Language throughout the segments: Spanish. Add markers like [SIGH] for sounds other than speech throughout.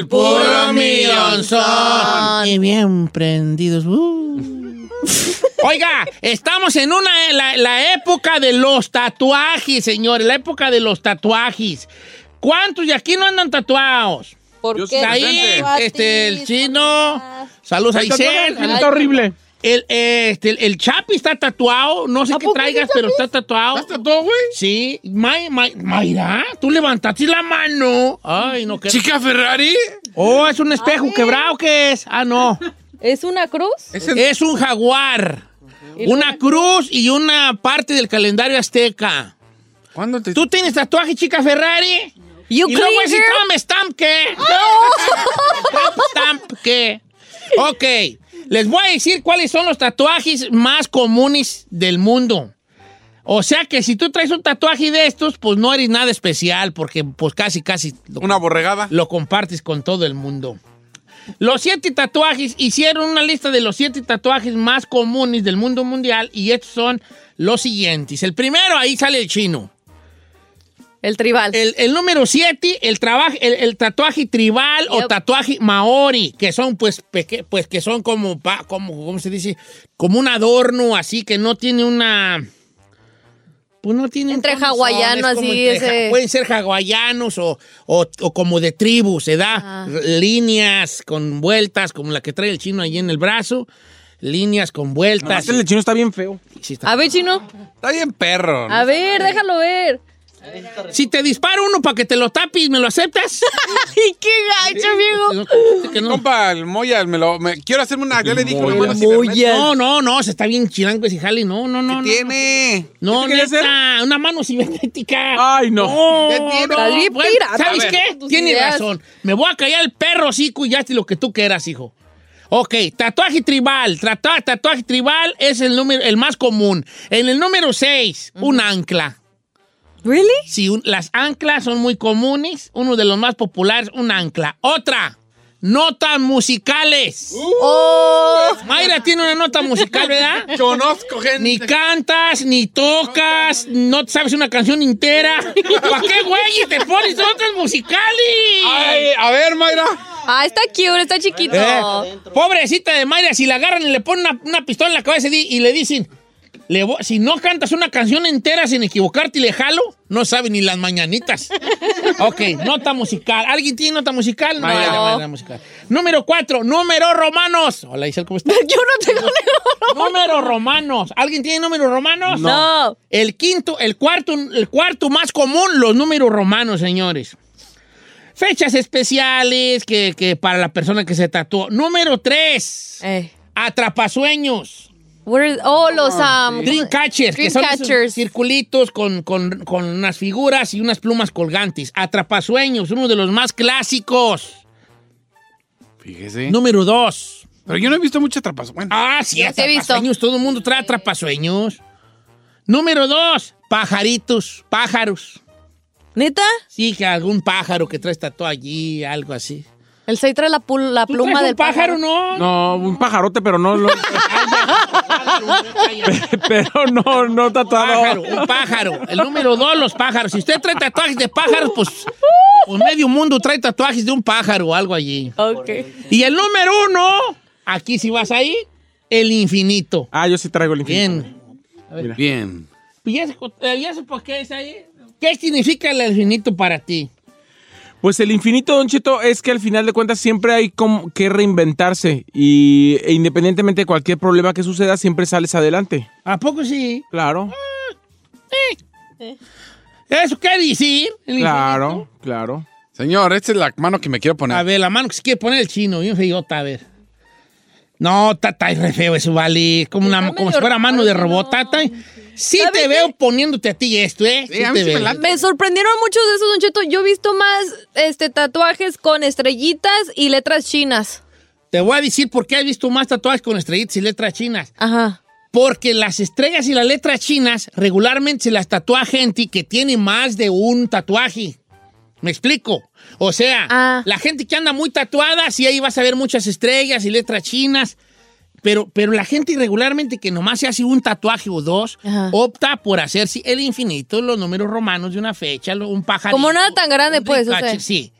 Al puro millonzón. Y bien prendidos. Uh. [LAUGHS] Oiga, estamos en una la, la época de los tatuajes, señores. La época de los tatuajes. ¿Cuántos de aquí no andan tatuados? ¿Por Yo qué? Ahí, este, el chino. Saludos a ¿El? Isel. ¿El está horrible? El, este, el, el Chapi está tatuado. No sé ¿A qué traigas, pero está tatuado. ¿Estás tatuado, güey? Sí. May- May- Mayra, tú levantaste la mano. Ay, no, que. ¿Chica Ferrari? Oh, es un espejo quebrado, ¿qué es? Ah, no. ¿Es una cruz? Es un jaguar. ¿Y Una cruz y una parte del calendario azteca. ¿Cuándo te.? ¿Tú tienes tatuaje, chica Ferrari? You y luego here? Trump Stamp, ¿qué? [LAUGHS] Trump Stamp, ¿qué? Ok, les voy a decir cuáles son los tatuajes más comunes del mundo. O sea que si tú traes un tatuaje de estos, pues no eres nada especial, porque pues casi, casi lo, Una borregada. lo compartes con todo el mundo. Los siete tatuajes, hicieron una lista de los siete tatuajes más comunes del mundo mundial y estos son los siguientes. El primero, ahí sale el chino. El tribal. El, el número 7, el, trabajo, el, el tatuaje tribal o tatuaje maori, que son pues, peque- pues que son como, pa- como, ¿cómo se dice? Como un adorno así, que no tiene una... Pues no tiene... Entre ¿cómo son? hawaiano, Es como así, entre ja- ese- Pueden ser hawaianos o, o- o como de tribu, se da Ah. líneas con vueltas, como la que trae el chino ahí en el brazo, líneas con vueltas. el chino está bien feo. Sí, está- A ver, chino. Está bien perro. A ver, déjalo ver. Si te disparo uno para que te lo tapes, ¿me lo aceptas? [LAUGHS] ¡Ay, qué gacho, viejo! No, que no. Compa, el Moya, me lo, me- quiero hacerme una. Ya le dije, Moya. una mano Moya. cibernética. No, no, no, se está bien chilango ese jale. No, no, no. ¿Qué no, tiene? No, ¿Qué te quería neta, una mano cibernética. Ay, no. No, ¿Qué tiene? no, Estás bien bueno, pirata, ¿Sabes a ver. qué? Tus Tienes ideas. razón. Me voy a callar el perro, hocico, y ya hazte lo que tú quieras, hijo. Ok, tatuaje tribal. Tatuaje, tatuaje tribal es el, número, el más común. En el número 6, un ancla. ¿Really? Sí, un- las anclas son muy comunes. Uno de los más populares, un ancla. Otra, notas musicales. Oh, Mayra tiene una nota musical, ¿verdad? [LAUGHS] Conozco gente. Ni cantas, ni tocas, no te sabes una canción entera. ¿Para qué, güey? Te pones notas musicales. Ay, a ver, Mayra. ah, está cute, está chiquito. Eh, pobrecita de Mayra, si la agarran y le ponen una, una pistola en la cabeza y le dicen, le voy- si no cantas una canción entera sin equivocarte y le jalo, no sabe ni las mañanitas. [LAUGHS] ok, nota musical. ¿Alguien tiene nota musical? No, Mayra. Mayra, Mayra, musical. Número cuatro, números romanos. Hola, Isel, ¿cómo estás? [LAUGHS] Yo no tengo ninguno. números romanos. ¿Alguien tiene números romanos? No. El quinto, el cuarto, el cuarto más común, los números romanos, señores. Fechas especiales que, que para la persona que se tatuó. Número tres, Eh. atrapasueños. What are- oh, los um, Dream catchers, que son catchers. circulitos con, con- con unas figuras y unas plumas colgantes. Atrapasueños, uno de los más clásicos. Fíjese. Número dos. Pero yo no he visto mucha trapas. Bueno. Ah, sí, Ya te he visto. atrapasueños. Todo el mundo trae atrapasueños. Número dos, pajaritos, pájaros. ¿Neta? Sí, que algún pájaro que traes tatuado allí, algo así. El 6 trae la, pul- la ¿Tú pluma traes del un pájaro, no? No, un pajarote, pero no, no- [LAUGHS] [LAUGHS] pero no, no Un tatuado. pájaro, un pájaro. El número dos, los pájaros. Si usted trae tatuajes de pájaros, pues, pues medio mundo trae tatuajes de un pájaro o algo allí. Ok. Y el número uno, aquí si vas ahí, el infinito. Ah, yo sí traigo el infinito. Bien. Bien. Pues ya sé, eh, por qué es ahí. ¿Qué significa el infinito para ti? Pues el infinito, Don Cheto, es que al final de cuentas siempre hay como que reinventarse y e independientemente de cualquier problema que suceda, siempre sales adelante. ¿A poco sí? Claro, ¿Eso qué decir? el claro, claro. Señor, esta es la mano que me quiero poner. A ver, la mano que se quiere poner el chino, bien feyota, a ver. No, está está re feo eso, vale. Como, una, como si fuera mano de robot. ¿no? Sí ¿Sabe te qué? veo poniéndote a ti esto, ¿eh? Sí, a mí te sí veo. Me sorprendieron muchos de esos, Don Cheto. Yo he visto más este, tatuajes con estrellitas y letras chinas. Te voy a decir por qué has visto más tatuajes con estrellitas y letras chinas. Ajá. Porque las estrellas y las letras chinas regularmente se las tatúa gente que tiene más de un tatuaje. ¿Me explico? O sea, Ah. la gente que anda muy tatuada, sí ahí vas a ver muchas estrellas y letras chinas. Pero, pero la gente irregularmente que nomás se hace un tatuaje o dos, Ajá. opta por hacerse el infinito, los números romanos de una fecha, un pájaro. Como nada tan grande, pues, o sea. Sí.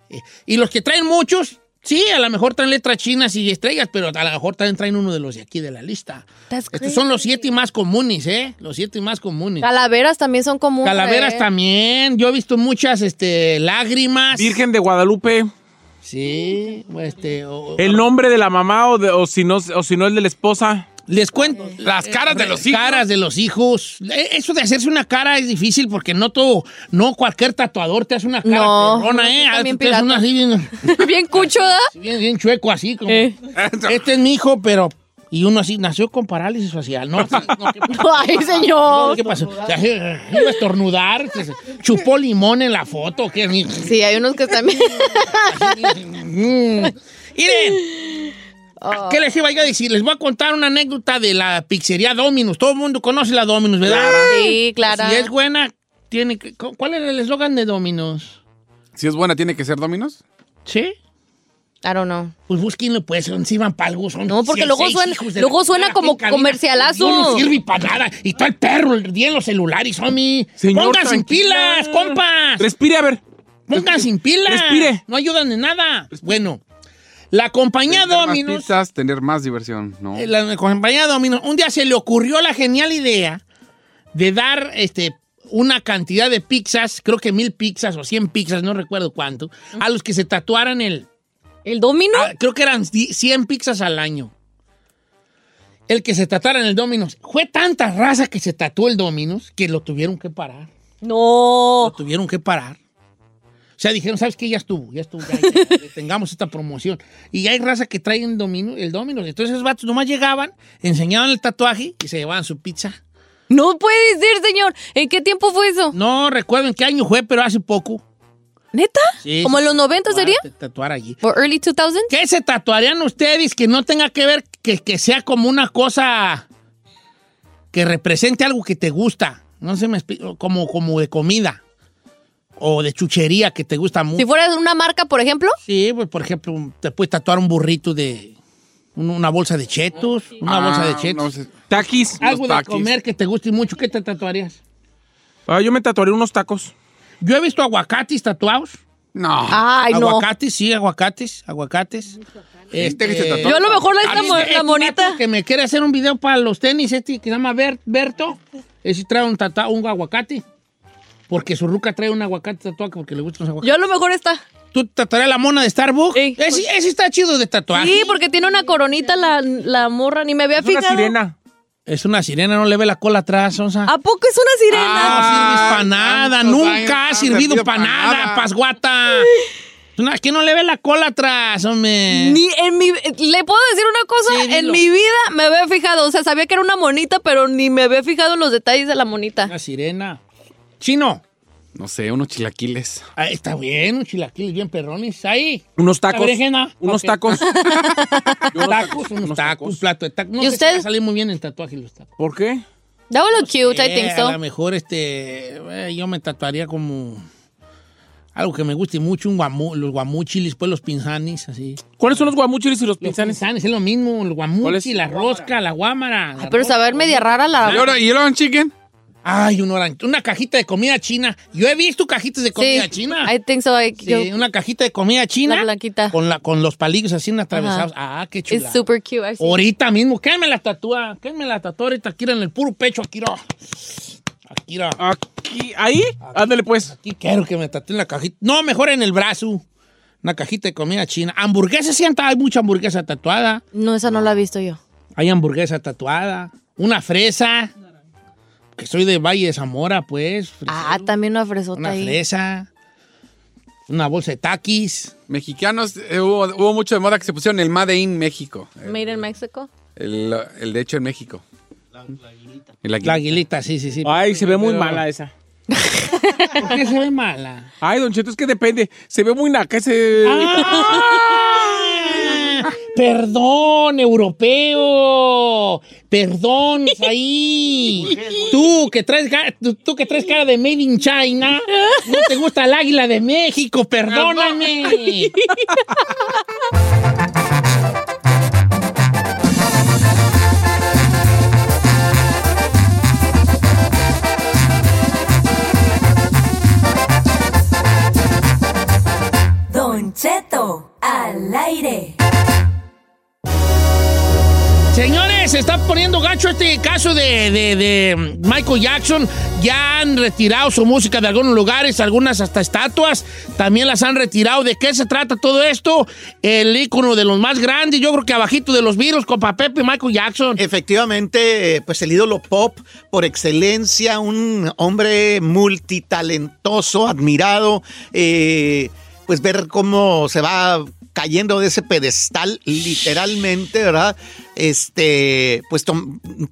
Y los que traen muchos, sí, a lo mejor traen letras chinas y estrellas, pero a lo mejor también traen uno de los de aquí de la lista. That's Estos son los siete más comunes, ¿eh? Los siete más comunes. Calaveras también son comunes. Calaveras también. Yo he visto muchas este, lágrimas. Virgen de Guadalupe, Sí, este. o- el nombre de la mamá o, de- o si no o si no el de la esposa. Les cuento. Las caras de los hijos. Caras de los hijos. Eh, Eso de hacerse una cara es difícil porque no todo, no cualquier tatuador te hace una cara No, perrona, no, ¿eh? sí, A también veces te hace una así bien, [LAUGHS] Bien cucho, ¿da? bien, bien chueco así. Como, Eh. Este es mi hijo, pero... Y uno así, nació con parálisis facial. No, sí, no, ¿qué [LAUGHS] pasó? Ay, señor. ¿Qué pasó? O sea, iba a estornudar, chupó limón en la foto. ¿qué? Sí, hay unos que también. [LAUGHS] Miren, ¿qué les iba yo a decir? Les voy a contar una anécdota de la pizzería Dominus. Todo el mundo conoce la Dominus, ¿verdad? Sí, claro. Si es buena, tiene que... ¿Cuál era el eslogan de Dominus? Si es buena, ¿tiene que ser Dominos? ¿Sí? I don't know. Pues búsquenlo, pues, van para algo, son No, porque seis- luego suena- luego suena como en comercialazo. No sirve para nada. Y todo el perro, el día en los celulares, homie. Señor, Pongan sin pilas, compas. Respire, a ver. Pongan sin pilas. Respire. No ayudan de nada. Bueno, la compañía Tener más Dominus... pizzas, tener más diversión, ¿no? Eh, La compañía Domino, un día se le ocurrió la genial idea de dar este, una cantidad de pizzas, creo que mil pizzas o cien pizzas, no recuerdo cuánto, a los que se tatuaran el... ¿El domino? ah, creo que eran di- 100 pizzas al año. El que se tatuaran el Dominos. Fue tanta raza que se tatuó el Dominos que lo tuvieron que parar. Lo No. tuvieron que parar. O sea, dijeron, ¿sabes qué? Ya estuvo, ya estuvo, ya, ya, [LAUGHS] ya, tengamos esta promoción. Y hay raza que traen domino, el Dominos. Entonces esos vatos nomás llegaban, enseñaban el tatuaje y se llevaban su pizza. No puede ser, señor. ¿En qué tiempo fue eso? No recuerdo en qué año fue, pero hace poco. ¿Neta? Sí, ¿Como en los 90 sería? Tatuar- allí. ¿O early 2000? ¿Qué se tatuarían ustedes que no tenga que ver, que, que sea como una cosa que represente algo que te gusta? No sé, me explico, como, como de comida o de chuchería que te gusta mucho. Si fuera una marca, por ejemplo. Sí, pues por ejemplo, te puedes tatuar un burrito de un- una bolsa de chetos, una Ah, bolsa de chetos. no sé. Taquis. Algo de comer que te guste mucho, ¿qué te tatuarías? Ah, yo me tatuaré unos tacos. Yo he visto aguacates tatuados. No. Ay, no. aguacates, sí, aguacates, aguacates. Se tatúa. Yo a lo mejor la, este- la este monita. Que me quiere hacer un video para los tenis, este que se llama Ber- Berto. Ese trae un, tata- un aguacate. Porque su ruca trae un aguacate tatuado porque le gustan los aguacates. Yo a lo mejor esta. ¿Tú te tatuarías la mona de Starbucks? Sí. Ese, ese está chido de tatuaje. Sí, porque tiene una coronita la, la morra, ni me había Es una fijado. sirena. Es una sirena, no le ve la cola atrás, Sonsa. ¿A poco es una sirena? Ah, no sirves para nada, nunca ha servido para pa' nada, nada. pasguata. No, es que no le ve la cola atrás, hombre. Ni en mi, ¿Le puedo decir una cosa? Sí, en mi vida me había fijado. O sea, sabía que era una monita, pero ni me había fijado en los detalles de la monita. Una sirena. Chino. No sé, unos chilaquiles. Ahí está bien, un chilaquiles bien perrones. Ahí. Unos tacos. [LAUGHS] Unos tacos. Tacos, unos tacos, un plato de tacos. No ¿Y usted? salir muy bien el tatuaje los tacos. ¿Por qué? That would look cute, I think A lo so. mejor este, eh, yo me tatuaría como Algo que me guste mucho, un guamu, los guamuchilis, pues los pinzanis, así. ¿Cuáles son los guamuchilis y los Los pinzanes? pinzanes es lo mismo, el guamuchi, la rosca, la guámara. la Ay, pero rosca. saber media rara la... ¿Y ahora- ¿Y chicken? Ay, un orange, una cajita de comida china. Yo he visto cajitas de comida Sí, china. I think so. I- Sí, yo- una cajita de comida china. La blanquita. Con, la, con los palillos así atravesados. Ah, qué chula. It's super cute. I've seen- Ahorita mismo, ¿qué me la tatúa? ¿Qué me la tatúa ahorita? Aquí en el puro pecho, aquí, no. Aquí, no. Aquí, ahí, ándale pues. Aquí quiero que me tatúen la cajita. No, mejor en el brazo. Una cajita de comida china. Hamburguesa, sienta, hay mucha hamburguesa tatuada. No, esa no la he visto yo. Hay hamburguesa tatuada. Una fresa. Que soy de Valle de Zamora, pues. Ah, también una fresota Una ahí. fresa. Una bolsa de taquis. Mexicanos, eh, hubo, hubo mucho de moda que se pusieron el Made in México. Made in Mexico. El, el de hecho en México. El La aguilita, sí, sí, sí. Ay, se ve muy Pero- mala esa. ¿Por qué se ve mala? Ay, Don Cheto, es que depende. Se ve muy naca ese... ¡Ah! Perdón, europeo. Perdón, [LAUGHS] ahí. Tú que traes tú que traes cara de Made in China, no te gusta el águila de México, perdóname. Don Cheto, al aire. Señores, se está poniendo gacho este caso de, de- de Michael Jackson. Ya han retirado su música de algunos lugares, algunas hasta estatuas. También las han retirado. ¿De qué se trata todo esto? El ícono de los más grandes, yo creo que abajito de los virus, Copa Pepe, Michael Jackson. Efectivamente, eh, pues el ídolo pop por excelencia, un hombre multitalentoso, admirado, eh, pues ver cómo se va cayendo de ese pedestal literalmente, ¿verdad? Este, pues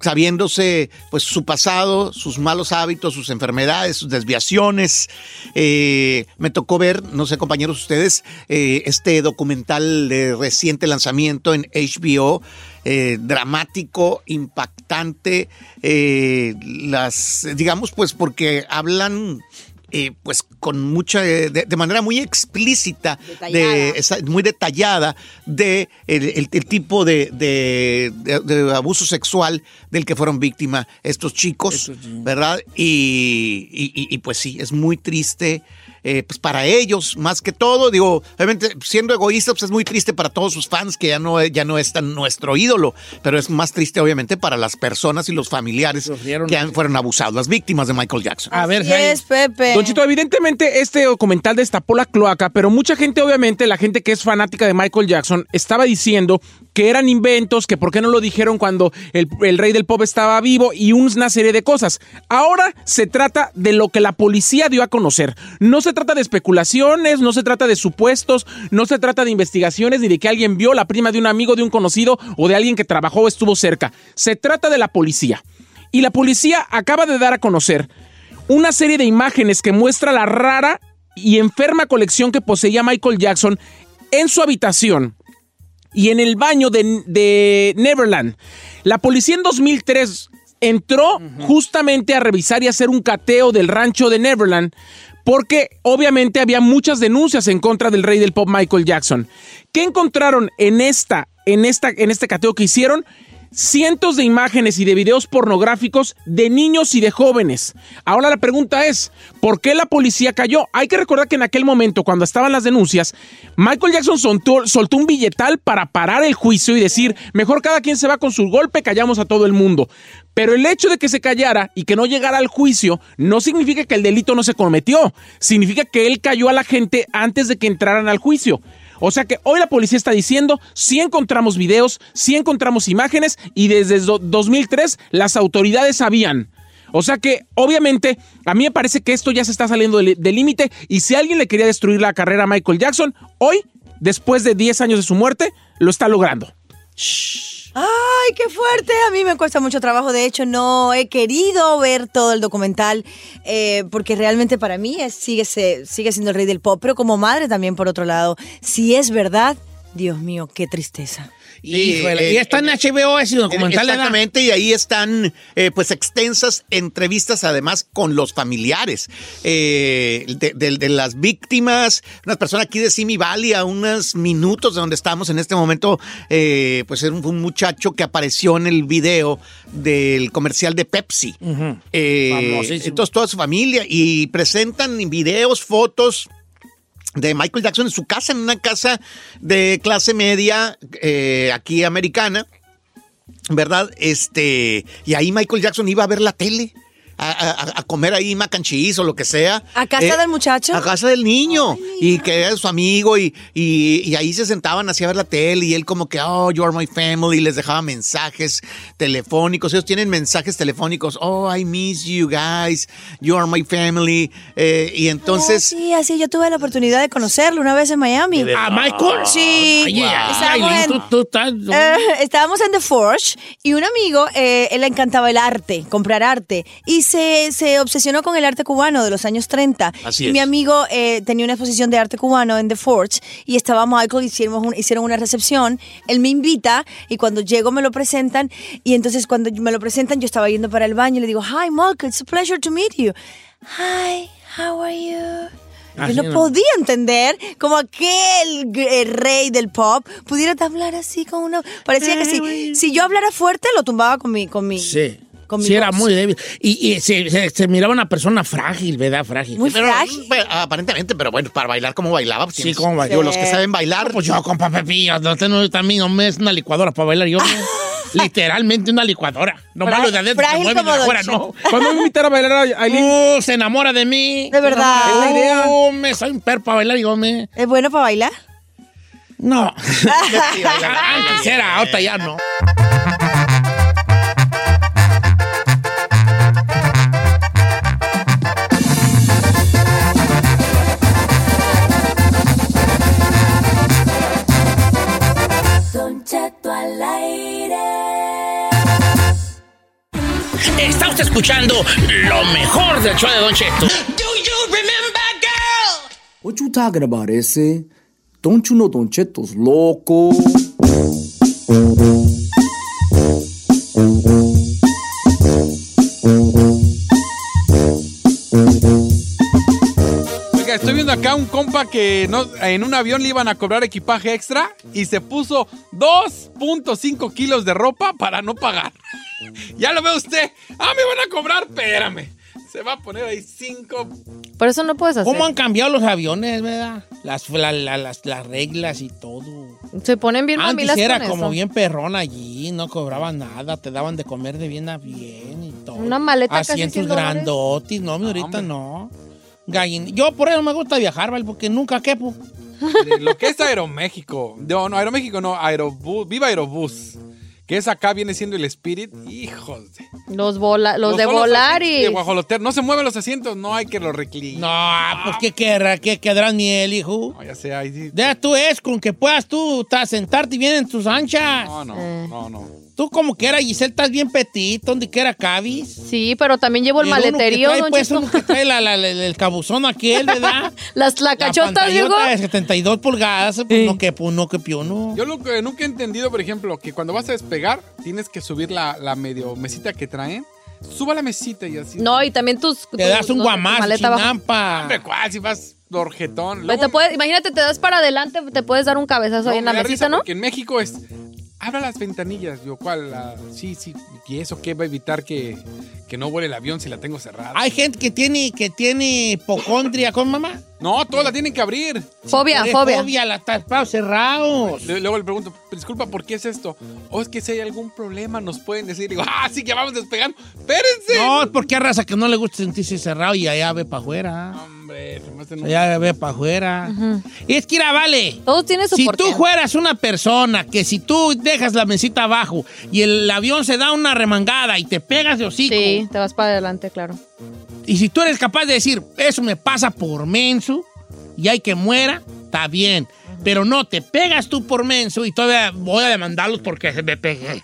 sabiéndose pues su pasado, sus malos hábitos, sus enfermedades, sus desviaciones. Eh, me tocó ver, no sé compañeros ustedes, eh, este documental de reciente lanzamiento en HBO, eh, dramático, impactante, las, digamos pues porque hablan eh, pues con mucha, eh, de, de manera muy explícita, de, muy detallada de el, el- el tipo de, abuso sexual del que fueron víctimas estos chicos, ¿verdad? Y- y, pues sí, es muy triste. Eh, pues para ellos, más que todo, digo, obviamente siendo egoísta, pues es muy triste para todos sus fans que ya no, ya no es tan nuestro ídolo, pero es más triste obviamente para las personas y los familiares Sufrieron. que han- fueron abusados, las víctimas de Michael Jackson. A ver, es, Pepe. Don Chito, evidentemente este documental destapó la cloaca, pero mucha gente, obviamente, la gente que es fanática de Michael Jackson, estaba diciendo que eran inventos, que por qué no lo dijeron cuando el, rey del pop estaba vivo y una serie de cosas. Ahora se trata de lo que la policía dio a conocer. No se trata de especulaciones, no se trata de supuestos, no se trata de investigaciones ni de que alguien vio la prima de un amigo, de un conocido o de alguien que trabajó o estuvo cerca. Se trata de la policía. Y la policía acaba de dar a conocer una serie de imágenes que muestra la rara y enferma colección que poseía Michael Jackson en su habitación y en el baño de, de Neverland. La policía en 2003 entró justamente a revisar y hacer un cateo del rancho de Neverland porque obviamente había muchas denuncias en contra del rey del pop Michael Jackson. ¿Qué encontraron en esta en esta en este cateo que hicieron? Cientos de imágenes y de videos pornográficos de niños y de jóvenes. Ahora la pregunta es, ¿por qué la policía cayó? Hay que recordar que en aquel momento, cuando estaban las denuncias, Michael Jackson soltó, un billetal para parar el juicio y decir, mejor cada quien se va con su golpe, callamos a todo el mundo. Pero el hecho de que se callara y que no llegara al juicio no significa que el delito no se cometió, significa que él cayó a la gente antes de que entraran al juicio. O sea que hoy la policía está diciendo, sí encontramos videos, sí encontramos imágenes y desde do- 2003 las autoridades sabían. O sea que obviamente a mí me parece que esto ya se está saliendo del límite y si alguien le quería destruir la carrera a Michael Jackson, hoy, después de 10 años de su muerte, lo está logrando. Ay, qué fuerte. A mí me cuesta mucho trabajo. De hecho, no he querido ver todo el documental eh, porque realmente para mí sigue siendo el rey del pop. Pero como madre también, por otro lado, si es verdad, Dios mío, qué tristeza. Híjole, eh, y está en HBO ese documental. Exactamente, y ahí están eh, pues extensas entrevistas además con los familiares eh, de, de- de las víctimas. Una persona aquí de Simi Valley, a unos minutos de donde estamos en este momento, eh, pues era un, un muchacho que apareció en el video del comercial de Pepsi. Eh, Famosísimo. entonces toda su familia y presentan videos, fotos de Michael Jackson en su casa, en una casa de clase media eh, aquí americana, ¿verdad? Este, y ahí Michael Jackson iba a ver la tele. A, a- a comer ahí mac and cheese o lo que sea. ¿A casa Eh, del muchacho? A casa del niño. y que era su amigo y, y- y ahí se sentaban así a ver la tele y él como que, oh, you are my family, y les dejaba mensajes telefónicos. Ellos tienen mensajes telefónicos, oh, I miss you guys, you are my family. Eh, y entonces... Oh, sí, así yo tuve la oportunidad de conocerlo una vez en Miami. ¿A Michael? Sí. Ay, ay, Estábamos Aileen, en- tú, tú estás... Eh, estábamos en The Forge y un amigo, eh, él le encantaba el arte, comprar arte, y se, se obsesionó con el arte cubano de los años 30. Así y es. mi amigo eh, tenía una exposición de arte cubano en The Forge y estaba Michael, hicimos un- hicieron una recepción, él me invita y cuando llego me lo presentan y entonces cuando me lo presentan yo estaba yendo para el baño y le digo, hi Michael, it's a pleasure to meet you. Hi, how are you? Yo no podía entender como aquel eh, rey del pop pudiera hablar así con uno. Parecía que si, si yo hablara fuerte lo tumbaba con mi, con mi, Sí. Con Sí, era voz. muy débil. Y, y se, se- se miraba una persona frágil, ¿verdad? Frágil. Muy Pero, frágil. pero, aparentemente, pero bueno, para bailar como bailaba. pues, Sí, como bailaba. digo, los que saben bailar. Pues yo, compa Pepillo, no tengo también, no me es una licuadora para bailar. Yo, [LAUGHS] literalmente una licuadora. No malo de adentro, se frágil mueve de afuera, no. Cuando me invitar a bailar a Aileen, Uh, se enamora de mí. De verdad. Es la idea. Uh, me soy un perro para bailar, yo me... ¿Es bueno para bailar? No. [LAUGHS] [LAUGHS] Antes era, ahorita ya no. Al aire. Está usted escuchando lo mejor del show de Don Cheto. What you talking about, ese? Don't you know Don Cheto's loco? Compa que no, en un avión le iban a cobrar equipaje extra y se puso 2.5 kilos de ropa para no pagar. [LAUGHS] Ya lo ve usted. Ah, me van a cobrar. Espérame. Se va a poner ahí 5. Por eso no puedes hacer. ¿Cómo han cambiado los aviones, verdad? Las, la- la- las, las reglas y todo. Se ponen bien Antes mamilas era con como eso. bien perrón allí, no cobraban nada, te daban de comer de bien a bien y todo. Una maleta casi Asientos 100 dólares. grandotis, no, mi ahorita hombre. no. Gallin- Yo por eso me gusta viajar, ¿vale? Porque nunca quepo. Lo que es Aeroméxico. No, no, Aeroméxico no. Aerobús. Viva Aerobús. Que es acá, viene siendo el Spirit. Hijos de... Los, vola- los, de los volar asientos y... De guajolotear. No se mueven los asientos. No hay que los reclinar. No, pues qué querrá, qué quedarán miel, hijo. No, ya sé, ahí sí. Ya tú es con que puedas tú ta- sentarte bien en tus anchas. No, no, Eh. no, no. Tú como que era Giselle, estás bien petit, donde quiera cabis. Sí, pero también llevo el, uno que maleterío, trae, don pues, uno que trae la- la- la- el cabuzón aquel, ¿verdad? [LAUGHS] Las La lacachotas, digo. de 72 pulgadas, pues Sí. no que no que uno. Yo lo que nunca he entendido, por ejemplo, que cuando vas a despegar, tienes que subir la, la medio mesita que traen. Suba la mesita y así. No, y también tus... Te das un no abajo. chinampa. Hombre, ¿cuál? Si vas dorjetón. Pues Luego- te puedes- imagínate, te das para adelante, te puedes dar un cabezazo No, ahí en la mesita, ¿no? Porque en México es. Abra las ventanillas. Yo, ¿cuál? La- sí, sí. ¿Y eso qué va a evitar que, que no vuele el avión si la tengo cerrada? Hay gente que tiene, que tiene hipocondria con mamá. No, todas la tienen que abrir. Fobia, fobia. Fobia, la tapados cerrados. Le- Luego le pregunto, disculpa, ¿por qué es esto? O es que si hay algún problema nos pueden decir. Digo, ah, sí, que vamos despegando. Espérense. No, es porque hay raza que no le gusta sentirse cerrado y allá ve para afuera. Hombre, Allá ve para afuera. Y es que, mira, vale. Todos tienen su Si porqué. tú fueras una persona que si tú dejas la mesita abajo y el avión se da una remangada y te pegas de hocico, Sí, te vas para adelante, claro. y si tú eres capaz de decir, eso me pasa por menso y hay que muera, está bien. Pero no, te pegas tú por menso y todavía voy a demandarlos porque se me pegué.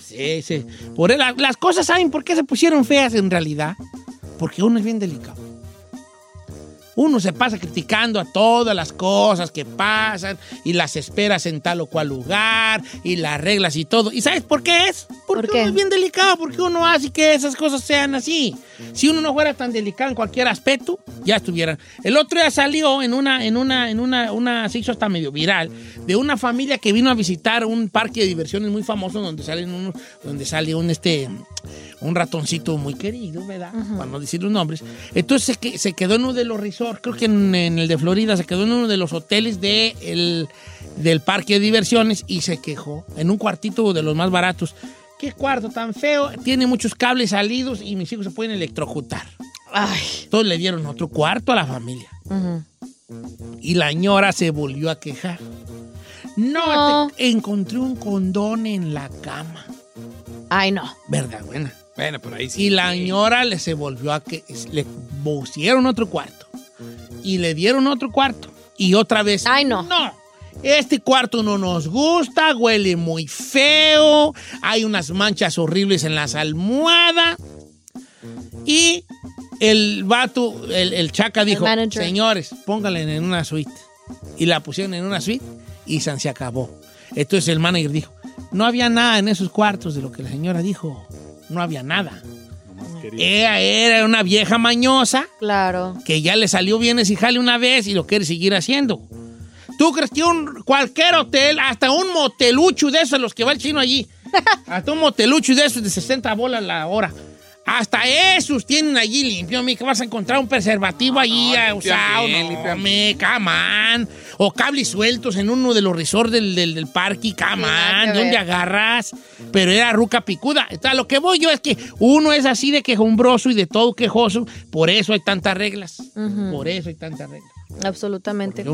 Sí, sí. Por la- las cosas, ¿saben por qué se pusieron feas en realidad? Porque uno es bien delicado. Uno se pasa criticando a todas las cosas que pasan y las esperas en tal o cual lugar y las reglas y todo. ¿Y sabes por qué es? Porque uno es bien delicado, porque uno hace que esas cosas sean así. Si uno no fuera tan delicado en cualquier aspecto, ya estuvieran. El otro día salió en una, en una, en una, una, se hizo hasta medio viral, de una familia que vino a visitar un parque de diversiones muy famoso donde salen unos, donde sale un este un ratoncito muy querido, ¿verdad? Para no decir los nombres. Entonces se, que- se quedó en uno de los resorts, creo que en, en el de Florida, se quedó en uno de los hoteles de el- del parque de diversiones y se quejó en un cuartito de los más baratos. ¿Qué cuarto tan feo? Tiene muchos cables salidos y mis hijos se pueden electrocutar. Ay. Entonces le dieron otro cuarto a la familia. Y la ñora se volvió a quejar. No, te- encontré un condón en la cama. Ay, no. ¿Verdad, buena? Bueno, por ahí sí. Y la ñora le se volvió a que le pusieron otro cuarto. Y le dieron otro cuarto. Y otra vez. Ay, no. No. Este cuarto no nos gusta, huele muy feo, hay unas manchas horribles en las almohadas. Y el vato, el, el chaca dijo, señores, pónganla en una suite. Y la pusieron en una suite y se acabó. Entonces el manager dijo, no había nada en esos cuartos de lo que la señora dijo. No había nada. Ella era una vieja mañosa Claro. que ya le salió bien ese jale una vez y lo quiere seguir haciendo. ¿Tú crees que un, cualquier hotel, hasta un motelucho de esos, los que va el chino allí, [LAUGHS] hasta un motelucho de esos de 60 bolas la hora, hasta esos tienen allí limpio, mi, que vas a encontrar un preservativo allí ah, limpian usado, no, me, camán, o cables sueltos en uno de los resorts del, del, del parque, camán, ¿dónde ver. agarras? Pero era ruca picuda. A lo que voy yo es que uno es así de quejumbroso y de todo quejoso, por eso hay tantas reglas, por eso hay tantas reglas. Absolutamente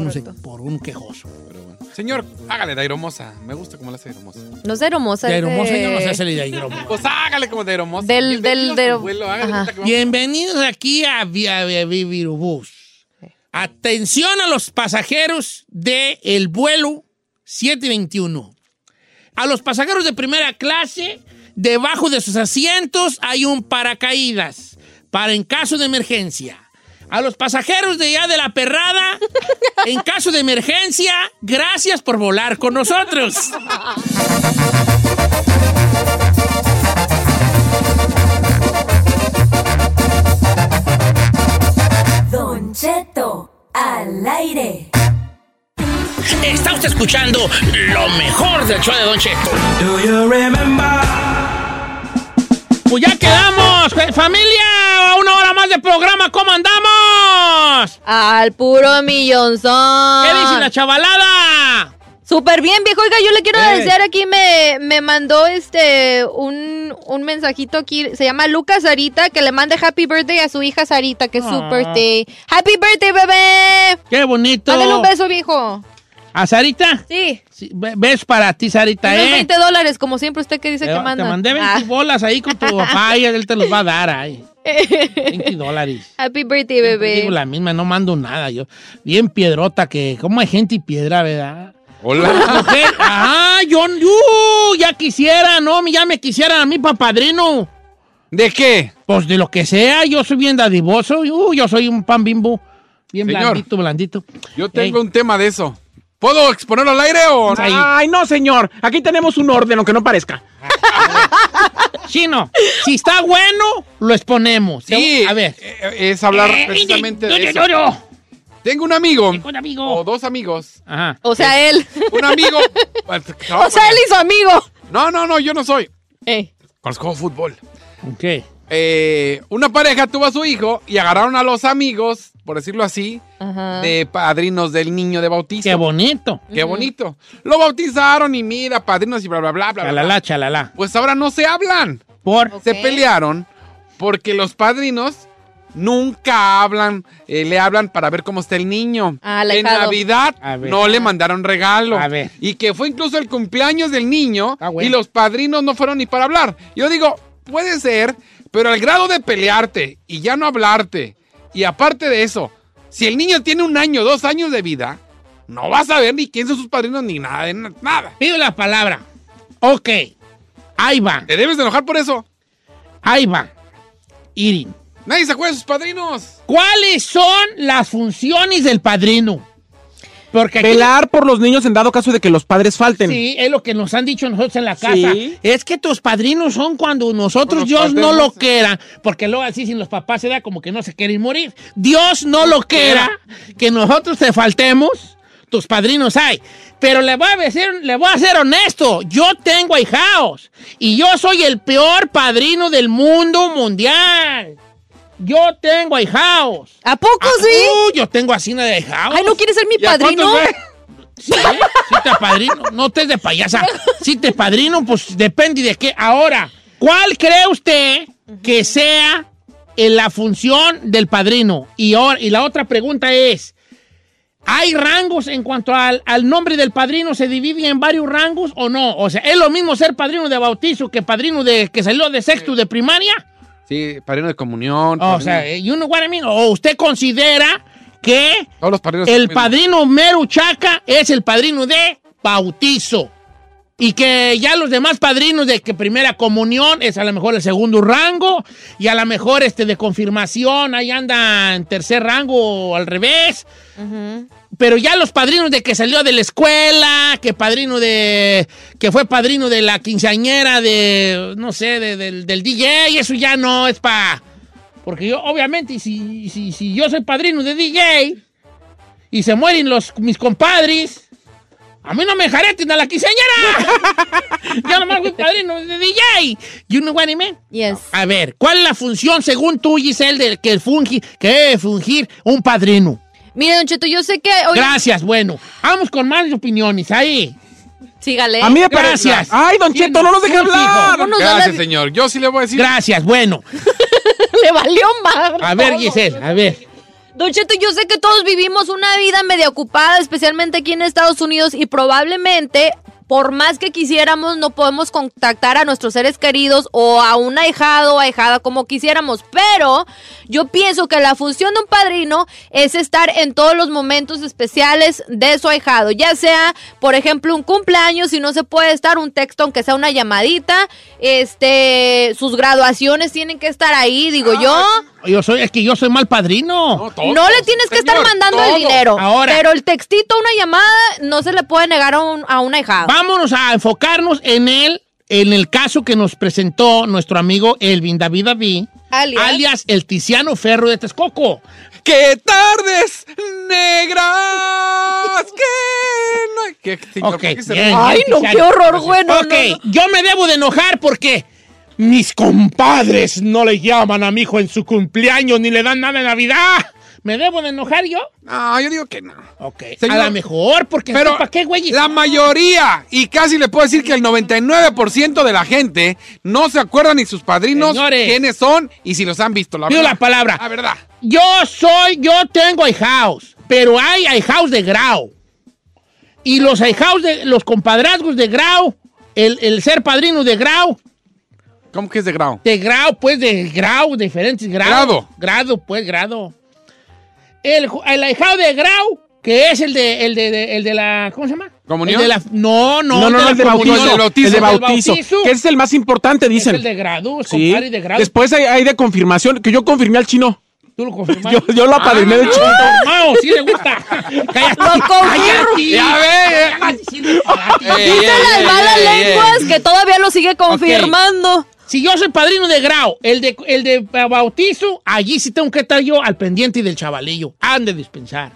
por un quejoso. Pero bueno. Señor, hágale de aeromosa. Me gusta cómo le hace aeromosa. No hermosa. De es hermosa de- yo no sé hacerle de aeromosa. Pues hágale como de aeromosa. Del- Bienvenidos del- al de- vuelo, hágale que Bienvenidos aquí a Via Via- Via- Virubús. Atención a los pasajeros del el vuelo 721. A los pasajeros de primera clase, debajo de sus asientos hay un paracaídas para en caso de emergencia. A los pasajeros de allá de la perrada, en caso de emergencia, gracias por volar con nosotros. Don Cheto al aire. Está usted escuchando lo mejor del show de Don Cheto. Pues ya quedamos, fe- familia, a una hora más de programa, ¿cómo andamos? Al puro millonzón. ¿Qué dice la chavalada? Súper bien, viejo. Oiga, yo le quiero Eh. desear aquí, me, me mandó este un, un mensajito aquí. Se llama Lucas Sarita, que le mande happy birthday a su hija Sarita, que es su Ah. birthday. ¡Happy birthday, bebé! Qué bonito. Mándale un beso, viejo. ¿A Sarita? Sí. Ves para ti, Sarita, Unos ¿eh? 20 dólares, como siempre usted que dice Te, que te manda. mandé 20 Ah. bolas ahí con tu [LAUGHS] papá y él te los va a dar ahí. [LAUGHS] 20 dólares. Happy birthday, Siempre bebé. Digo la misma, no mando nada yo. Bien piedrota que, ¿cómo hay gente y piedra, verdad? Hola. [LAUGHS] Ah, yo, uh, ya quisiera, no, ya me quisieran a mí para padrino. ¿De qué? Pues de lo que sea, yo soy bien dadivoso, uh, yo soy un pan bimbo, bien Señor. blandito, blandito. Yo tengo Ey. un tema de eso. ¿Puedo exponerlo al aire o no? Ay, no, señor. Aquí tenemos un orden, aunque no parezca. [LAUGHS] Chino, si está bueno, lo exponemos. Sí, A ver. eh, es hablar Eh, precisamente yo- de yo- eso. yo- Tengo un amigo, Un amigo. o dos amigos. Ajá. O sea, él. Un amigo. [LAUGHS] o sea, él y su amigo. No, no, no, yo no soy. Eh. Cuando juego fútbol. ¿Qué? Eh, una pareja tuvo a su hijo y agarraron a los amigos, por decirlo así, Ajá. de padrinos del niño de bautizo. Qué bonito. Qué bonito. Lo bautizaron y mira, padrinos y bla, bla, bla, bla. bla. Chalala, chalala. Pues ahora no se hablan. Por. Se pelearon porque los padrinos nunca hablan, eh, le hablan para ver cómo está el niño. Ah, el en. Navidad ver. no le mandaron regalo. A ver. Y que fue incluso el cumpleaños del niño Ah, bueno. y los padrinos no fueron ni para hablar. Yo digo, puede ser, pero al grado de pelearte y ya no hablarte, y aparte de eso, si el niño tiene un año, dos años de vida, no vas a ver ni quién son sus padrinos ni nada, de na- nada. Pido la palabra. Ok. Ahí va. ¿Te debes de enojar por eso? Ahí va. Irin. Nadie se acuerda de sus padrinos. ¿Cuáles son las funciones del padrino? Porque aquí- Velar por los niños en dado caso de que los padres falten. Sí, es lo que nos han dicho nosotros en la casa. Sí. Es que tus padrinos son cuando nosotros, Dios no lo quiera, porque luego así sin los papás se da como que no se quieren morir. Dios no lo quiera que nosotros te faltemos, tus padrinos hay. Pero le voy a decir, le voy a ser honesto, yo tengo ahijados y yo soy el peor padrino del mundo mundial. Yo tengo ahijados. ¿A poco Ah, sí? uh, yo tengo así de ahijados. Ay, ¿no quieres ser mi ¿Y a padrino? Sí, ¿eh? sí te padrino. No te de payasa. [LAUGHS] Sí te padrino, pues depende de qué. Ahora, ¿cuál cree usted que sea en la función del padrino? Y, ahora- y la otra pregunta es, ¿hay rangos en cuanto al, al nombre del padrino? ¿Se divide en varios rangos o no? O sea, ¿es lo mismo ser padrino de bautizo que padrino de que salió de sexto de primaria? Sí, padrino de comunión. O padrino- sea, you know what I mean? ¿O usted considera que todos los padrinos. el padrino mero chaca es el padrino de bautizo. Y que ya los demás padrinos de que primera comunión es a lo mejor el segundo rango. Y a lo mejor este de confirmación ahí anda en tercer rango o al revés. Pero ya los padrinos de que salió de la escuela, que padrino de. que fue padrino de la quinceañera de. no sé, de- del, del DJ, eso ya no es para. Porque yo, obviamente, si, si, si yo soy padrino de DJ y se mueren los, mis compadres, a mí no me jareten a la quinceañera. [LAUGHS] yo nomás fui padrino de DJ. You know what I mean? Yes. A ver, ¿cuál es la función según tú, Giselle, de que, fungi, que debe fungir un padrino? Mire, Don Cheto, yo sé que hoy... Gracias, bueno. Vamos con más opiniones ahí. Sígale. A mí me parece. Gracias. Ay, Don Cheto, no nos hijo. hablar. No nos Gracias, habla- señor. Yo sí le voy a decir. Gracias, bueno. [LAUGHS] Le valió más. A ver, Giselle, a ver. Don Cheto, yo sé que todos vivimos una vida medio ocupada, especialmente aquí en Estados Unidos, y probablemente, por más que quisiéramos, no podemos contactar a nuestros seres queridos o a un ahijado o ahijada como quisiéramos. Pero yo pienso que la función de un padrino es estar en todos los momentos especiales de su ahijado, ya sea, por ejemplo, un cumpleaños, si no se puede estar, un texto, aunque sea una llamadita, este, sus graduaciones tienen que estar ahí, digo yo. Yo soy, es que yo soy mal padrino. No, todos. No le tienes que estar mandando el dinero. Ahora. Pero el textito, una llamada, no se le puede negar a, un, a una hijada. Vámonos a enfocarnos en el, en el caso que nos presentó nuestro amigo Elvin David David, Alias. alias el Tiziano Ferro de Texcoco. ¡Qué tardes negras! ¡Qué no hay- ¿Qué, señor, Ok, ¿por qué se bien, ríe? Ay, no, qué horror, bueno. ok, yo me debo de enojar porque mis compadres no le llaman a mi hijo en su cumpleaños ni le dan nada de Navidad. ¿Me debo de enojar yo? No, yo digo que no. Ok, Señor, a lo mejor, porque Pero ¿para qué, güey? la mayoría, y casi le puedo decir que el 99% de la gente no se acuerda ni sus padrinos, Señores. quiénes son y si los han visto. La verdad. la palabra. La verdad. Yo soy, yo tengo house, pero hay house de grau. Y los house de, los compadrazgos de grau, el, el ser padrino de grau, ¿Cómo que es de grado? de grau, pues de grau, diferentes grados. Grado. Grado, pues, grado. El, el ahijado de grau, que es el de, el de, de- el de la, ¿cómo se llama? ¿Comunión? El de la, no, no, No, no, no, el de bautizo. el de bautizo. El de bautizo. Que es el más importante, Es dicen. el de grado, el Sí. compadre de grado. Después hay, hay de confirmación, que yo confirmé al chino. ¿Tú lo [LAUGHS] confirmas? Yo, yo lo apadriné del chino. No, sí le gusta. [LAUGHS] Cállate. Lo confirmo. Ya ve. Ey, Dicen las ey, malas ey. lenguas que todavía lo sigue confirmando. Si yo soy padrino de grau, el de, el de bautizo, allí sí tengo que estar yo al pendiente del chavalillo. Han de dispensar.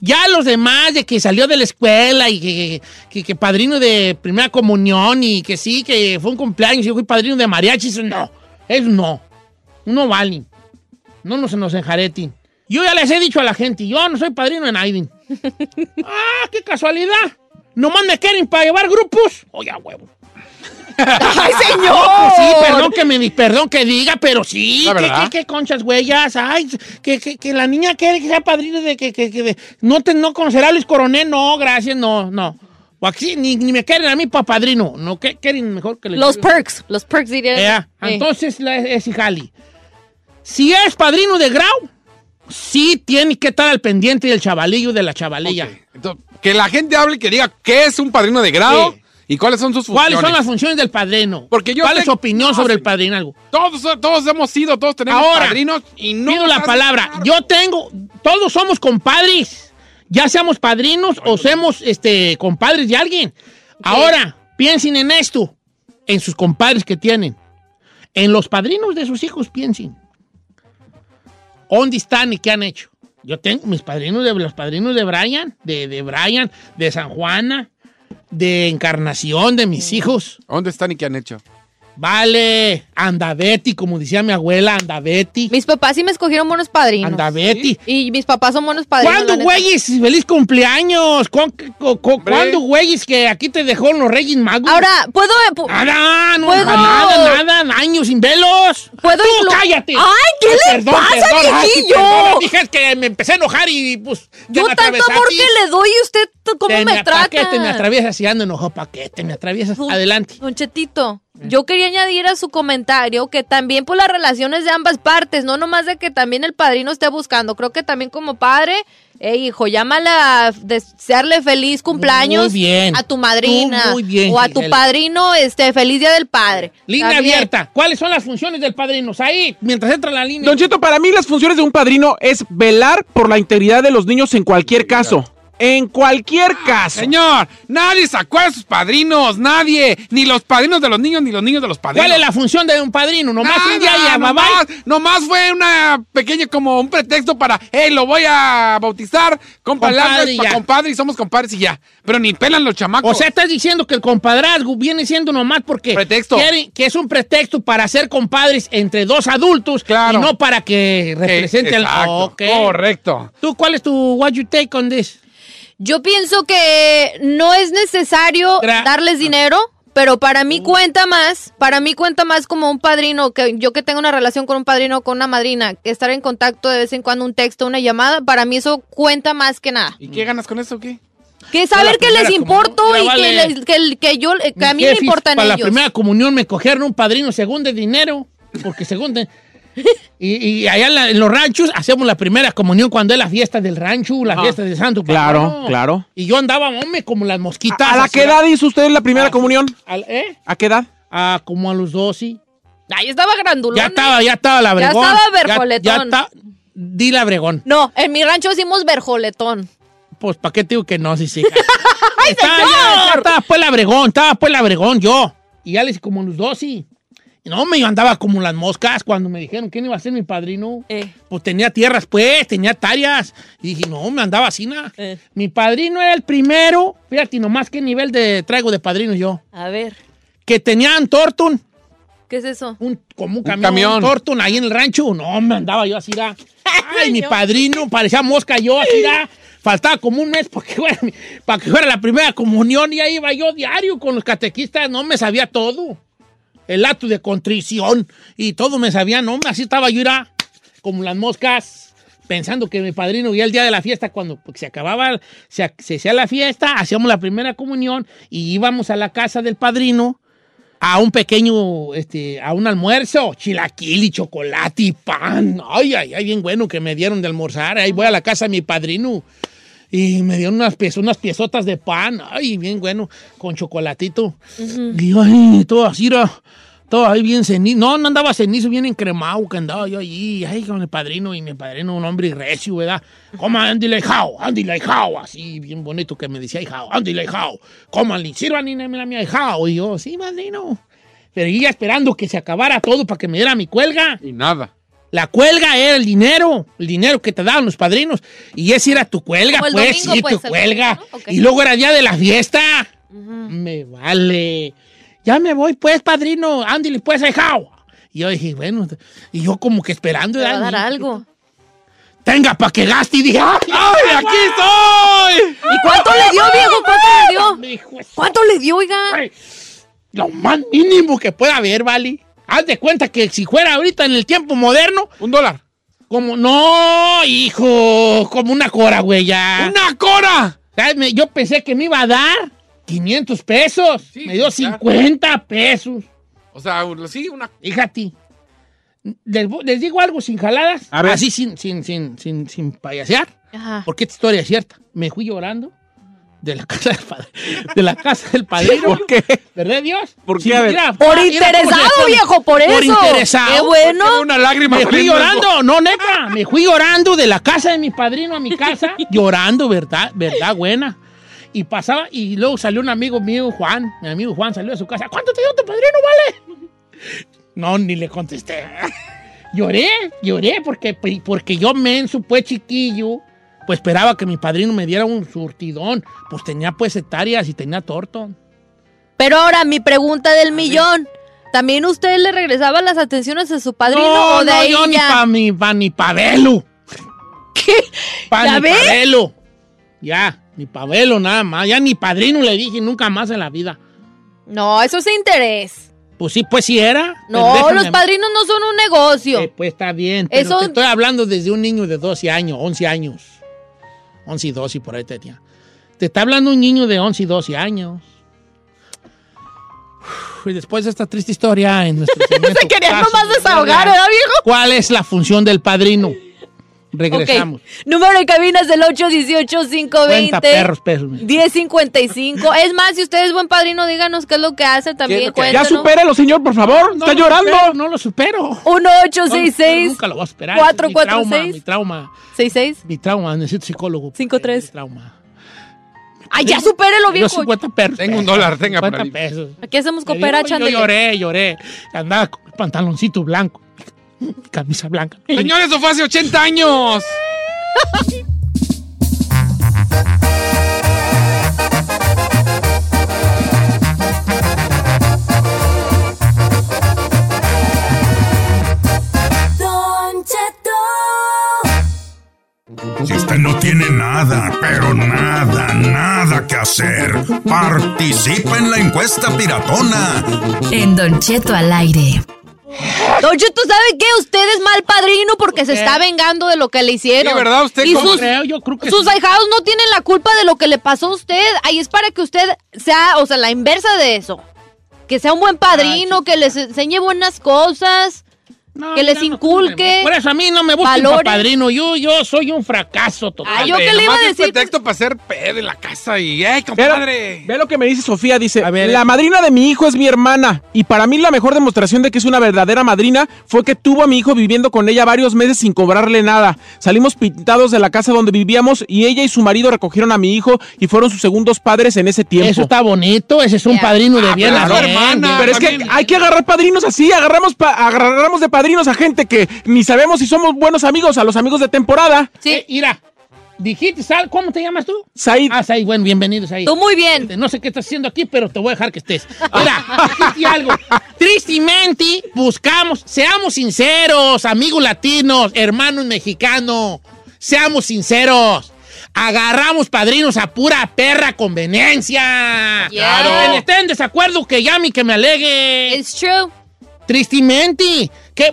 Ya los demás de que salió de la escuela y que, que, que padrino de primera comunión y que sí, que fue un cumpleaños y yo fui padrino de mariachi, eso no. Eso no. No valen. No nos, nos enjareten. Yo ya les he dicho a la gente, yo no soy padrino de nadie. [LAUGHS] ah, qué casualidad. Nomás me quieren para llevar grupos. Oye, huevo. ¡Ay, señor! [LAUGHS] No, pues sí, perdón que me perdón que diga, pero sí, que, que, que conchas huellas, ay, que, que, que la niña quiere que sea padrino de que, que, que de- no te no conocerá a Luis Coronel, no, gracias, no, no. O aquí ni, ni me quieren a mí para padrino, no, que quieren mejor que le Los perks, los perks dirían. Ea, Eh. Entonces la- es Jali. Si es padrino de grau, sí tiene que estar al pendiente del chavalillo de la chavalilla. Entonces, que la gente hable y que diga qué es un padrino de grado Sí. ¿Y cuáles son sus funciones? ¿Cuáles son las funciones del padrino? Porque yo ¿Cuál es su opinión No, sobre el padrinazgo? Todos, todos hemos sido, todos tenemos Ahora, padrinos y no. Pido la palabra. Yo tengo, todos somos compadres. Ya seamos padrinos o seamos este, compadres de alguien. Ahora, piensen en esto, en sus compadres que tienen. En los padrinos de sus hijos, piensen. ¿Dónde están y qué han hecho? Yo tengo mis padrinos de los padrinos de Brian, de, de Brian, de San Juana, de Encarnación, de mis hijos. ¿Dónde están y qué han hecho? Vale, anda Betty, como decía mi abuela, anda Betty. Mis papás sí me escogieron buenos padrinos. Anda Betty. Y mis papás son buenos padrinos. ¿Cuándo, güeyes? ¡Feliz cumpleaños! ¿Cu- cu- cu- ¿Cuándo, güeyes, que aquí te dejó los Reyes Magos? Ahora, ¿puedo...? pu- Nada, no, ¿Puedo- nada, nada, años sin velos. ¿Puedo ¡Tú, cállate! ¡Ay, qué le pasa, ay, sí, viejillo! perdona, dije que me empecé a enojar y pues... Yo me tanto amor que le doy y usted cómo Te me ¿pa' qué trata. te me atraviesas y ando enojado? ¿Para qué te me atraviesas? Adelante. Don Chetito, yo quería añadir a su comentario que también por las relaciones de ambas partes, no nomás de que también el padrino esté buscando, creo que también como padre, eh, hijo, llámale a desearle feliz cumpleaños Muy bien. a tu madrina Tú muy bien, o a tu Gisela. padrino, este, feliz día del padre. Línea También. abierta. ¿Cuáles son las funciones del padrino? Ahí, mientras entra la línea. Don Cheto, para mí las funciones de un padrino es velar por la integridad de los niños en cualquier caso. En cualquier caso. Señor, nadie sacó a sus padrinos, nadie. Ni los padrinos de los niños, ni los niños de los padrinos. ¿Cuál es la función de un padrino? Nomás Nada, un día y a bye nomás, nomás fue una pequeña, como un pretexto para, hey, lo voy a bautizar, compa, Compadre, compadre y somos compadres y ya. Pero ni pelan los chamacos. O sea, estás diciendo que el compadrazgo viene siendo nomás porque Pretexto. quieren- que es un pretexto para ser compadres entre dos adultos Claro. y no para que represente al exacto, Ok. correcto. ¿Tú cuál es tu what you take on this? Yo pienso que no es necesario Gra- darles dinero, pero para mí cuenta más, para mí cuenta más como un padrino, que yo que tengo una relación con un padrino o con una madrina, que estar en contacto de vez en cuando, un texto, una llamada, para mí eso cuenta más que nada. ¿Y qué ganas con eso o qué? Que saber la que les importo comunión, y que, les- que, el- que yo, que a mí me importan Para la ellos. primera comunión me cogieron un padrino según de dinero, porque según de- Y, y allá en, la- en los ranchos hacemos la primera comunión cuando es la fiesta del rancho, la fiesta de Santo Claro, claro. Y yo andaba, hombre, como las mosquitas. ¿A la qué edad hizo usted la primera Ah, comunión? al- ¿Eh? ¿A qué edad? Ah, como a los 12. Ay, estaba grandulón. Ya ¿eh? estaba, ya estaba la Ya bregón. estaba Ya- verjoletón. Ya, está. Di la bregón. No, en mi rancho decimos verjoletón. Pues, ¿para qué te digo que no? Sí, sí. [LAUGHS] Estaba, ya, ya estaba pues la bregón, estaba pues la bregón, yo. Y ya le hice como a los 12. Y no, me yo andaba como las moscas cuando me dijeron quién iba a ser mi padrino. Eh. Pues tenía tierras, pues, tenía hectáreas. Y dije, no, me andaba así, na. Eh. Mi padrino era el primero. Fíjate nomás qué nivel de traigo de padrino yo. A ver, Que tenían Torton. ¿qué es eso? un, como un camión, camión. Torton ahí en el rancho. No, me andaba yo así, da. [LAUGHS] Ay, mi padrino, parecía mosca yo así, da. Faltaba como un mes para que, fuera, para que fuera la primera comunión y ahí iba yo diario con los catequistas. No me sabía todo. El acto de contrición y todo me sabía, no, así estaba yo, como las moscas, pensando que mi padrino ya el día de la fiesta, cuando pues, se acababa, se, se hacía la fiesta, hacíamos la primera comunión y íbamos a la casa del padrino a un pequeño, este, a un almuerzo, chilaquil y chocolate y pan. Ay, ay, ay, bien bueno que me dieron de almorzar. Ahí voy a la casa de mi padrino y me dieron unas, piez- unas piezotas de pan. Ay, bien bueno, con chocolatito. Y yo, ay, todo así, era, todo ahí bien cenizo. No, no andaba cenizo, bien encremado que andaba yo allí, ay, con el padrino y mi padrino, un hombre recio, ¿verdad? Coma, Andy Leijao, Andy Leijao, así, bien bonito que me decía, hijao, Andy Leijao, coman, sirvan y la mía, hijao. Y yo, sí, padrino. Pero ya esperando que se acabara todo para que me diera mi cuelga. Y nada. La cuelga era el dinero, el dinero que te daban los padrinos. Y ese era tu cuelga, pues, domingo, sí, pues, tu el cuelga. domingo, ¿no? Ok. Y luego era día de la fiesta. Me vale. Ya me voy, pues, padrino. Ándale, pues, hijao. Y yo dije, bueno, y yo como que esperando. Te va a dar algo. Tenga para que gaste. Y dije, ¡ay, ¡Ay, [LAUGHS] aquí estoy! ¿Y cuánto le dio, viejo? ¿Cuánto le dio? ¿Cuánto le dio, oiga? Lo más mínimo que pueda haber, ¿vale? Haz de cuenta que si fuera ahorita en el tiempo moderno, Un dólar. como, no, hijo, como una cora, güey, ya. ¡Una cora! ¿Sabes? Yo pensé que me iba a dar 500 pesos. Sí, me dio sí, claro. 50 pesos. O sea, sí, una. Fíjate. Les, les digo algo sin jaladas. A ver. Así sin, sin, sin, sin, sin payasear. Ajá. Porque esta historia es cierta. Me fui llorando de la casa del padrino. De la casa del padrino. ¿Por qué? ¿Verdad, Dios? ¿Por Sí, qué? A ver. mira, Por mira interesado, viejo, por eso. Por interesado. Qué bueno. Una lágrima Me fui llorando, no, neta, me fui llorando de la casa de mi padrino a mi casa, [LAUGHS] llorando, ¿verdad? ¿Verdad, buena? Y pasaba, y luego salió un amigo mío, Juan, mi amigo Juan salió de su casa, ¿cuánto te dio tu padrino, vale? No, ni le contesté. [LAUGHS] Lloré, lloré, porque, porque yo menso, pues chiquillo, pues esperaba que mi padrino me diera un surtidón, pues tenía pues hectáreas y tenía torto. Pero ahora, mi pregunta del millón. ¿También usted le regresaba las atenciones a su padrino no, o de no, yo ni pa' mi, pa' ni. ¿Qué? Pa' ¿Ya ni ve? pavelo. Ya, ni pavelo nada más. Ya ni padrino le dije nunca más en la vida. No, eso es interés. Pues sí, pues sí era. No, los padrinos no son un negocio. Eh, pues está bien, pero Eso- te estoy hablando desde un niño de 12 años, 11 años. 11 y 12 y por ahí te tenía. Te está hablando un niño de 11 y 12 años. Y después de esta triste historia en nuestro [LAUGHS] segmento, Se quería nomás de desahogar, ¿verdad, viejo? ¿Cuál es la función del padrino? Regresamos. Ok. Número de cabina es el Cuenta 818-520. perros, pesos. mi. 1055. Es más, si usted es buen padrino, díganos qué es lo que hace también. que? Ya supéralo, señor, por favor. No Está lo llorando. supero, no lo supero. 1866 Nunca lo voy a superar. cuatro, mi cuatro, trauma, seis. mi trauma, 66. mi trauma, necesito psicólogo. Cinco, tres. Mi trauma. Ay, ya supérelo, Yo viejo. 50 perros. Tengo un dólar, tenga por 50 ahí. pesos. Aquí hacemos cooperacha. digo, Yo lloré, lloré. Andaba con el pantaloncito blanco. [LAUGHS] Camisa blanca. Señores, eso fue hace 80 años. Don Cheto. Si usted no tiene nada, pero nada, nada que hacer, participa en la encuesta piratona. En Don Cheto al aire. Don Cheto, ¿sabe qué? Usted es mal padrino porque se está vengando de lo que le hicieron. Sí, ¿verdad? Usted y sus, creo, yo creo que sus sí. ahijados no tienen la culpa de lo que le pasó a usted. Ahí es para que usted sea, o sea, la inversa de eso. Que sea un buen padrino, que les enseñe buenas cosas. No, que les no, inculque Por eso a mí no me busquen valores. pa' padrino. Yo, yo soy un fracaso total. Ay, yo qué le iba a decir. pretexto para hacer pedo en la casa y, ¡ay, Ve, compadre! ve lo que me dice Sofía, dice, A ver. la madrina de mi hijo es mi hermana y para mí la mejor demostración de que es una verdadera madrina fue que tuvo a mi hijo viviendo con ella varios meses sin cobrarle nada. Salimos pintados de la casa donde vivíamos y ella y su marido recogieron a mi hijo y fueron sus segundos padres en ese tiempo. Eso está bonito. Ese es un padrino de Ah, bien. claro, a bien, hermana. Pero es que hay que agarrar padrinos así, agarramos, pa- agarramos de padrinos a gente que ni sabemos si somos buenos amigos, a los amigos de temporada. Sí. Eh, mira, dijiste, ¿sal? ¿cómo te llamas tú? Said, Ah, Said, bueno, bienvenido, Said. Tú muy bien. No sé qué estás haciendo aquí, pero te voy a dejar que estés. [LAUGHS] Mira, dijiste algo. Tristemente, buscamos, seamos sinceros, amigos latinos, hermanos mexicanos, seamos sinceros. Agarramos padrinos a pura perra conveniencia. Yeah. Y quien esté en desacuerdo, que llame y que me alegue. It's true. Tristemente.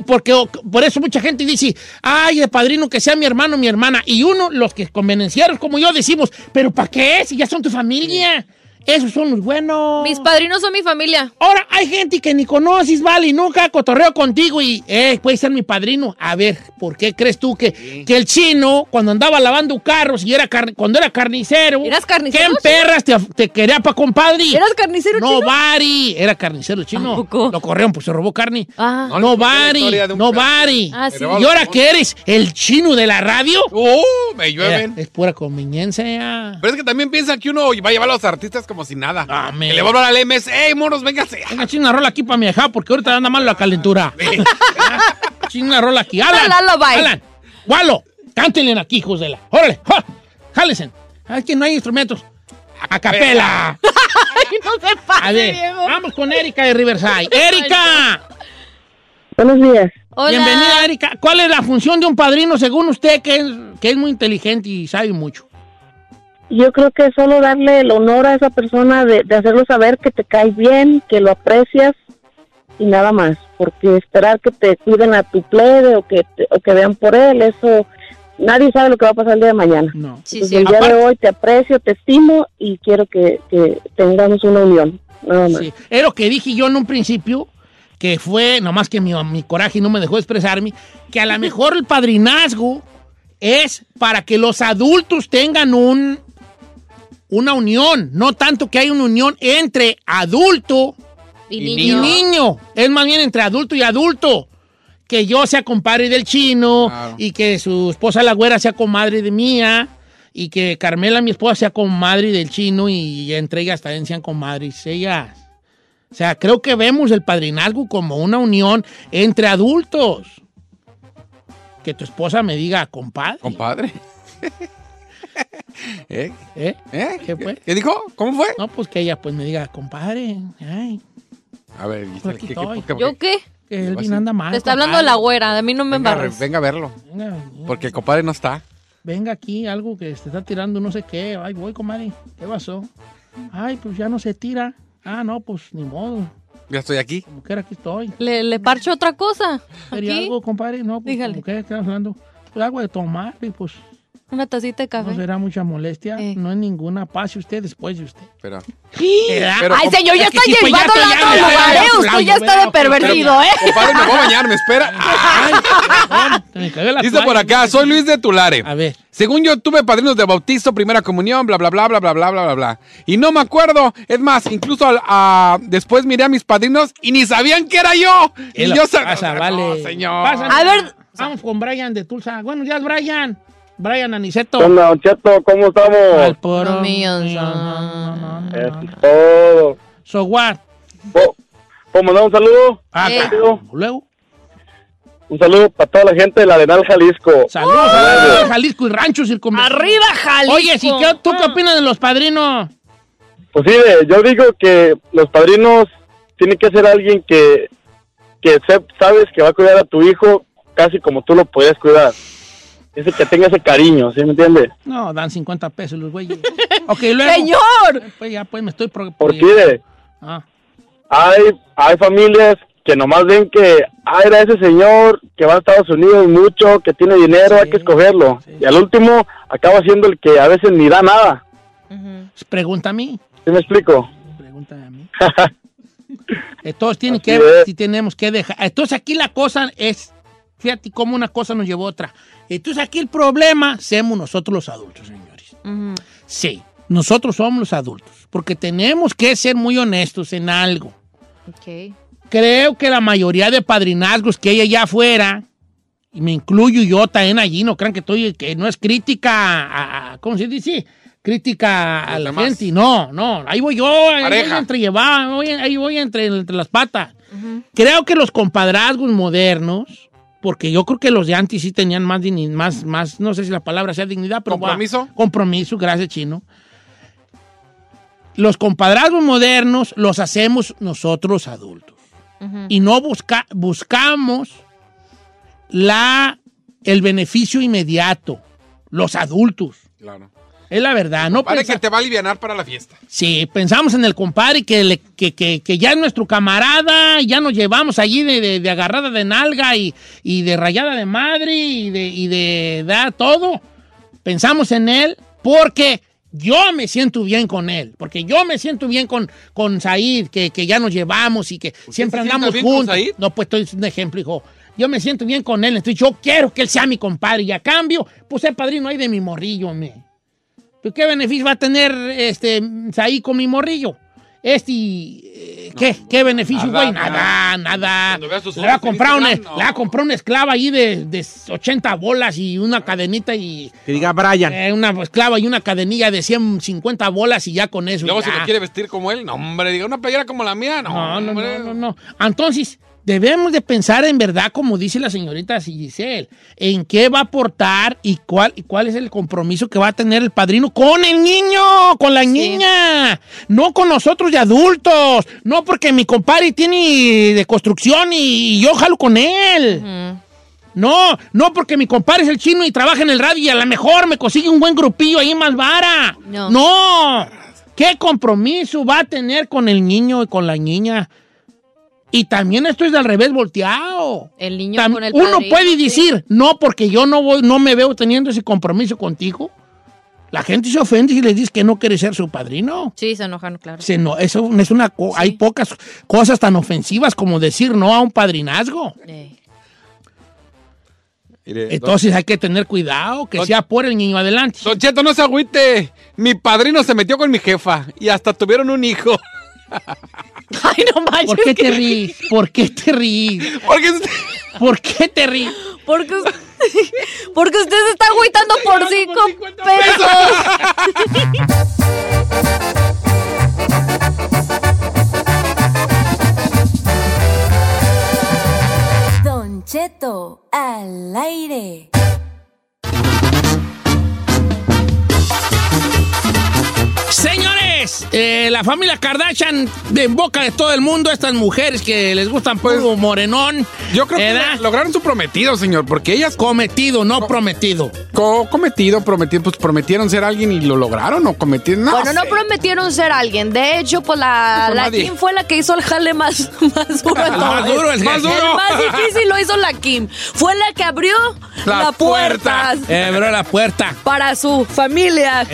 Porque por eso mucha gente dice, ay, de padrino que sea mi hermano, mi hermana. Y uno, los que convenencieros como yo, decimos, ¿pero para qué? Si ya son tu familia. Esos son los buenos. Mis padrinos son mi familia. Ahora, hay gente que ni conoces, vale, y nunca cotorreo contigo y, eh, puede ser mi padrino. A ver, ¿por qué crees tú que, que el chino, cuando andaba lavando carros y era carni- cuando era carnicero, ¿Eras carnicero, ¿qué perras te, te quería pa' compadre? ¿Eras carnicero No, chino? Bari, era carnicero chino. ¿A poco? Lo corrieron, pues se robó carne. Ah. No, No, Bari, no. Bari. Ah, sí. ¿Y ahora que eres el chino de la radio? ¡Uh! Me llueven. es pura conveniencia. Pero es que también piensan que uno va a llevar a los artistas como si nada. Ah, me- que le va a hablar al MS. ¡Ey, monos, véngase! Venga, china rola aquí para mi hija, porque ahorita anda mal la calentura. [LAUGHS] [LAUGHS] china rola aquí. Alan, Lalo. Alan, Walo, cántenle aquí, hijos de la. Órale, ¡ja! jálense. Aquí no hay instrumentos. A capela. [LAUGHS] Ay, no se pase, A ver, Diego. vamos con Erika de Riverside. ¡Erika! Buenos días. Hola. Bienvenida, Erika. ¿Cuál es la función de un padrino según usted, que es, que es muy inteligente y sabe mucho? Yo creo que es solo darle el honor a esa persona de, de hacerlo saber que te cae bien, que lo aprecias y nada más. Porque esperar que te cuiden a tu plebe o que, te- o que vean por él, eso nadie sabe lo que va a pasar el día de mañana. No. Sí, Entonces, sí. el día Aparte- de hoy te aprecio, te estimo y quiero que, que tengamos una unión. Nada más. Sí. Es lo que dije yo en un principio, que fue, nomás que mi, mi coraje no me dejó expresarme, que a lo [LAUGHS] mejor el padrinazgo es para que los adultos tengan un una unión, no tanto que hay una unión entre adulto Y y niño. niño. Es más bien entre adulto y adulto. Que yo sea compadre del chino Claro. y que su esposa la güera sea comadre de mía y que Carmela, mi esposa, sea comadre del chino y entre ellas también sean comadres ellas. O sea, creo que vemos el padrinazgo como una unión entre adultos. Que tu esposa me diga compadre. Compadre. [LAUGHS] ¿Eh? ¿Eh? ¿Eh? ¿Qué fue? ¿Qué dijo? ¿Cómo fue? No, pues que ella pues me diga compadre. Ay, A ver, Giselle, aquí ¿qué- qué- estoy. qué- qué- ¿Yo qué? que Elvin anda mal. Te está hablando de la compadre. güera, a mí no me Venga, venga a verlo. Venga, Porque el compadre no está. venga aquí, algo que se está tirando no sé qué. Ay, voy, comadre. ¿Qué pasó? Ay, pues ya no se tira. Ah, no, pues ni modo. Ya estoy aquí. Como que aquí estoy. ¿Le, le parcho otra cosa? ¿Quería ¿Aquí? algo, compadre? No, pues Dígale. como que estamos hablando. Pues algo de tomar y pues Una tacita de café. no será mucha molestia. Eh. No es ninguna. Pase usted después de usted. Pero. [GASPS] ¿Verdad? Pero, Ay, señor, ya Es está sí, pues, ya llevándolo a estoy- otro ya, ya, lugar, ya, ¿eh? ya, Usted ya, ya está ya, de ya, pervertido, ¿eh? Compadre, me voy a bañar, me espera. [LAUGHS] Ay, me la Dice por acá, soy Luis de Tulare. A ver. Según yo tuve padrinos de bautizo, primera comunión, bla, bla, bla, bla, bla, bla, bla, bla, bla. Y no me acuerdo. Es más, incluso al- a- después miré a mis padrinos y ni sabían que era yo. ¿Qué Y yo sab- pasa, No, vale. señor. Pásale. A ver. Vamos con Brian de Tulsa. Buenos días, Brian. Brian Aniceto. ¿Qué onda, Don Cheto? ¿Cómo Al estamos? poro. No, mío, No, no, no, no, Eso no. es todo. So what? ¿Puedo puedo mandar un saludo? Ah, Eh. claro. Luego. Un saludo para toda la gente del Arenal Jalisco. Saludos a Jalisco y Rancho Circunvecinos. ¡Arriba, Jalisco! Oye, ¿sí, qué- ¿tú qué opinas de los padrinos? Pues sí, yo digo que los padrinos tienen que ser alguien que, que sabes que va a cuidar a tu hijo casi como tú lo podías cuidar. Ese que tenga ese cariño, ¿sí me entiendes? No, dan 50 pesos los güeyes. ok, luego. ¡Señor! Pues ya, pues me estoy... Pro, Porque mire, Ah, hay, hay familias que nomás ven que, ah, era ese señor que va a Estados Unidos mucho, que tiene dinero, Sí, hay que escogerlo. sí. Y al último acaba siendo el que a veces ni da nada. pues pregunta a mí. ¿Sí me explico? Pregúntame a mí. [LAUGHS] Eh, Todos tienen Así que, es. si tenemos que dejar. Entonces aquí la cosa es, fíjate cómo una cosa nos llevó a otra. Entonces aquí el problema somos nosotros los adultos, señores. Ujú. Sí, nosotros somos los adultos, porque tenemos que ser muy honestos en algo. Ok. Creo que la mayoría de padrinazgos que hay allá afuera, y me incluyo yo también allí, no crean que estoy, que no es crítica a, a- ¿cómo se dice? Crítica a la demás. gente, no, no, ahí voy yo, ahí voy entre llevar, ahí voy entre, entre las patas. Creo que los compadrazgos modernos, porque yo creo que los de antes sí tenían más, más, más no sé si la palabra sea dignidad, pero va, ¿Compromiso? compromiso, gracias chino. Los compadrazgos modernos los hacemos nosotros adultos y no busca, buscamos la, el beneficio inmediato, los adultos. Claro. Es la verdad, no pensa- que te va a aliviar para la fiesta. Sí, pensamos en el compadre que, le- que, que- que ya es nuestro camarada, ya nos llevamos allí de, de- de agarrada de nalga y, y de rayada de madre y de, y de dar todo. Pensamos en él porque yo me siento bien con él, porque yo me siento bien con, con Said, que, que ya nos llevamos y que siempre andamos bien con juntos. Said? No, pues estoy es un ejemplo, hijo. Yo me siento bien con él, entonces yo quiero que él sea mi compadre y a cambio, pues el padrino ahí de mi morrillo, me. ¿Pero ¿Qué beneficio va a tener este ahí con mi morrillo? Este, eh, ¿qué? ¿Qué beneficio, güey? Nada, nada. Le va a comprar una, no. le va a comprar una esclava ahí de, de 80 bolas y una cadenita y Que diga Brian. eh, una esclava y una cadenilla de 150 bolas y ya con eso. Luego si ya. lo quiere vestir como él, no, hombre, diga una playera como la mía, no. No, no, hombre. no, no, no. Entonces, debemos de pensar en verdad, como dice la señorita Giselle, en qué va a aportar y cuál, y cuál es el compromiso que va a tener el padrino con el niño, con la niña, no con nosotros de adultos, no porque mi compadre tiene de construcción y, yo jalo con él. No, no porque mi compadre es el chino y trabaja en el radio y a lo mejor me consigue un buen grupillo ahí más vara. No. no. ¿Qué compromiso va a tener con el niño y con la niña? Y también esto es al revés volteado. El niño Tam- con el Uno puede sí. decir, no, porque yo no voy, no me veo teniendo ese compromiso contigo. La gente se ofende si le dices que no quiere ser su padrino. Sí, se enojan, claro. Se no, eso es una co- hay pocas cosas tan ofensivas como decir no a un padrinazgo. Eh. Entonces hay que tener cuidado, que sea por el niño adelante. Don Cheto, no se agüite. Mi padrino se metió con mi jefa y hasta tuvieron un hijo. Ay, no manches. ¿Por qué te ríes? ¿Por qué te ríes? Porque ¿Por qué te ríes? Porque, [LAUGHS] porque usted se está agüitando por cinco pesos. [LAUGHS] Don Cheto al aire. Señores, eh, la familia Kardashian de en boca de todo el mundo, estas mujeres que les gustan puro morenón. Pues, Yo creo que lograron su prometido, señor, porque ellas... Cometido, no prometido. Co- cometido, prometido, pues prometieron ser alguien y lo lograron o cometieron... No, Bueno, no sé. prometieron ser alguien. De hecho, pues la, Pues la. Kim fue la que hizo el jale más, [LAUGHS] más duro. de Más duro, el Más duro. más [LAUGHS] difícil lo hizo la Kim. Fue la que abrió La la, puerta, puerta. Eh, abrió la puerta. para su familia.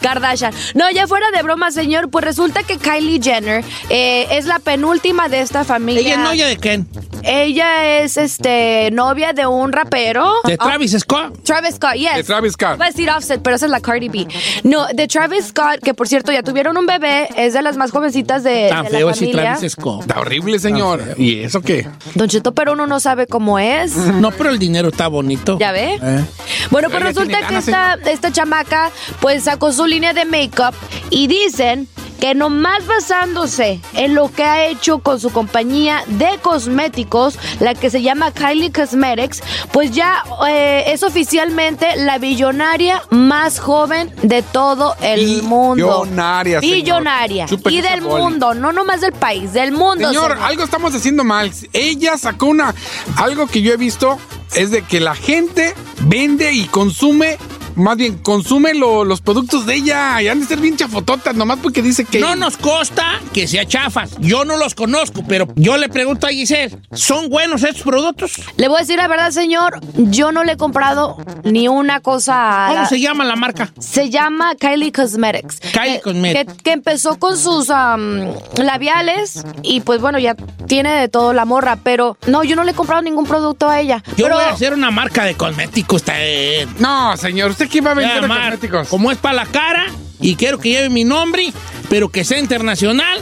Kardashian. No, ya fuera de broma, señor, pues resulta que Kylie Jenner eh, es la penúltima de esta familia. ¿Ella es novia de quién? Ella es este novia de un rapero. ¿De Ah, Travis Scott? Travis Scott, yes. De Travis Scott. Iba a decir Offset, pero esa es la Cardi B. No, de Travis Scott, que por cierto ya tuvieron un bebé, es de las más jovencitas de, Tan de feo la ese familia. Travis Scott. Está horrible, señor. ¿Y eso qué? Don Cheto, pero uno no sabe cómo es. No, pero el dinero está bonito. ¿Ya ve? Eh. Bueno, pues resulta que esta, esta chamaca pues sacó su línea de make-up y dicen que nomás basándose en lo que ha hecho con su compañía de cosméticos, la que se llama Kylie Cosmetics, pues ya eh, es oficialmente la billonaria más joven de todo el mundo. Billonaria. Billonaria. Y del mundo, no nomás del país, del mundo. Señor, señor. algo estamos haciendo mal. Ella sacó una. Algo que yo he visto es de que la gente vende y consume. Más bien, consume lo- los productos de ella y han de ser bien chafototas, nomás porque dice que. No nos consta que sea chafas. Yo no los conozco, pero yo le pregunto a Giselle, ¿son buenos estos productos? Le voy a decir la verdad, señor, yo no le he comprado ni una cosa. a ¿Cómo la- se llama la marca? Se llama Kylie Cosmetics. Kylie Que- Cosmetics. Que, que empezó con sus am, labiales y pues bueno, ya tiene de todo la morra, pero no, yo no le he comprado ningún producto a ella. Yo pero voy a hacer una marca de cosméticos. está bien. No, señor, ¿usted qué va a vender cosméticos? Como es para la cara y quiero que lleve mi nombre, pero que sea internacional,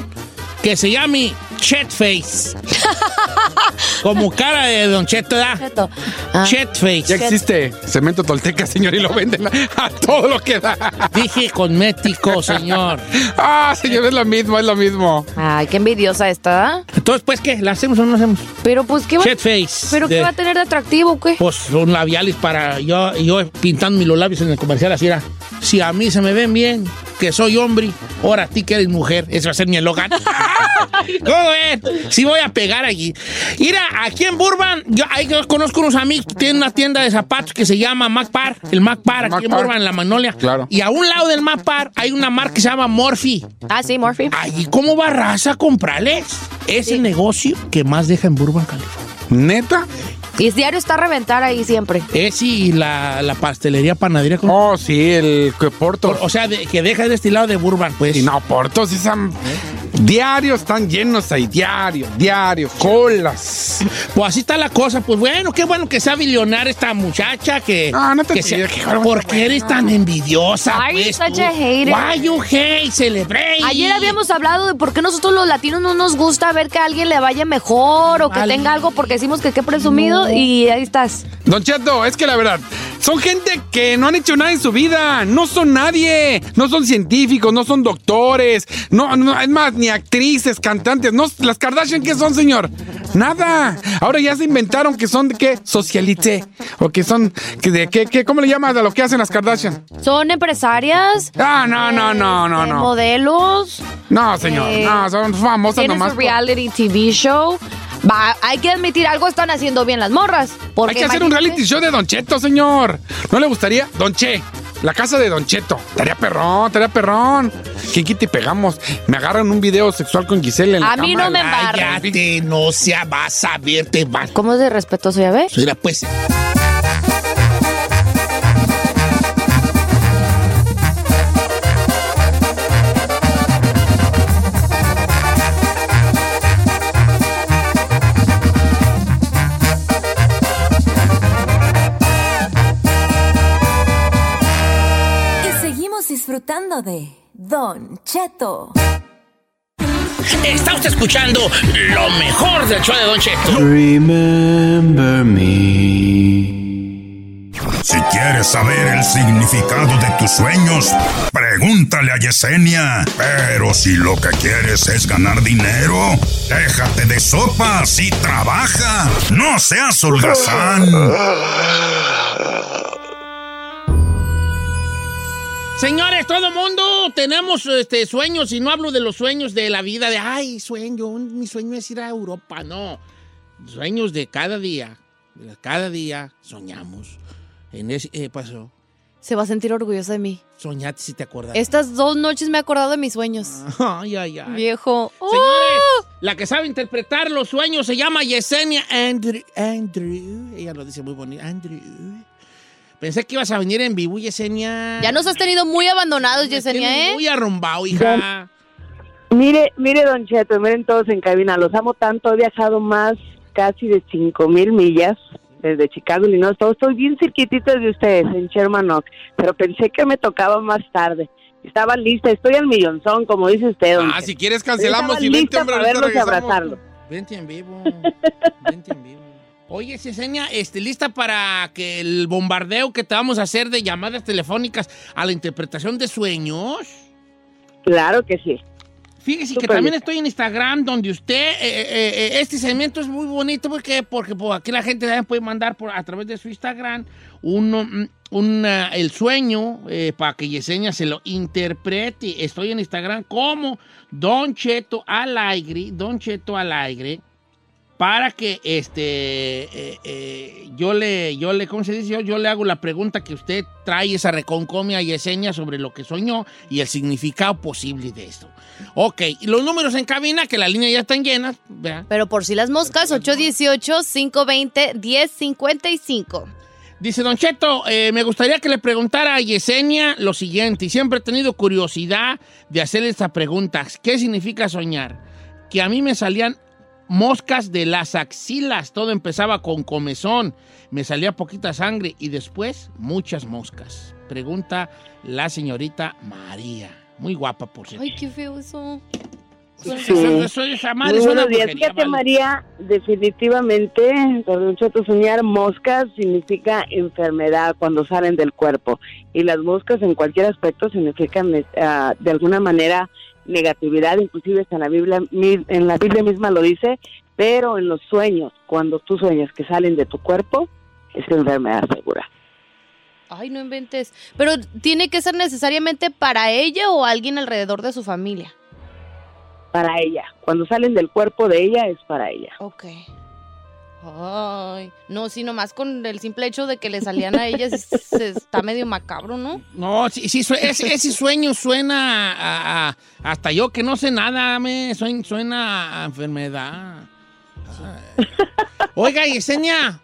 que se llame Chet Face. [LAUGHS] Como cara de Don Cheto, ¿verdad? Cheto. Ah. Chet Face. Ya existe cemento tolteca, señor, y lo venden a todo lo que da. Dije cosmético, señor. Ah, señor, es lo mismo, es lo mismo. Ay, qué envidiosa esta. ¿ah? Entonces, pues, ¿qué? ¿La hacemos o no la hacemos? Pero pues qué va, Chet Face. pero De- qué va a tener de atractivo, ¿qué? Pues son labiales para yo, yo pintando los labios en el comercial así era. Si a mí se me ven bien, que soy hombre, ahora a ti que eres mujer, ese va a ser mi eslogan. [LAUGHS] [LAUGHS] ¿Cómo ven? Sí voy a pegar allí. Mira, aquí en Burban, yo, ahí yo conozco unos amigos que tienen una tienda de zapatos que se llama MacPar, el MacPar, aquí en Macpar. Burban, en la Magnolia. Claro. Y a un lado del MacPar hay una marca que se llama Morphe. Ah, sí, Morphe. Allí, ¿cómo va raza a comprarles? Es el negocio que más deja en Burban, California. ¿Neta? Y el diario está a reventar ahí siempre. Es y la, la pastelería panadería. con- Oh, sí, el que Porto. O sea, de- que deja de este lado de Burbank, pues. Y no, Portos, están diarios están llenos ahí, diario, diario, colas. Pues así está la cosa. Pues bueno, qué bueno que sea billonaria esta muchacha que. No, no te que sea- que ¿Por qué eres tan envidiosa? Why pues, such tú? a hater? Why you hate? Celebrate. Ayer habíamos hablado de por qué nosotros los latinos no nos gusta ver que a alguien le vaya mejor o que Vale. tenga algo porque decimos que qué presumido y ahí estás. Don Cheto, es que la verdad, son gente que no han hecho nada en su vida, no son nadie, no son científicos, no son doctores, no, no es más, ni actrices, cantantes, no, las Kardashian, ¿qué son, señor? Nada. Ahora ya se inventaron que son de qué, socialité, o que son, que de qué, qué, ¿cómo le llamas a lo que hacen las Kardashian? Son empresarias. Ah, no, no, no, no, este, no. Modelos. No, señor, Eh, no, son famosas nomás. su por- reality TV show. Va, hay que admitir, algo están haciendo bien las morras. Porque Hay que hacer un reality show de Don Cheto, señor. ¿No le gustaría? Don Che, la casa de Don Cheto. Estaría perrón, estaría perrón. ¿Quién quita y pegamos? Me agarran un video sexual con Giselle en la A mí no me embarres. Cállate, no sea, vas a verte, vas. ¿Cómo es de respetuoso, ya ves? Mira, pues. Disfrutando de Don Cheto. Está usted escuchando lo mejor del show de Don Cheto. Remember me. Si quieres saber el significado de tus sueños, pregúntale a Yesenia. Pero si lo que quieres es ganar dinero, déjate de sopas y trabaja. No seas holgazán. Señores, todo mundo tenemos este, sueños y no hablo de los sueños de la vida de, ay, sueño, un- mi sueño es ir a Europa, no. Sueños de cada día, de cada día soñamos. En ese, eh, pasó, Se va a sentir orgullosa de mí. soñate si te acuerdas. Estas dos noches me he acordado de mis sueños. Ay, ay, ay. Viejo. ¡Oh! Señores, la que sabe interpretar los sueños se llama Yesenia Andrew. Andrew. Ella lo dice muy bonito. Andrew. Pensé que ibas a venir en vivo, Yesenia. Ya nos has tenido muy abandonados, Yesenia, ¿eh? Muy arrumbado, hija. Mire, mire, Don Cheto, miren todos en cabina, los amo tanto, he viajado más casi de cinco mil millas desde Chicago, Illinois, todo, estoy bien cerquitito de ustedes, en Sherman Oaks, pero pensé que me tocaba más tarde. Estaba lista, estoy al millonzón, como dice usted, Don Ah, Cheto. si quieres cancelamos y vente, hombre, para verlos y regresamos. abrazarlos. Vente en vivo. Vente en vivo. Oye, Yesenia, este, ¿lista para que el bombardeo que te vamos a hacer de llamadas telefónicas a la interpretación de sueños? Claro que sí. Fíjese que también bien. estoy en Instagram donde usted, eh, eh, eh, este segmento es muy bonito porque, porque pues, aquí la gente también puede mandar por, a través de su Instagram uno, mm, una- el sueño eh, para que Yesenia se lo interprete. Estoy en Instagram como Don Cheto Alegre, Don Cheto Alegre, para que este eh, eh, yo le, yo le, ¿cómo se dice? Yo, yo le hago la pregunta que usted trae esa reconcomia a Yesenia sobre lo que soñó y el significado posible de esto. Ok, y los números en cabina, que la línea ya están llenas. ¿verdad? Pero por si las moscas, 818-520-1055. Dice Don Cheto, eh, me gustaría que le preguntara a Yesenia lo siguiente, y siempre he tenido curiosidad de hacerle esta pregunta. ¿Qué significa soñar? Que a mí me salían moscas de las axilas, todo empezaba con comezón, me salía poquita sangre y después muchas moscas. Pregunta la señorita María. Muy guapa, por cierto. Ay, qué feo eso. Eso- eso- eso- esa madre buenos días. Fíjate, vale. María, definitivamente, Don soñar moscas significa enfermedad cuando salen del cuerpo. Y las moscas en cualquier aspecto significan eh, ah, de alguna manera negatividad, inclusive hasta en la Biblia, en la Biblia misma lo dice, pero en los sueños, cuando tú sueñas que salen de tu cuerpo, es enfermedad segura. Ay, no inventes. Pero tiene que ser necesariamente para ella o alguien alrededor de su familia. Para ella, cuando salen del cuerpo de ella, es para ella. Ok. Ay, no, sí, nomás con el simple hecho de que le salían a ella se- [LAUGHS] está medio macabro, ¿no? No, sí, sí, su- ese, ese sueño suena a, a- hasta yo que no sé nada, me suena, suena a enfermedad. Ay. Oiga, Yesenia.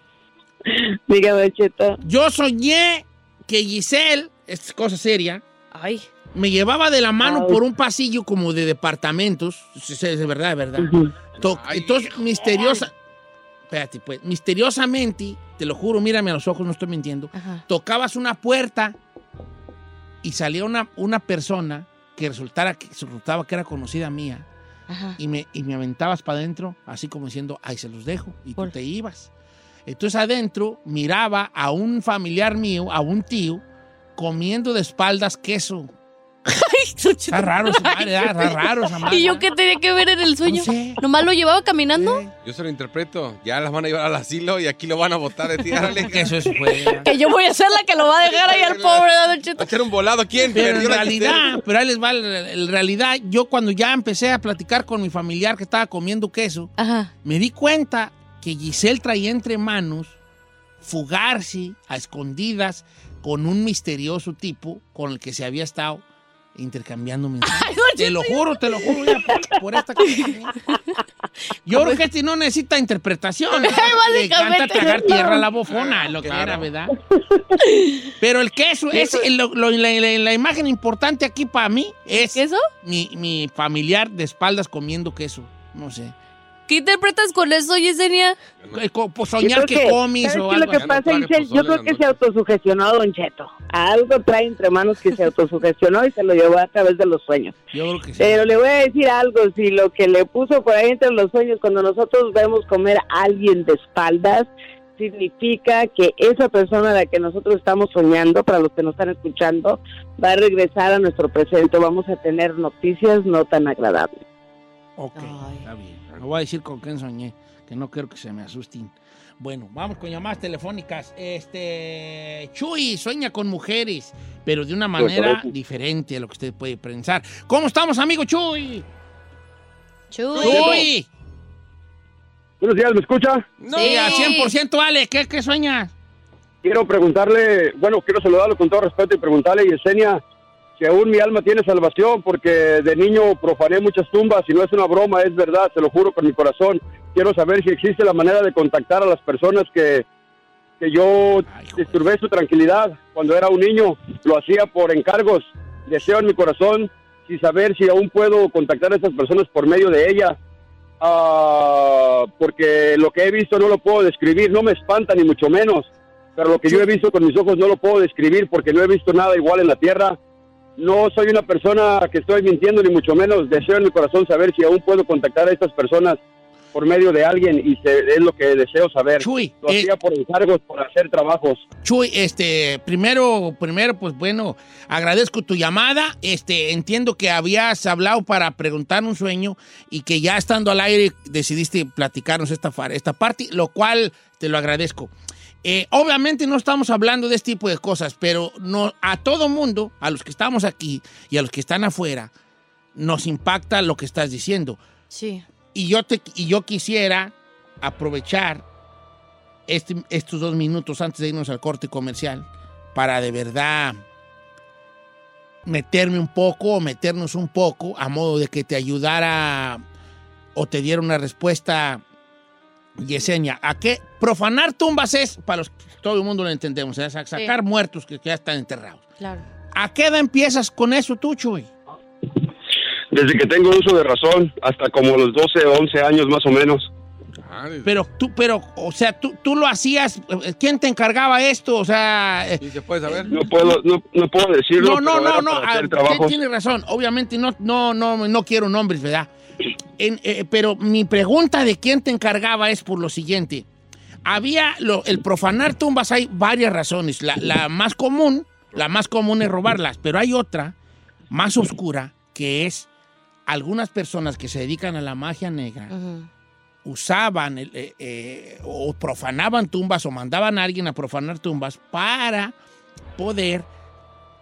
Dígame, Cheto. Yo soñé que Giselle, esta es cosa seria, Ay. me llevaba de la mano Ay. por un pasillo como de departamentos. Sí, sí, Es de verdad, de verdad. Entonces, misteriosa. Espérate, pues, misteriosamente, te lo juro, mírame a los ojos, no estoy mintiendo. Ajá. Tocabas una puerta y salía una, una persona que resultara que resultaba que era conocida mía Ajá. y me, y me aventabas para adentro, así como diciendo, ay, se los dejo, y tú Por- te ibas. Entonces adentro miraba a un familiar mío, a un tío, comiendo de espaldas queso. Está raro, esa madre, está raro esa madre. ¿Y yo qué tenía que ver en el sueño? No sé. ¿Nomás lo llevaba caminando? Yo se lo interpreto. Ya las van a llevar al asilo y aquí lo van a botar de tierra. Que eso es. Que yo voy a ser la que lo va a dejar ahí al pobre Don Cheto. Va a echar un volado. ¿Quién? Pero en realidad, pero ahí les va, en realidad, yo cuando ya empecé a platicar con mi familiar que estaba comiendo queso, Ajá. me di cuenta que Giselle traía entre manos fugarse a escondidas con un misterioso tipo con el que se había estado intercambiando [LAUGHS] mensajes. te lo juro, te lo juro, ya por, por esta cosa. [LAUGHS] Yo creo que este no necesita interpretación. [LAUGHS] Le encanta tragar tierra a la bofona, lo que Claro. era, ¿verdad? Pero el queso, es, lo- lo- la, la- la imagen importante aquí para mí es ¿Queso? mi, mi familiar de espaldas comiendo queso. No sé. ¿Qué interpretas con eso, Yesenia? Eh, co- Pues Yo soñar creo que comis ¿sabes o qué algo es lo que pasa, Giselle? Yo creo que se autosugestionó Don Cheto. Algo trae entre manos que se autosugestionó y se lo llevó a través de los sueños. Yo creo que sí. Pero le voy a decir algo, si lo que le puso por ahí entre los sueños, cuando nosotros vemos comer a alguien de espaldas, significa que esa persona a la que nosotros estamos soñando, para los que nos están escuchando, va a regresar a nuestro presente. Vamos a tener noticias no tan agradables. Ok, está bien. No voy a decir con quién soñé, que no quiero que se me asusten. Bueno, vamos con llamadas telefónicas. Este, Chuy sueña con mujeres, pero de una manera diferente a lo que usted puede pensar. ¿Cómo estamos, amigo Chuy? Chuy. Chuy. Buenos días, ¿me escucha? Sí, al 100% vale. ¿Qué, qué sueñas? Quiero preguntarle, bueno, quiero saludarlo con todo respeto y preguntarle, Yesenia, si aún mi alma tiene salvación, porque de niño profané muchas tumbas y no es una broma, es verdad, se lo juro con mi corazón. Quiero saber si existe la manera de contactar a las personas que, que yo disturbé su tranquilidad cuando era un niño. Lo hacía por encargos. Deseo en mi corazón y saber si aún puedo contactar a esas personas por medio de ella. Ah, porque lo que he visto no lo puedo describir, no me espanta ni mucho menos, pero lo que yo he visto con mis ojos no lo puedo describir porque no he visto nada igual en la tierra. No soy una persona que estoy mintiendo ni mucho menos, deseo en mi corazón saber si aún puedo contactar a estas personas por medio de alguien y se- es lo que deseo saber. Chuy, lo eh, hacía por encargos, por hacer trabajos. Chuy, este, primero, primero, pues bueno, agradezco tu llamada. Este, entiendo que habías hablado para preguntar un sueño y que ya estando al aire decidiste platicarnos esta, esta parte, lo cual te lo agradezco. Eh, obviamente no estamos hablando de este tipo de cosas, pero no, a todo mundo, a los que estamos aquí y a los que están afuera, nos impacta lo que estás diciendo. Sí. Y yo, te, y yo quisiera aprovechar este- estos dos minutos antes de irnos al corte comercial para de verdad meterme un poco o meternos un poco a modo de que te ayudara o te diera una respuesta, Yesenia. ¿A qué? Profanar tumbas es, para los todo el mundo lo entendemos, es sa- sacar muertos que, que ya están enterrados. Claro. ¿A qué edad empiezas con eso tú, Chuy? Desde que tengo uso de razón, hasta como los 12 o 11 años más o menos. Pero tú, pero, o sea, tú, tú lo hacías, eh, ¿quién te encargaba esto? O sea... eh, ¿Y se puede saber? No puedo, no, no puedo decirlo. No, no, pero no, no, trabajos. tiene razón. Obviamente no, no, no, no quiero nombres, ¿verdad? En- eh, pero mi pregunta de quién te encargaba es por lo siguiente. Había lo- el profanar tumbas, hay varias razones. La, la más común, la más común es robarlas, pero hay otra más oscura que es algunas personas que se dedican a la magia negra usaban eh, eh, o profanaban tumbas o mandaban a alguien a profanar tumbas para poder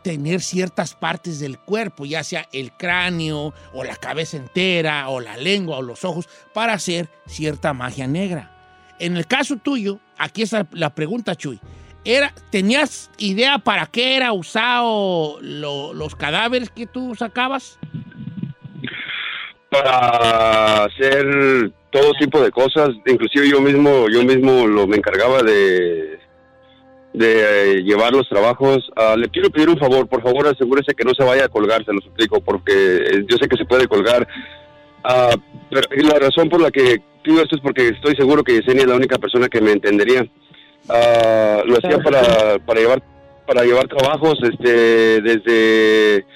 tener ciertas partes del cuerpo, ya sea el cráneo o la cabeza entera o la lengua o los ojos, para hacer cierta magia negra. En el caso tuyo, aquí está la pregunta, Chuy. Era, ¿Tenías idea para qué era usado lo- los cadáveres que tú sacabas? para hacer todo tipo de cosas, inclusive yo mismo, yo mismo lo me encargaba de de eh, llevar los trabajos. Ah, le quiero pedir un favor, por favor asegúrese que no se vaya a colgar, se lo suplico, porque eh, yo sé que se puede colgar. Ah, pero la razón por la que pido esto es porque estoy seguro que Yesenia es la única persona que me entendería. Ah, lo hacía para, para llevar para llevar trabajos este desde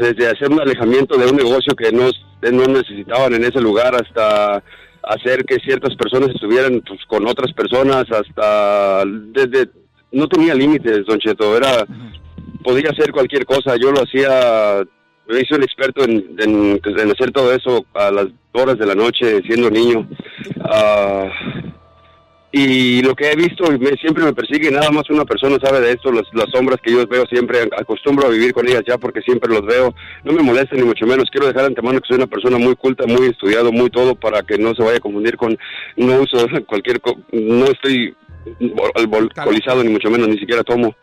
desde hacer un alejamiento de un negocio que no, no necesitaban en ese lugar hasta hacer que ciertas personas estuvieran pues, con otras personas hasta desde no tenía límites don Cheto era podía hacer cualquier cosa yo lo hacía me hice un experto en, en- hacer todo eso a las horas de la noche siendo niño. Ah, y lo que he visto me- siempre me persigue, nada más una persona sabe de esto, las, las sombras que yo veo siempre, acostumbro a vivir con ellas ya porque siempre los veo, no me molesta ni mucho menos, quiero dejar de antemano que soy una persona muy culta, muy estudiado, muy todo, para que no se vaya a confundir con, no uso [LAUGHS] cualquier, no estoy alcoholizado ni mucho menos, ni siquiera tomo.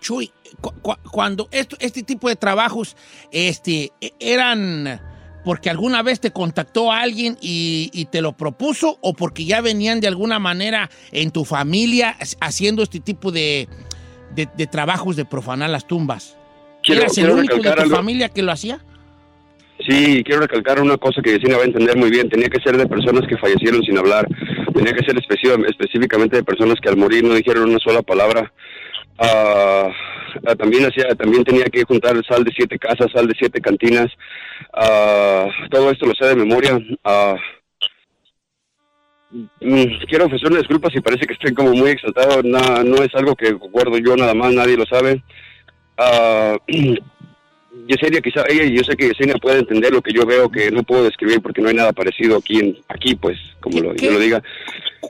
Chuy, cu- cu- cuando esto, este tipo de trabajos este, e- eran porque alguna vez te contactó alguien y, y te lo propuso o porque ya venían de alguna manera en tu familia ha- haciendo este tipo de, de- de trabajos de profanar las tumbas. Quiero- ¿Eras el único de tu algo. familia que lo hacía? Sí, quiero recalcar una cosa que Yesenia va a entender muy bien. Tenía que ser de personas que fallecieron sin hablar. Tenía que ser específicamente de personas que al morir no dijeron una sola palabra. Ah, ah, también hacía, también tenía que juntar sal de siete casas, sal de siete cantinas. Ah, todo esto lo sé de memoria. Mm, quiero ofrecer una disculpa si parece que estoy como muy exaltado. Na- no es algo que recuerdo yo nada más, nadie lo sabe. Ah, [CLEARS THROAT] Yesenia, quizá ella y yo sé que Yesenia puede entender lo que yo veo que no puedo describir porque no hay nada parecido aquí, en, aquí pues, como lo, yo lo diga.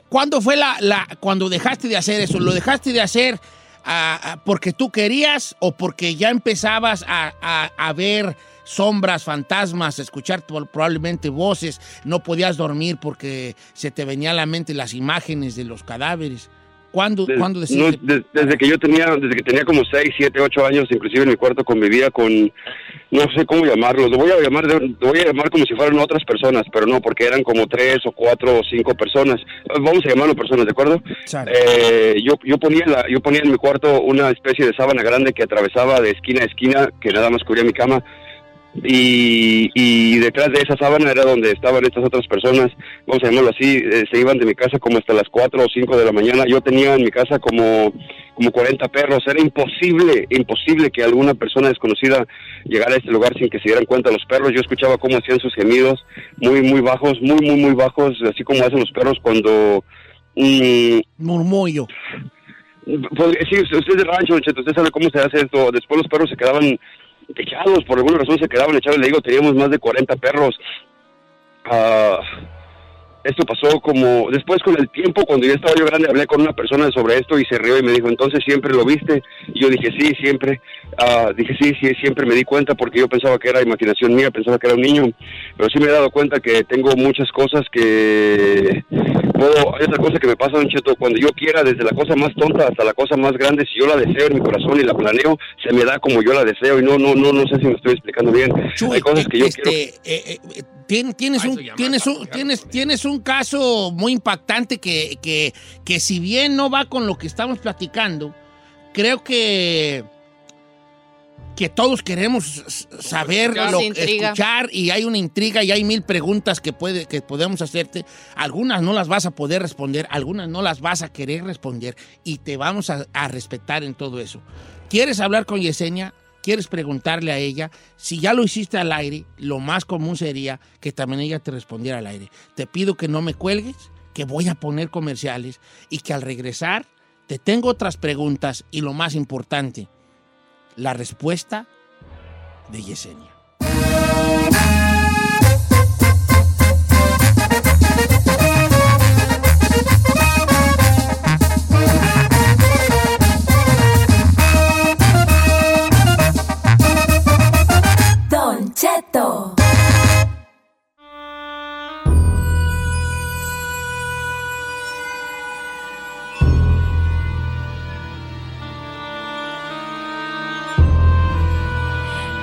¿Cuándo fue la, la cuando dejaste de hacer eso? ¿Lo dejaste de hacer ah, ah, porque tú querías o porque ya empezabas a, a- a ver sombras, fantasmas, escuchar probablemente voces, no podías dormir porque se te venían a la mente las imágenes de los cadáveres? ¿Cuándo, Des- ¿cuándo no, desde que yo tenía, desde que tenía como 6, 7, 8 años, inclusive en mi cuarto convivía con, no sé cómo llamarlos, lo voy a llamar, lo voy a llamar como si fueran otras personas, pero no, porque eran como tres o cuatro o cinco personas. Vamos a llamarlo personas, ¿de acuerdo? Eh, yo, yo ponía la, yo ponía en mi cuarto una especie de sábana grande que atravesaba de esquina a esquina, que nada más cubría mi cama. Y, y detrás de esa sábana era donde estaban estas otras personas, vamos a llamarlo así, eh, se iban de mi casa como hasta las 4 o 5 de la mañana. Yo tenía en mi casa como, como 40 perros. Era imposible, imposible que alguna persona desconocida llegara a este lugar sin que se dieran cuenta los perros. Yo escuchaba cómo hacían sus gemidos, muy, muy bajos, muy, muy, muy bajos, así como hacen los perros cuando... mm, Murmullo. pues, sí, usted es de rancho, usted sabe cómo se hace esto. Después los perros se quedaban echados, por alguna razón se quedaban echados. Le digo, teníamos más de 40 perros. Ah, esto pasó como después con el tiempo, cuando ya estaba yo grande, hablé con una persona sobre esto y se rió y me dijo, entonces siempre lo viste. Y yo dije, sí, siempre. Ah, dije, sí, sí, siempre me di cuenta porque yo pensaba que era imaginación mía, pensaba que era un niño. Pero sí me he dado cuenta que tengo muchas cosas que puedo, hay otra cosa que me pasa, Don Cheto, cuando yo quiera, desde la cosa más tonta hasta la cosa más grande, si yo la deseo en mi corazón y la planeo, se me da como yo la deseo y no, no, no, no sé si me estoy explicando bien. hay cosas que yo quiero. Este, eh, eh, tien- tienes, un, tienes, un, tienes, tienes un caso muy impactante que, que, que si bien no va con lo que estamos platicando, creo que, que todos queremos saber, lo, escuchar y hay una intriga y hay mil preguntas que, puede, que podemos hacerte. Algunas no las vas a poder responder, algunas no las vas a querer responder y te vamos a, a respetar en todo eso. ¿Quieres hablar con Yesenia? ¿Quieres preguntarle a ella? Si ya lo hiciste al aire, lo más común sería que también ella te respondiera al aire. Te pido que no me cuelgues, que voy a poner comerciales y que al regresar te tengo otras preguntas y lo más importante, la respuesta de Yesenia. Don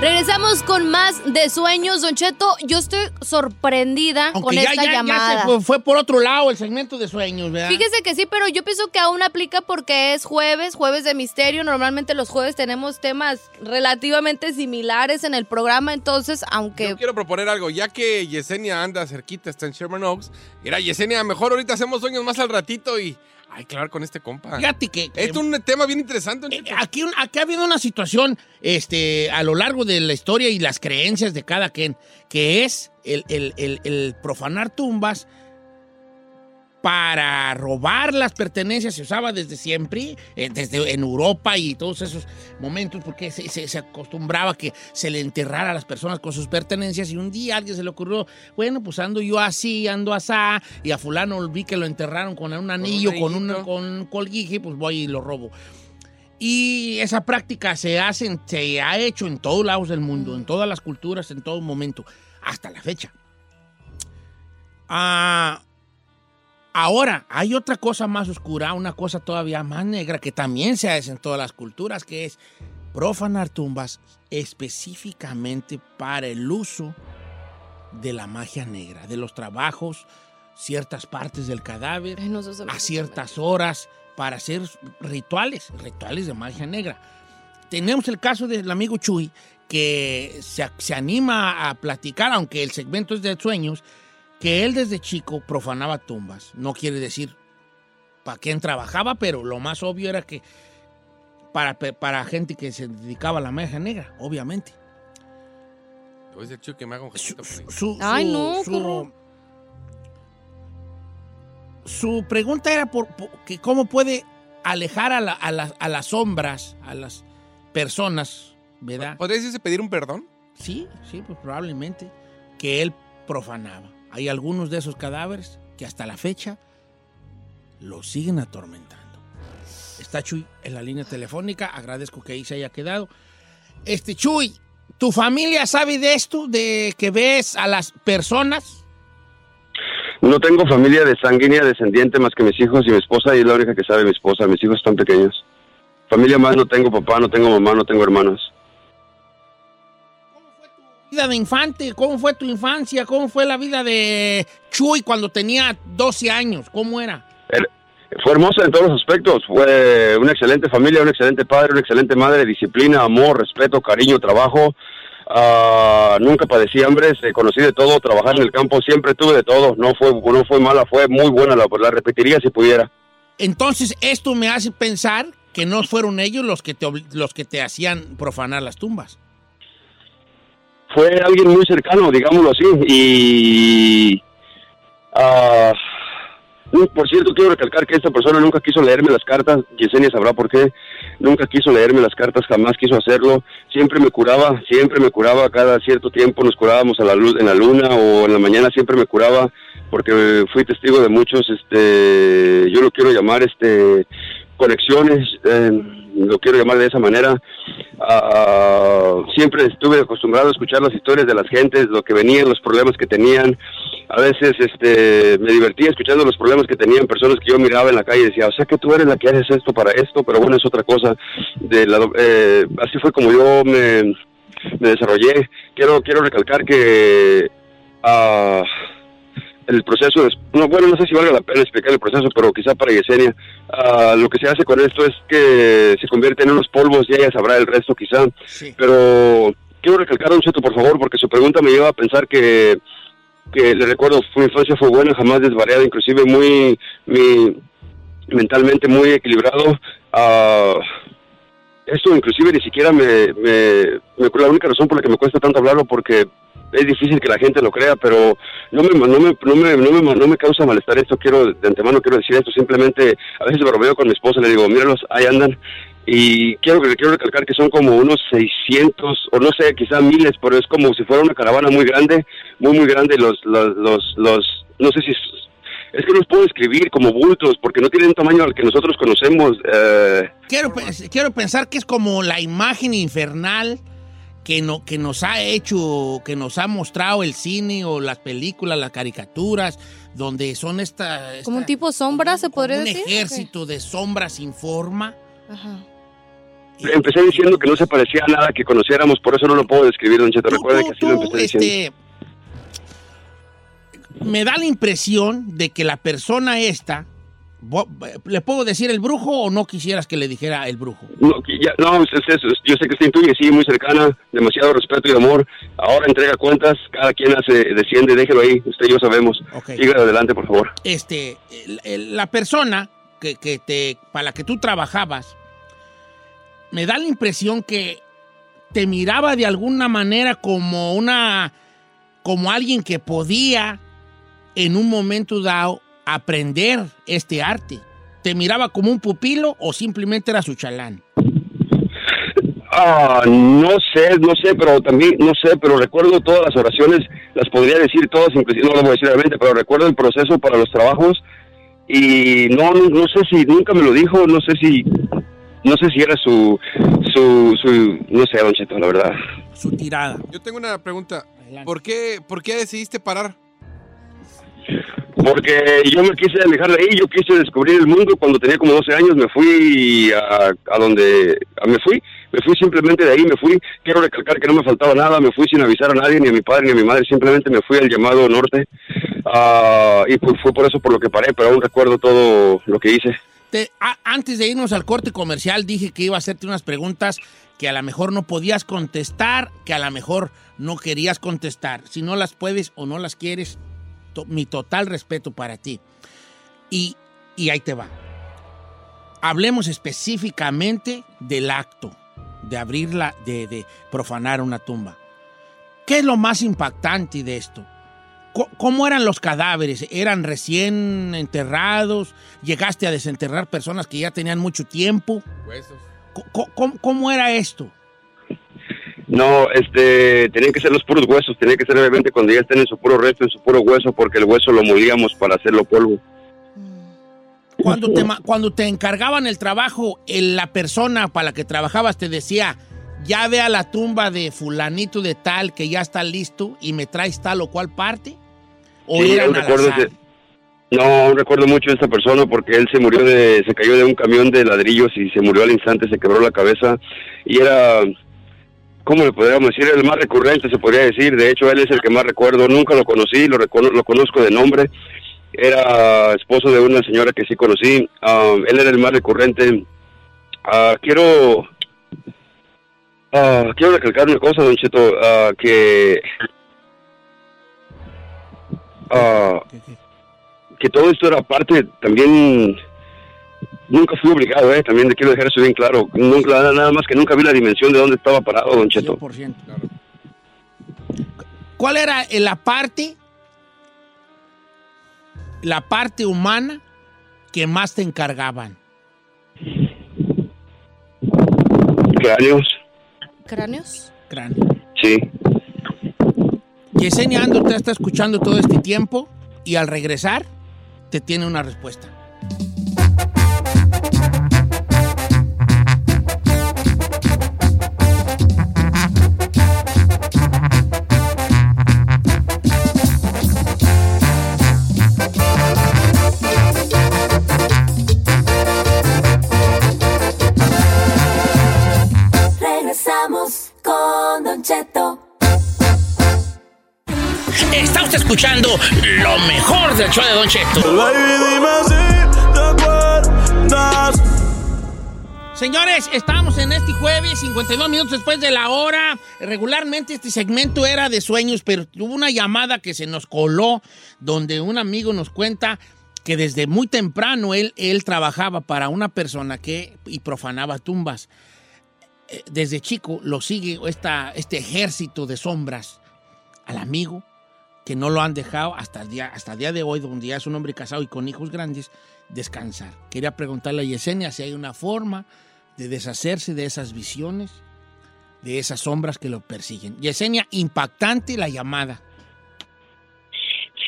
Regresamos con más de sueños, Don Cheto. Yo estoy sorprendida con ya, esta ya- ya llamada. se fue, fue por otro lado el segmento de sueños, ¿verdad? Fíjese que sí, pero yo pienso que aún aplica porque es jueves, jueves de misterio. Normalmente los jueves tenemos temas relativamente similares en el programa, entonces, aunque... Yo quiero proponer algo, ya que Yesenia anda cerquita, está en Sherman Oaks. Mira, Yesenia, mejor ahorita hacemos sueños más al ratito y hay que hablar con este compa. Fíjate que... Es un tema bien interesante. Cheto. Aquí, aquí ha habido una situación este, a lo largo de la historia y las creencias de cada quien, que es el, el- el- el profanar tumbas para robar las pertenencias. Se usaba desde siempre, eh, desde en Europa y todos esos momentos, porque se, se- se acostumbraba que se le enterrara a las personas con sus pertenencias y un día a alguien se le ocurrió, bueno, pues ando yo así, ando asá, y a fulano vi que lo enterraron con un anillo, con un, con un colguije, pues voy y lo robo. Y esa práctica se hace, se ha hecho en todos lados del mundo, en todas las culturas, en todo momento, hasta la fecha. Ah, ahora, hay otra cosa más oscura, una cosa todavía más negra que también se hace en todas las culturas, que es profanar tumbas específicamente para el uso de la magia negra, de los trabajos, ciertas partes del cadáver, no, a ciertas horas para hacer rituales, rituales de magia negra. Tenemos el caso del amigo Chuy, que se, se anima a platicar, aunque el segmento es de sueños, que él desde chico profanaba tumbas. No quiere decir para quién trabajaba, pero lo más obvio era que para, para gente que se dedicaba a la magia negra, obviamente. Te voy a decir, Chuy, que me haga un por ahí. Su, Ay, su- no, su- su pregunta era por, por- que cómo puede alejar a, la- a las- a las sombras, a las personas, ¿verdad? ¿Podría decirse pedir un perdón? Sí, sí, pues probablemente que él profanaba. Hay algunos de esos cadáveres que hasta la fecha lo siguen atormentando. Está Chuy en la línea telefónica, agradezco que ahí se haya quedado. Este Chuy, ¿tu familia sabe de esto, de que ves a las personas? No tengo familia de sanguínea descendiente más que mis hijos y mi esposa y es la única que sabe mi esposa. Mis hijos están pequeños. Familia más no tengo papá, no tengo mamá, no tengo hermanos. Vida de infante, ¿cómo fue tu infancia? ¿Cómo fue la vida de Chuy cuando tenía 12 años? ¿Cómo era? Fue hermosa en todos los aspectos. Fue una excelente familia, un excelente padre, una excelente madre, disciplina, amor, respeto, cariño, trabajo. Ah, nunca padecí hambre, se conocí de todo, trabajar en el campo, siempre tuve de todo. No fue, no fue mala, fue muy buena, la, la repetiría si pudiera. Entonces, esto me hace pensar que no fueron ellos los que te, los que te hacían profanar las tumbas. Fue alguien muy cercano, digámoslo así, y no, por cierto quiero recalcar que esta persona nunca quiso leerme las cartas, Yesenia sabrá por qué, nunca quiso leerme las cartas, jamás quiso hacerlo, siempre me curaba, siempre me curaba, cada cierto tiempo nos curábamos a la luz, en la luna o en la mañana siempre me curaba, porque fui testigo de muchos, este, yo lo quiero llamar, este, conexiones, eh, lo quiero llamar de esa manera. Ah, siempre estuve acostumbrado a escuchar las historias de las gentes, lo que venían, los problemas que tenían. A veces este, me divertía escuchando los problemas que tenían personas que yo miraba en la calle y decía, o sea que tú eres la que haces esto para esto, pero bueno, es otra cosa. De la, eh, así fue como yo me, me desarrollé. Quiero, quiero recalcar que ah, el proceso, es, no, bueno, no sé si valga la pena explicar el proceso, pero quizá para Yesenia, ah, lo que se hace con esto es que se convierte en unos polvos y ella sabrá el resto quizá. Pero quiero recalcar, Don Cheto, por favor, porque su pregunta me lleva a pensar que, que le recuerdo, su infancia fue buena, jamás desvariada, inclusive muy, muy mentalmente muy equilibrado. Ah, esto inclusive ni siquiera me, me, me- la única razón por la que me cuesta tanto hablarlo porque es difícil que la gente lo crea, pero no me, no me, no me, no me, causa malestar esto, quiero, de antemano quiero decir esto, simplemente a veces me bromeo con mi esposa, le digo, míralos, ahí andan, y quiero, quiero recalcar que son como unos 600, o no sé, quizá miles, pero es como si fuera una caravana muy grande, muy, muy grande, los, los, los, no sé si... es- que no los puedo describir como bultos porque no tienen tamaño al que nosotros conocemos. eh, Quiero, pe- quiero pensar que es como la imagen infernal que, no, que nos ha hecho, que nos ha mostrado el cine o las películas, las caricaturas, donde son esta, esta- Como un tipo sombra, se podría un decir. ejército de sombras sin forma. Ajá. Empecé diciendo que no se parecía a nada que conociéramos, por eso no lo puedo describir, Don Cheto. Recuerden que así lo empecé diciendo. Este, me da la impresión de que la persona esta, ¿le puedo decir el brujo o no quisieras que le dijera el brujo? No, que ya- no, es- es- es- yo sé que está intuye, sí, muy cercana, demasiado respeto y amor. Ahora entrega cuentas, cada quien hace, desciende, déjelo ahí, usted y yo sabemos. Siga adelante, por favor. este, la persona que, que te, para la que tú trabajabas, me da la impresión que te miraba de alguna manera como una, como alguien que podía en un momento dado aprender este arte. ¿Te miraba como un pupilo o simplemente era su chalán? Ah, no sé, no sé, pero también, no sé, pero recuerdo todas las oraciones, las podría decir todas, inclusive, no las voy a decir obviamente, pero recuerdo el proceso para los trabajos y no, no, no sé si nunca me lo dijo, no sé si, no sé si era su, su, su, no sé, Don Cheto, la verdad. Su tirada. Yo tengo una pregunta. ¿Por qué, ¿Por qué decidiste parar? Porque yo me quise alejar de ahí, yo quise descubrir el mundo. Cuando tenía como 12 años me fui a, a donde me fui, me fui simplemente de ahí, me fui. Quiero recalcar que no me faltaba nada, me fui sin avisar a nadie, ni a mi padre ni a mi madre, simplemente me fui al llamado norte. Ah, y pues fue por eso por lo que paré, pero aún recuerdo todo lo que hice. Te- a- antes de irnos al corte comercial dije que iba a hacerte unas preguntas que a lo mejor no podías contestar, que a lo mejor no querías contestar. Si no las puedes o no las quieres, to- mi total respeto para ti. Y, y ahí te va. Hablemos específicamente del acto de abrirla, de, de profanar una tumba. ¿Qué es lo más impactante de esto? ¿Cómo eran los cadáveres? ¿Eran recién enterrados? ¿Llegaste a desenterrar personas que ya tenían mucho tiempo? Huesos. ¿Cómo, cómo era esto? No, este, tenían que ser los puros huesos, tenía que ser obviamente cuando ya estén en su puro resto, en su puro hueso, porque el hueso lo molíamos para hacerlo polvo. Cuando te, cuando te encargaban el trabajo, el- la persona para la que trabajabas te decía, ya ve a la tumba de fulanito de tal que ya está listo y me traes tal o cual parte? ¿O Sí, eran al no, recuerdo mucho de esta persona porque él se murió de, se cayó de un camión de ladrillos y se murió al instante, se quebró la cabeza y era, ¿cómo le podríamos decir? El más recurrente, se podría decir. De hecho, él es el que más recuerdo. Nunca lo conocí, lo, recono- lo conozco de nombre. Era esposo de una señora que sí conocí. Ah, él era el más recurrente. Ah, quiero, ah, quiero recalcar una cosa, Don Cheto, que que todo esto era parte también nunca fui obligado eh también le quiero dejar eso bien claro nunca nada nada más que nunca vi la dimensión de dónde estaba parado don Cheto 100%. ¿Cuál era la parte, la parte humana que más te encargaban? cráneos ¿Cráneos? Cráneo. sí Yesenia Ando te está escuchando todo este tiempo y al regresar te tiene una respuesta. Está escuchando lo mejor del show de Don Cheto. Señores, estamos en este jueves, 52 minutos después de la hora. Regularmente este segmento era de sueños, pero hubo una llamada que se nos coló donde un amigo nos cuenta que desde muy temprano él, él trabajaba para una persona que y profanaba tumbas. Eh, Desde chico lo sigue esta, este ejército de sombras al amigo que no lo han dejado hasta el día, hasta día de hoy, donde ya es un hombre casado y con hijos grandes, descansar. Quería preguntarle a Yesenia si hay una forma de deshacerse de esas visiones, de esas sombras que lo persiguen. Yesenia, impactante la llamada.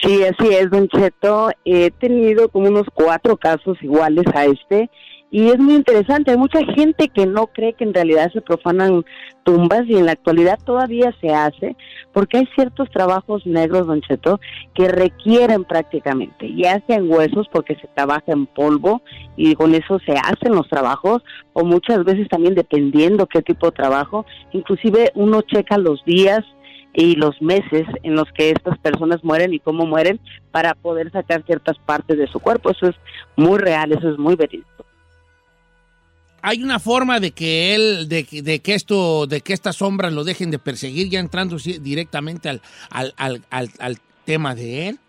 Sí, así es, Don Cheto. He tenido como unos cuatro casos iguales a este y es muy interesante. Hay mucha gente que no cree que en realidad se profanan tumbas y en la actualidad todavía se hace porque hay ciertos trabajos negros, Don Cheto, que requieren prácticamente, ya sea en huesos porque se trabaja en polvo y con eso se hacen los trabajos o muchas veces también dependiendo qué tipo de trabajo, inclusive uno checa los días y los meses en los que estas personas mueren y cómo mueren para poder sacar ciertas partes de su cuerpo. Eso es muy real, eso es muy verídico. ¿Hay una forma de que él, de, de que esto, de que estas sombras lo dejen de perseguir, ya entrando directamente al, al, al, al tema de él?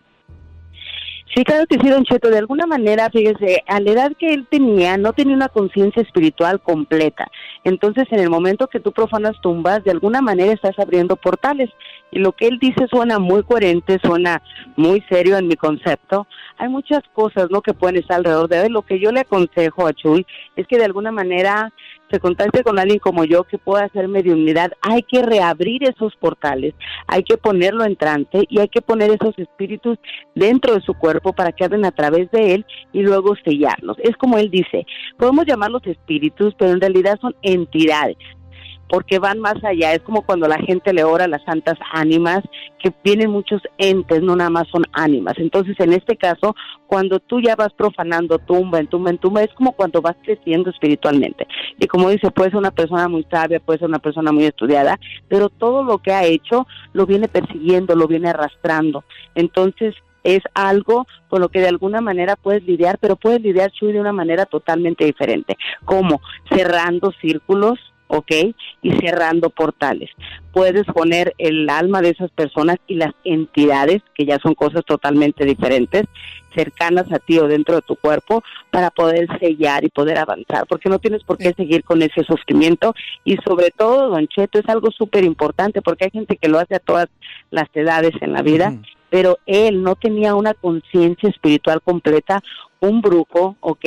Sí, claro que sí, Don Cheto. De alguna manera, fíjese, a la edad que él tenía, no tenía una conciencia espiritual completa. Entonces, en el momento que tú profanas tumbas, de alguna manera estás abriendo portales. Y lo que él dice suena muy coherente, suena muy serio en mi concepto. Hay muchas cosas, ¿no?, que pueden estar alrededor de él. Lo que yo le aconsejo a Chuy es que de alguna manera se contacte con alguien como yo que pueda hacer mediunidad. Hay que reabrir esos portales, hay que ponerlo en trance y hay que poner esos espíritus dentro de su cuerpo para que hablen a través de él y luego sellarlos. Es como él dice, podemos llamarlos espíritus, pero en realidad son entidades porque van más allá. Es como cuando la gente le ora a las santas ánimas, que vienen muchos entes, no nada más son ánimas. Entonces, en este caso, cuando tú ya vas profanando tumba en tumba en tumba, es como cuando vas creciendo espiritualmente. Y como dice, puede ser una persona muy sabia, puede ser una persona muy estudiada, pero todo lo que ha hecho lo viene persiguiendo, lo viene arrastrando. Entonces, es algo con lo que de alguna manera puedes lidiar, pero puedes lidiar, Chuy, de una manera totalmente diferente. como Cerrando círculos, ¿ok? Y cerrando portales. Puedes poner el alma de esas personas y las entidades, que ya son cosas totalmente diferentes, cercanas a ti o dentro de tu cuerpo, para poder sellar y poder avanzar, porque no tienes por qué seguir con ese sufrimiento. Y sobre todo, Don Cheto, es algo súper importante, porque hay gente que lo hace a todas las edades en la vida. Pero él no tenía una conciencia espiritual completa, un brujo, ¿ok?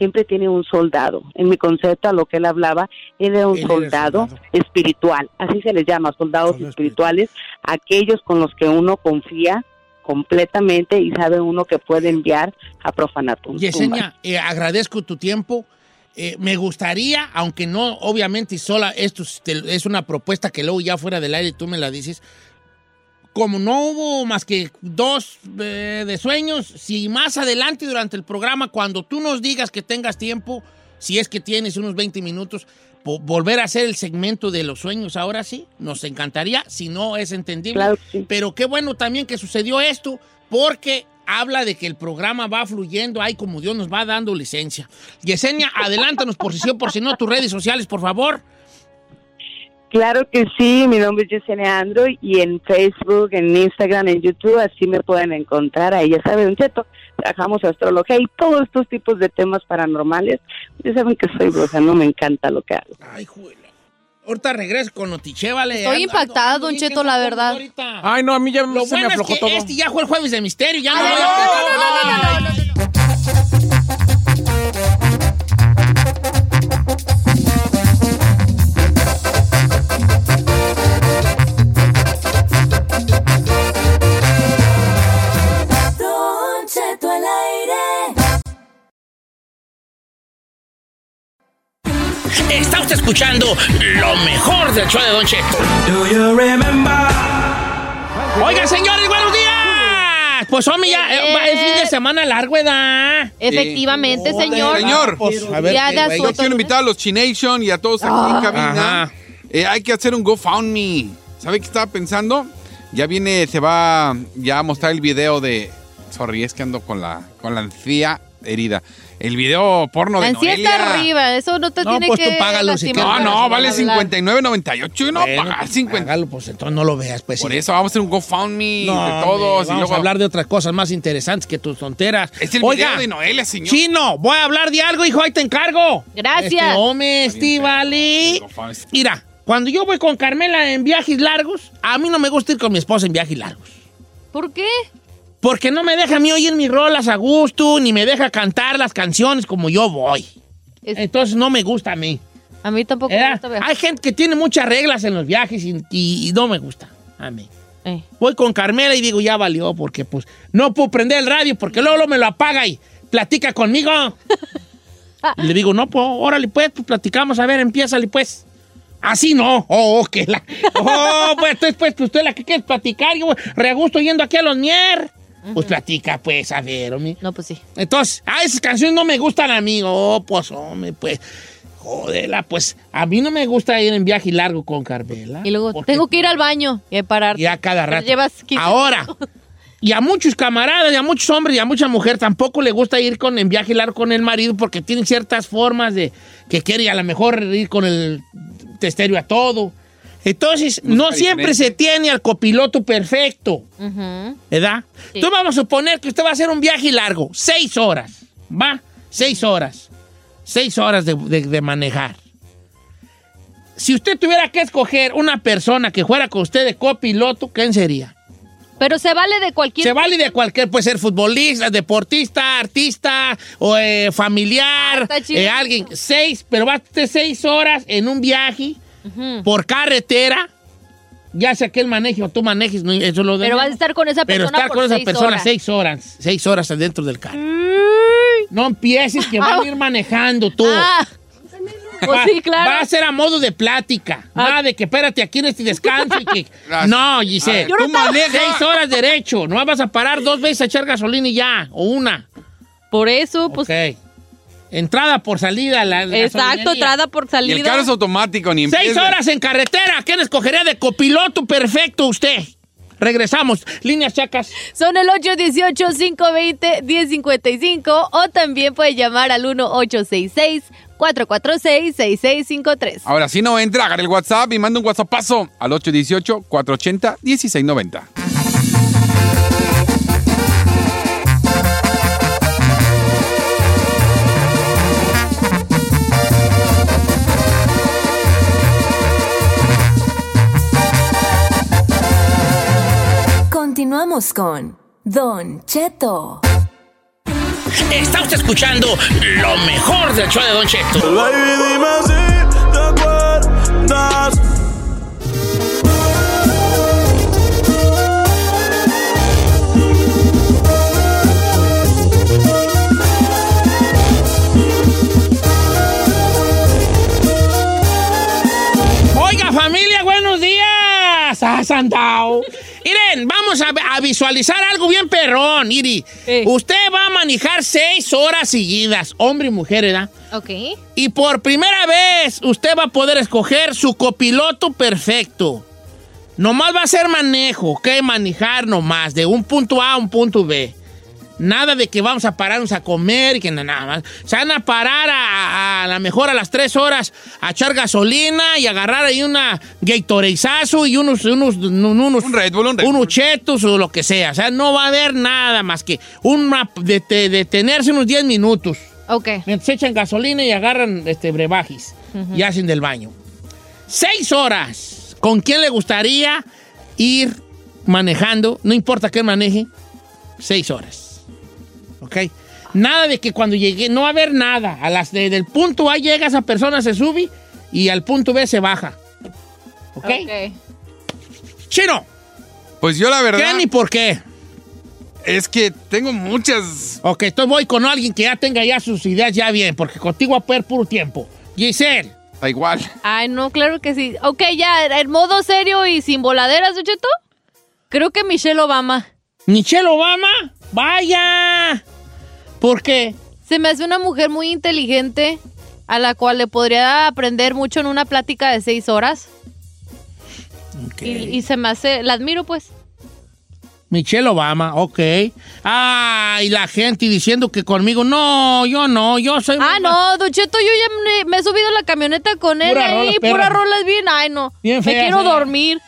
Siempre tiene un soldado. En mi concepto, a lo que él hablaba, él era un Él soldado, espiritual, así se les llama, soldados espirituales, aquellos con los que uno confía completamente y sabe uno que puede enviar a profanatum. Yesenia, eh, agradezco tu tiempo. Eh, me gustaría, aunque no, obviamente, y sola, esto es una propuesta que luego ya fuera del aire tú me la dices. Como no hubo más que dos eh, de sueños, si más adelante durante el programa, cuando tú nos digas que tengas tiempo, si es que tienes unos 20 minutos, volver a hacer el segmento de los sueños, ahora sí, nos encantaría, si no es entendible. Claro sí. Pero qué bueno también que sucedió esto, porque habla de que el programa va fluyendo, ay, como Dios nos va dando licencia. Yesenia, adelántanos por si por si no tus redes sociales, por favor. Claro que sí, mi nombre es Yesenia Android y en Facebook, en Instagram, en YouTube, así me pueden encontrar. Ahí ya saben, Cheto, trabajamos astrología y todos estos tipos de temas paranormales. Ya saben que soy bruja, no me encanta lo que hago. Ay, juela. Ahorita regreso con Notiche, vale. Estoy Ando- impactada, ando Don Cheto, la verdad. ahorita. Ay, no, a mí ya Lo se me es aflojó que todo. este ya fue el jueves de misterio, ya no, Ay, voy a- no, no, no, no, no, no, no, no. Está usted escuchando lo mejor del show de Don Cheto. Oiga, señores, buenos días. Pues, hombre, ya eh, va- es fin de semana largo, ¿verdad? Efectivamente, señor. Señor, Pues, a ver, Ya qué de yo quiero invitar a los Chination y a todos aquí en cabina. Ajá. Eh, hay que hacer un GoFundMe. ¿Sabe qué estaba pensando? Ya viene, se va ya a mostrar el video de. Sorry, es que ando con la, con la encía herida. El video porno de Noelia. está arriba, eso no te No, tiene pues que tú págalo si lastimar No, quieres. no, para vale hablar. 59.98 y no Bueno, pagar pues, 50. hágalo, pues entonces no lo veas, pues. Por sí. eso vamos a hacer un GoFundMe No, de hombre, todos. y vamos luego a hablar de otras cosas más interesantes que tus tonteras. Es el Oiga, video de Noelia, señor. Chino, voy a hablar de algo, hijo, ahí te encargo. Gracias. Este hombre, Estivali. Mira, cuando yo voy con Carmela en viajes largos, a mí no me gusta ir con mi esposa en viajes largos. ¿Por qué? Porque no me deja a mí oír mis rolas a gusto, ni me deja cantar las canciones como yo voy. Es- Entonces no me gusta a mí. a mí tampoco me gusta viajar. Hay gente que tiene muchas reglas en los viajes y, y- y no me gusta a mí. Eh. Voy con Carmela y digo, ya valió, porque pues no puedo prender el radio porque luego, luego me lo apaga y platica conmigo. [LAUGHS] y le digo, no, pues, órale, pues, pues platicamos, a ver, empiézale, pues. Así no. Oh, que la. [LAUGHS] Oh, pues, pues, pues, usted la que quiere platicar, yo re a gusto yendo aquí a los Mier. Pues platica, pues, a ver, hombre. No, pues sí. Entonces, ah, esas canciones no me gustan a mí. Oh, pues, hombre, pues. Jodela, pues a mí no me gusta ir en viaje largo con Carmela. Y luego tengo que ir al baño y parar. Ya cada Pero rato. Llevas 15 Ahora, y a muchos camaradas, y a muchos hombres, y a mucha mujer tampoco le gusta ir con, en viaje largo con el marido porque tienen ciertas formas de que quiere a lo mejor ir con el testero a todo. Entonces, no siempre diferente. se tiene al copiloto perfecto. ¿Verdad? Sí. Entonces vamos a suponer que usted va a hacer un viaje largo, seis horas, ¿va? Seis horas. Seis horas de, de- de manejar. Si usted tuviera que escoger una persona que fuera con usted de copiloto, ¿quién sería? Pero se vale de cualquier. Se vale de cualquier, puede ser futbolista, deportista, artista, o eh, familiar, Ah, eh, alguien. Seis, pero va a estar seis horas en un viaje Por carretera, ya sea que él maneje o tú manejes, no, eso es lo de Pero vas a estar con esa Pero persona estar por con esa seis persona horas. seis horas, seis horas adentro del carro. No empieces que van a ir manejando tú. Ah. Pues Va- sí, claro. Va a ser a modo de plática. Nada de que espérate aquí en este descanso y que. [LAUGHS] Gracias. No, Giselle. Ver, tú estaba- maneja. [LAUGHS] Seis horas derecho. No vas a parar dos veces a echar gasolina y ya. O una. Por eso, pues. Entrada por salida. La, la Exacto, entrada por Y salida. el carro es automático, ni Seis empieza. horas en carretera. ¿Quién escogería de copiloto perfecto usted? Regresamos. Líneas chacas. Son el 818-520-1055 o también puede llamar al 1866-446-6653. Ahora, si no entra, agarra el WhatsApp y manda un WhatsAppazo al 818-480-1690. Continuamos con Don Cheto. Está usted escuchando lo mejor del show de Don Cheto. Oiga, familia, buenos días. ¡Has andado! Miren, vamos a, a visualizar algo bien perrón, Iri. Usted va a manejar seis horas seguidas, hombre y mujer, ¿verdad? Ok. Y por primera vez usted va a poder escoger su copiloto perfecto. Nomás va a ser manejo, que manejar nomás, de un punto A a un punto B. Nada de que vamos a pararnos a comer y que na- nada más. Se van a parar a, a, la mejor a las tres horas a echar gasolina y agarrar ahí una Gatoradeazo y unos, unos, unos, Un Red Bull, un Red unos chetos o lo que sea. O sea, no va a haber nada más que una, de- de- detenerse unos 10 minutos. Ok. Mientras echan gasolina y agarran este brebajes Ujú. y hacen del baño. Seis horas. ¿Con quién le gustaría ir manejando? No importa qué maneje. Seis horas. ¿Ok? Nada de que cuando llegue, no va a haber nada. A las de- del punto A llega esa persona, se sube y al punto B se baja. ¿Ok? Chino, Pues yo la verdad... ¿qué ni por qué? Es que tengo muchas... Ok, entonces voy con alguien que ya tenga ya sus ideas ya bien, porque contigo va a perder puro tiempo. Giselle. Da igual. Ay, no, claro que sí. Ok, ya, en modo serio y sin voladeras, Cheto. Creo que Michelle Obama. ¿Michelle Obama? ¡Vaya! ¿Por qué? Se me hace una mujer muy inteligente a la cual le podría aprender mucho en una plática de seis horas. Y, y se me hace, la admiro pues. Michelle Obama, ok. Ah, y la gente diciendo que conmigo, no, yo no, yo soy... Ah, no, Don Cheto, yo ya me, me he subido a la camioneta con él Pura ahí, rolas bien. Ay, no. Bien me feas, quiero dormir.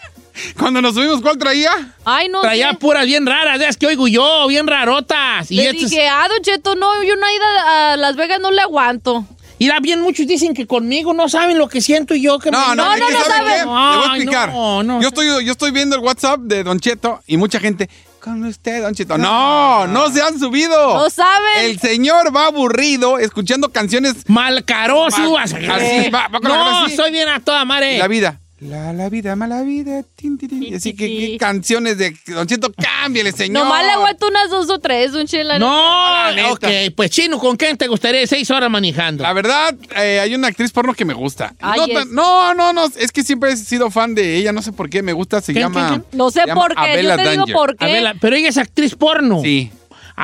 Cuando nos subimos, ¿cuál traía? Ay, no Traía sé. puras bien raras, es que oigo yo, bien rarotas. Y Le dije, ah, Don Cheto, no, yo una ida a Las Vegas no le aguanto. Mira, bien muchos dicen que conmigo no saben lo que siento yo. Que No, me- no, es que ¿sabe qué? Le voy a Ay, explicar. no, no. Yo, estoy, yo estoy viendo el WhatsApp de Don Cheto y mucha gente... Con usted, Don Cheto. No, no se han subido. No saben. El señor va aburrido escuchando canciones... Malcaroso. Así, va, va con la no, soy bien a toda madre. La vida. La, la vida, mala vida. tin, tin, tin. Así que, ¿qué canciones de Don Cheto? Cámbiale, señor. Nomás le aguanto unas dos o tres, Don Chela. No, la neta. ok, pues chino, ¿con quién te gustaría seis horas manejando? La verdad, eh, hay una actriz porno que me gusta. Ay, no, no, no, no, es que siempre he sido fan de ella, no sé por qué, me gusta, se ¿Quién, llama... quién, No sé por qué, Abela yo te digo por qué. Abela, pero ella es actriz porno. Sí.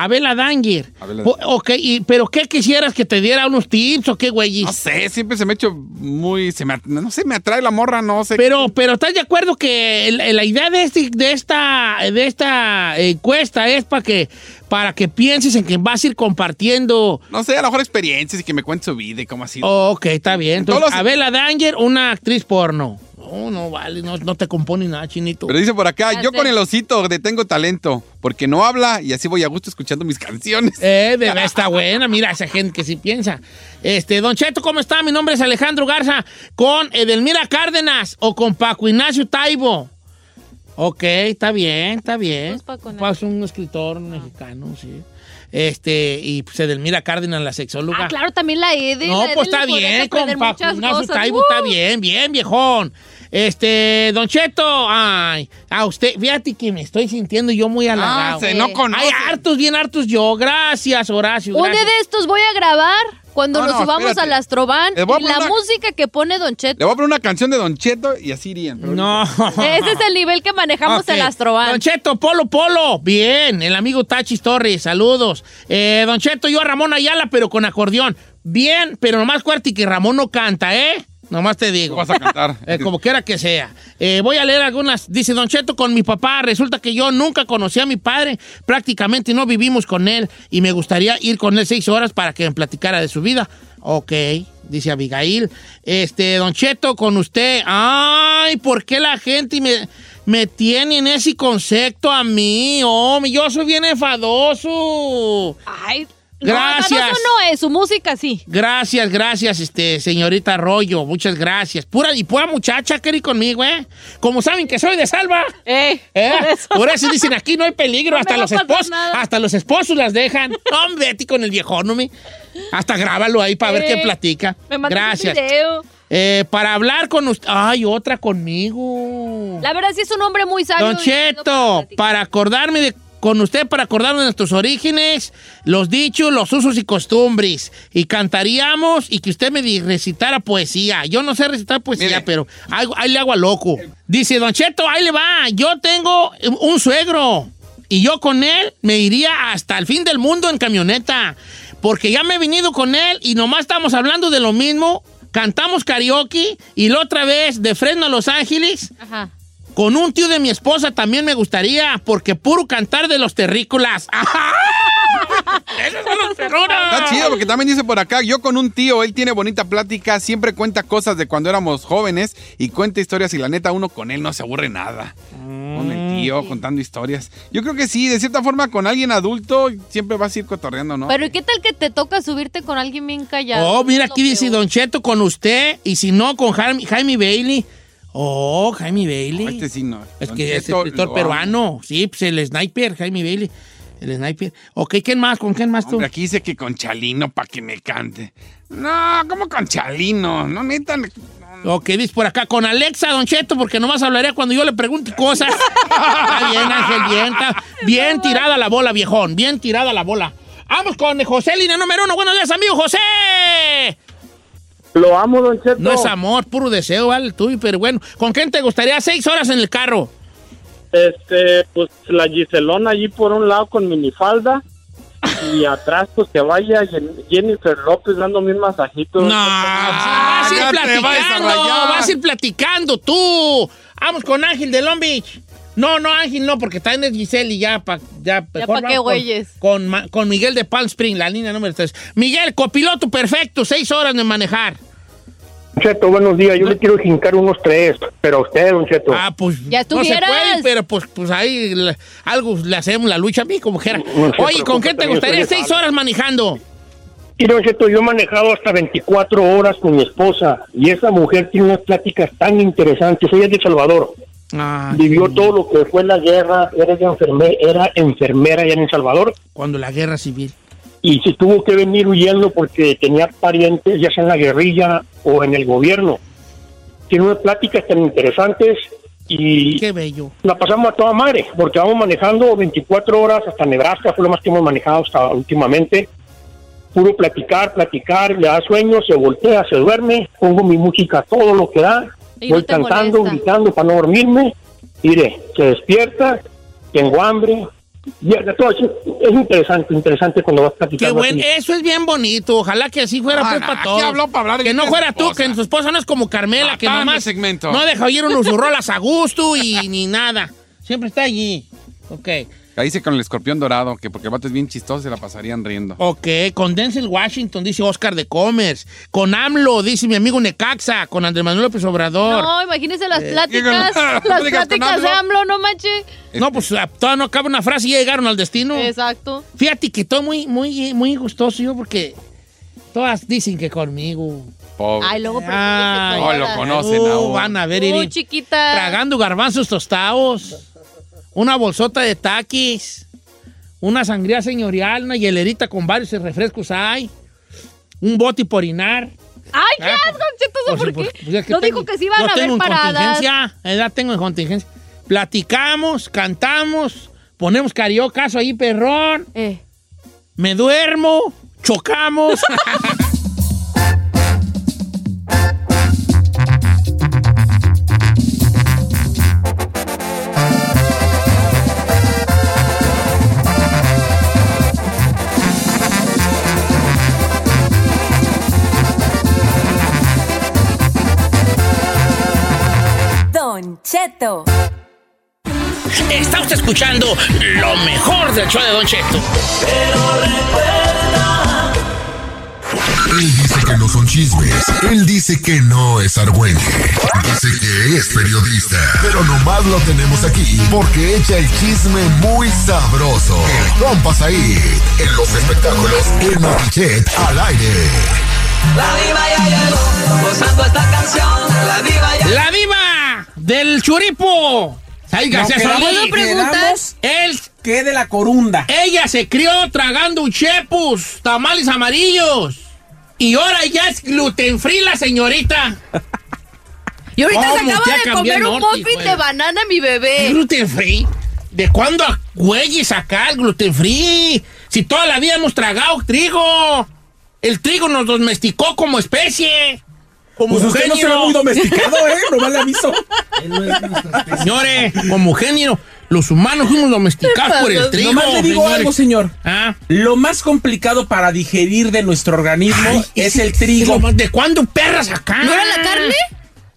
Abela Danger. Abela Po- Ok, y, pero ¿qué quisieras que te diera unos tips o qué, güey? No sé, siempre se me ha hecho muy... Se me, no sé, me atrae la morra, no sé. Pero, pero ¿estás de acuerdo que la idea de, este, de esta, de esta encuesta es para que, para que pienses en que vas a ir compartiendo? No sé, a lo mejor experiencias y que me cuente su vida y cómo ha sido. ok, está bien. Entonces, los- Abela Danger, una actriz porno. No, no vale, no, no te compone nada, chinito. Pero dice por acá, Ya yo sé. con el osito de tengo talento, porque no habla y así voy a gusto escuchando mis [LAUGHS] canciones. Eh, de verdad está buena, mira, esa gente que sí piensa. Este, Don Cheto, ¿cómo está? Mi nombre es Alejandro Garza, con Edelmira Cárdenas o con Paco Ignacio Taibo. Ok, está bien, está bien. Pues Paco Ignacio. Paco es un escritor mexicano, sí. Este, y pues Edelmira Cárdenas, la sexóloga. Ah, claro, también la Ede. No, la pues está bien, con Paco Ignacio. Taibo, Uh. está bien, bien, viejón. Este, Don Cheto, ay, a usted, fíjate que me estoy sintiendo yo muy halagado. Ah, se no conoce. Hay hartos, bien hartos yo. Gracias, Horacio. Un día de estos voy a grabar cuando No, nos no, subamos espérate. al Astroban Les voy a y la poner una- música que pone Don Le Cheto. voy a poner una canción de Don Cheto y así irían. pero- No. [LAUGHS] Ese es el nivel que manejamos Ok. el Astroban. Don Cheto, Polo Polo. Bien. El amigo Tachis Torres. Saludos. Eh, Don Cheto, yo a Ramón Ayala, pero con acordeón. Bien, pero nomás fuerte y que Ramón no canta, ¿eh? Nomás te digo. Vas a cantar. [LAUGHS] Eh, como quiera que sea. Eh, voy a leer algunas. Dice Don Cheto, con mi papá, resulta que yo nunca conocí a mi padre, prácticamente no vivimos con él y me gustaría ir con él seis horas para que me platicara de su vida. Ok, dice Abigail. Este, Don Cheto, con usted. Ay, ¿por qué la gente me, me tiene en ese concepto a mí? Oh, yo soy bien enfadoso. Ay, Gracias. No, no es, su música sí. Gracias, gracias, este, señorita Arroyo. Muchas gracias. Pura y pura muchacha, querí conmigo, ¿eh? Como saben que soy de salva. Eh, ¿eh? por eso. Por eso dicen aquí no hay peligro. No hasta los esposos, hasta los esposos las dejan. Hombre, Betty con el viejón, no me. Hasta grábalo ahí para ver Eh, qué platica. Me mandas un Gracias. video. Eh, para hablar con usted. Ay, otra conmigo. La verdad sí es un hombre muy sabio. Don Cheto, para acordarme de con usted, para acordarnos de nuestros orígenes, los dichos, los usos y costumbres. Y cantaríamos y que usted me recitara poesía. Yo no sé recitar poesía, pero ahí, ahí le hago a loco. Dice, Don Cheto, ahí le va. Yo tengo un suegro. Y yo con él me iría hasta el fin del mundo en camioneta. Porque ya me he venido con él y nomás estamos hablando de lo mismo. Cantamos karaoke y la otra vez de Fresno a Los Ángeles. Ajá. Con un tío de mi esposa también me gustaría, porque puro cantar de los terrícolas. [LAUGHS] ¡Ajá! ¡Esos son los terroras! Está chido porque también dice por acá, yo con un tío, él tiene bonita plática, siempre cuenta cosas de cuando éramos jóvenes y cuenta historias y la neta uno con él no se aburre nada. Con el tío contando historias. Yo creo que sí, de cierta forma con alguien adulto siempre vas a ir cotorreando, ¿no? Pero ¿y qué tal que te toca subirte con alguien bien callado? Oh, mira, aquí dice. Don Cheto con usted, y si no, con Jaime, Jaime Bailey. Oh, Jaime Bailey. Este sí no. Es Don que es escritor peruano. Sí, pues el sniper, Jaime Bailey. El sniper. Ok, ¿quién más? ¿Con quién más tú? Hombre, aquí dice que con Chalino para que me cante. No, ¿cómo con Chalino? No, neta. Ok, dice por acá, con Alexa, Don Cheto, porque nomás hablaría cuando yo le pregunte cosas. está bien, Ángel, bien, está bien tirada la bola, viejón, bien tirada la bola. Vamos con José, línea número uno. Buenos días, amigo José. Lo amo, Don Cheto. No es amor, puro deseo, vale, tú, pero bueno. ¿Con quién te gustaría seis horas en el carro? Este, pues la Giselona allí por un lado con minifalda y [LAUGHS] atrás pues que vaya Jen- Jennifer López dándome un masajito. No, vas a ir platicando, vas a ir platicando tú. Vamos con Ángel de Long Beach. No, no, Ángel, no, porque también es Giselle y ya pa, ya, mejor pa' qué con- güeyes. Con, con Miguel de Palm Spring, la línea número 3. Miguel, copiloto perfecto, seis horas de manejar. Cheto, buenos días. Yo le quiero jincar unos tres, pero a usted, don Cheto. Ah, pues Ya no se puede, pero pues, pues ahí la- algo le hacemos la lucha a mí, como quiera. No Oye, ¿con qué te gustaría seis horas manejando? Y don Cheto, yo he manejado hasta 24 horas con mi esposa y esa mujer tiene unas pláticas tan interesantes. Ella es de El Salvador. Ah, Vivió todo lo que fue la guerra, era, de enferme- era enfermera allá en El Salvador Cuando la guerra civil. y se tuvo que venir huyendo porque tenía parientes ya sea en la guerrilla o en el gobierno. Tiene unas pláticas tan interesantes y Qué bello. la pasamos a toda madre, porque vamos manejando 24 horas hasta Nebraska, fue lo más que hemos manejado hasta últimamente. Puro platicar, platicar, le da sueño, se voltea, se duerme, pongo mi música todo lo que da, Y voy cantando, molesta. gritando para no dormirme. Mire, se despierta, tengo hambre. Es, es interesante, interesante cuando vas Qué platicando. bueno, así. eso es bien bonito. Ojalá que así fuera Ah, pues para todos. habló para hablar de que no fuera tú, que su esposa no es como Carmela, que nomás segmento. no deja oír unos rolas a gusto y ni nada. Siempre está allí. Ok. Ahí dice con el escorpión dorado, que porque el vato es bien chistoso se la pasarían riendo. Ok, con Denzel Washington, dice Oscar de Commerce. Con AMLO, dice mi amigo Necaxa. Con Andrés Manuel López Obrador. No, imagínense las Eh, pláticas. ¿las [LAUGHS] pláticas de AMLO? No manche. No, pues ah, todavía no acaba una frase y ya llegaron al destino. Exacto. Fíjate que estoy muy, muy, muy gustoso yo porque todas dicen que conmigo. Pobre. Ay, luego Ay, Oh, lo conocen uh, aún. Van a ver, Uy, Iri, chiquita. tragando garbanzos tostados, una bolsota de taquis, una sangría señorial, una hielerita con varios refrescos hay, un bote por orinar. Ay, qué Ah, asco, Pues, ¿por pues, qué? pues, es que no tengo- dijo que sí iban a haber paradas. contingencia, edad tengo en contingencia. Platicamos, cantamos, ponemos cariocazo ahí, perrón. Eh. Me duermo, chocamos. [LAUGHS] Cheto. Está usted escuchando lo mejor del show de Don Cheto. Él dice que no son chismes. Él dice que no es argüente. Dice que es periodista. Pero nomás lo tenemos aquí porque echa el chisme muy sabroso. El compas ahí. En los espectáculos en Notichet al aire. La diva ya llegó, gozando esta canción. La diva ya La diva del churipo. Ay, No, Solís. quedamos Él, que de la corunda. ella se crió tragando chepus, tamales amarillos. Y ahora ya es gluten free la señorita. Y ahorita se ¿Cómo acaba de comer un muffin de banana, mi bebé. ¿Gluten free? ¿De cuándo a güeyes acá el gluten free? Si toda la vida hemos tragado trigo. El trigo nos domesticó como especie. Como Pues usted no se ve muy domesticado, ¿eh? [LAUGHS] Nomás le aviso. Señores, como género, los humanos fuimos domesticados por el trigo. Nomás le digo señores. algo, señor. Ah. Lo más complicado para digerir de nuestro organismo Ay, es el trigo. es lo más- ¿De cuándo perras acá? ¿No era la carne?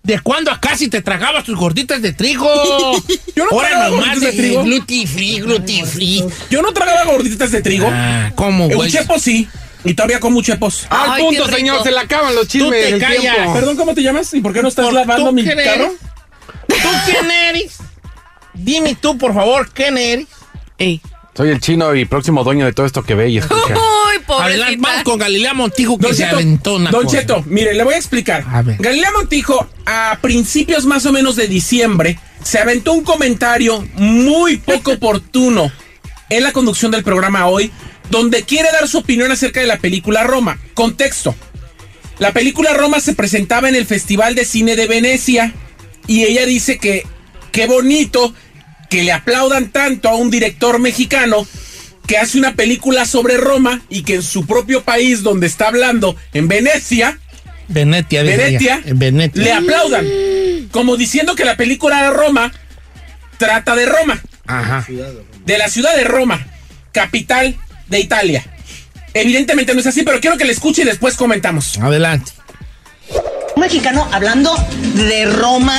¿De cuándo acá si te tragabas tus gorditas de trigo? [LAUGHS] Yo no Ahora tragaba nomás gorditas de trigo. gluten free, gluten free. Yo no tragaba gorditas de trigo. Ah, ¿cómo, Un güey? chepo sí. Y todavía como chepos. Al Ay, punto, señor, se le acaban los chismes. Tú te callas. tiempo. Perdón, ¿cómo te llamas? ¿Y por qué no estás ¿Por lavando tú mi quién carro? eres? ¿Tú quién eres? Dime tú, por favor, ¿quién eres? Soy el chino y próximo dueño de todo esto que ve y escucha. Uy, pobrecita. con Galilea Montijo que Don se Cheto, aventó una Don cosa. Cheto, mire, le voy a explicar. A ver. Galilea Montijo, a principios más o menos de diciembre, se aventó un comentario muy poco oportuno en la conducción del programa hoy, donde quiere dar su opinión acerca de la película Roma. Contexto. La película Roma se presentaba en el Festival de Cine de Venecia y ella dice que qué bonito que le aplaudan tanto a un director mexicano que hace una película sobre Roma y que en su propio país donde está hablando, en Venecia, Venetia, Venetia, Venetia. le aplaudan. Como diciendo que la película de Roma trata de Roma, Ajá. de la ciudad de Roma, capital de Italia. Evidentemente no es así, pero quiero que le escuche y después comentamos. Adelante. Un mexicano hablando de Roma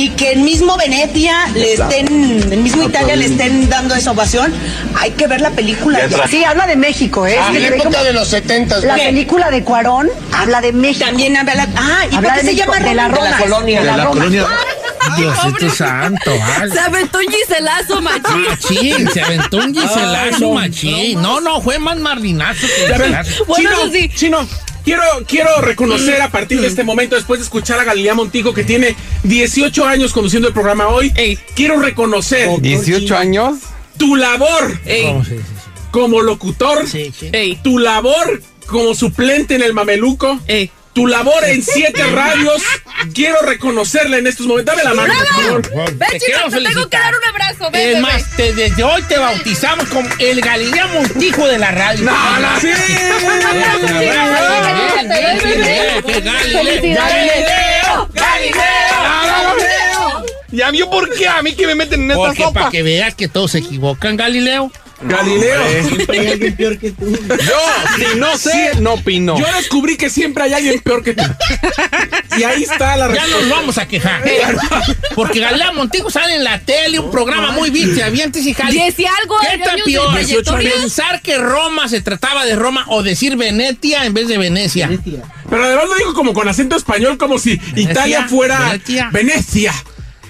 y que el mismo Venecia le estén, el mismo Italia le estén dando esa ovación, hay que ver la película. Sí, habla de México, ¿eh? Ah, en la época de los 70. La película de Cuarón habla de México. También habla, ah, ¿y por qué se llama de la Roma? De la colonia. De la De la Roma. colonia. Diosito santo, vale. Se aventó un giselazo, machín. Machín, se aventó un giselazo, Ay, no, machín. No, no, fue más marlinazo que giselazo. Bueno, chino, sí. chino, quiero, quiero reconocer a partir de este momento, después de escuchar a Galilea Montijo, que tiene 18 años conduciendo el programa hoy, quiero reconocer 18 años. tu labor Oh, sí, sí, sí. como locutor, Sí, sí. Ey, tu labor como suplente en el Mameluco, ey. tu labor en siete radios. Quiero reconocerla en estos momentos. Dame la mano, por favor. Ve, Te chico, te tengo que dar un abrazo. Ve, Es más, te- desde hoy te bautizamos como el Galilea Montijo de la radio. No, no, sí. Galileo, ¿Ya vio por qué a mí que me meten en esta Porque sopa? para que veas que todos se equivocan, Galileo. Galileo. Yo, si no sé, no opino. Yo descubrí que siempre hay alguien peor que tú. Y ahí está la Ya nos vamos a quejar. Porque Galilea Montijo sale en la tele, un programa muy visto, avientes y jale. Decía algo ¿Qué de está peor? Pensar que Roma se trataba de Roma o decir Venetia en vez de Venecia. Pero además lo digo como con acento español, como si Italia fuera Venecia. Venecia.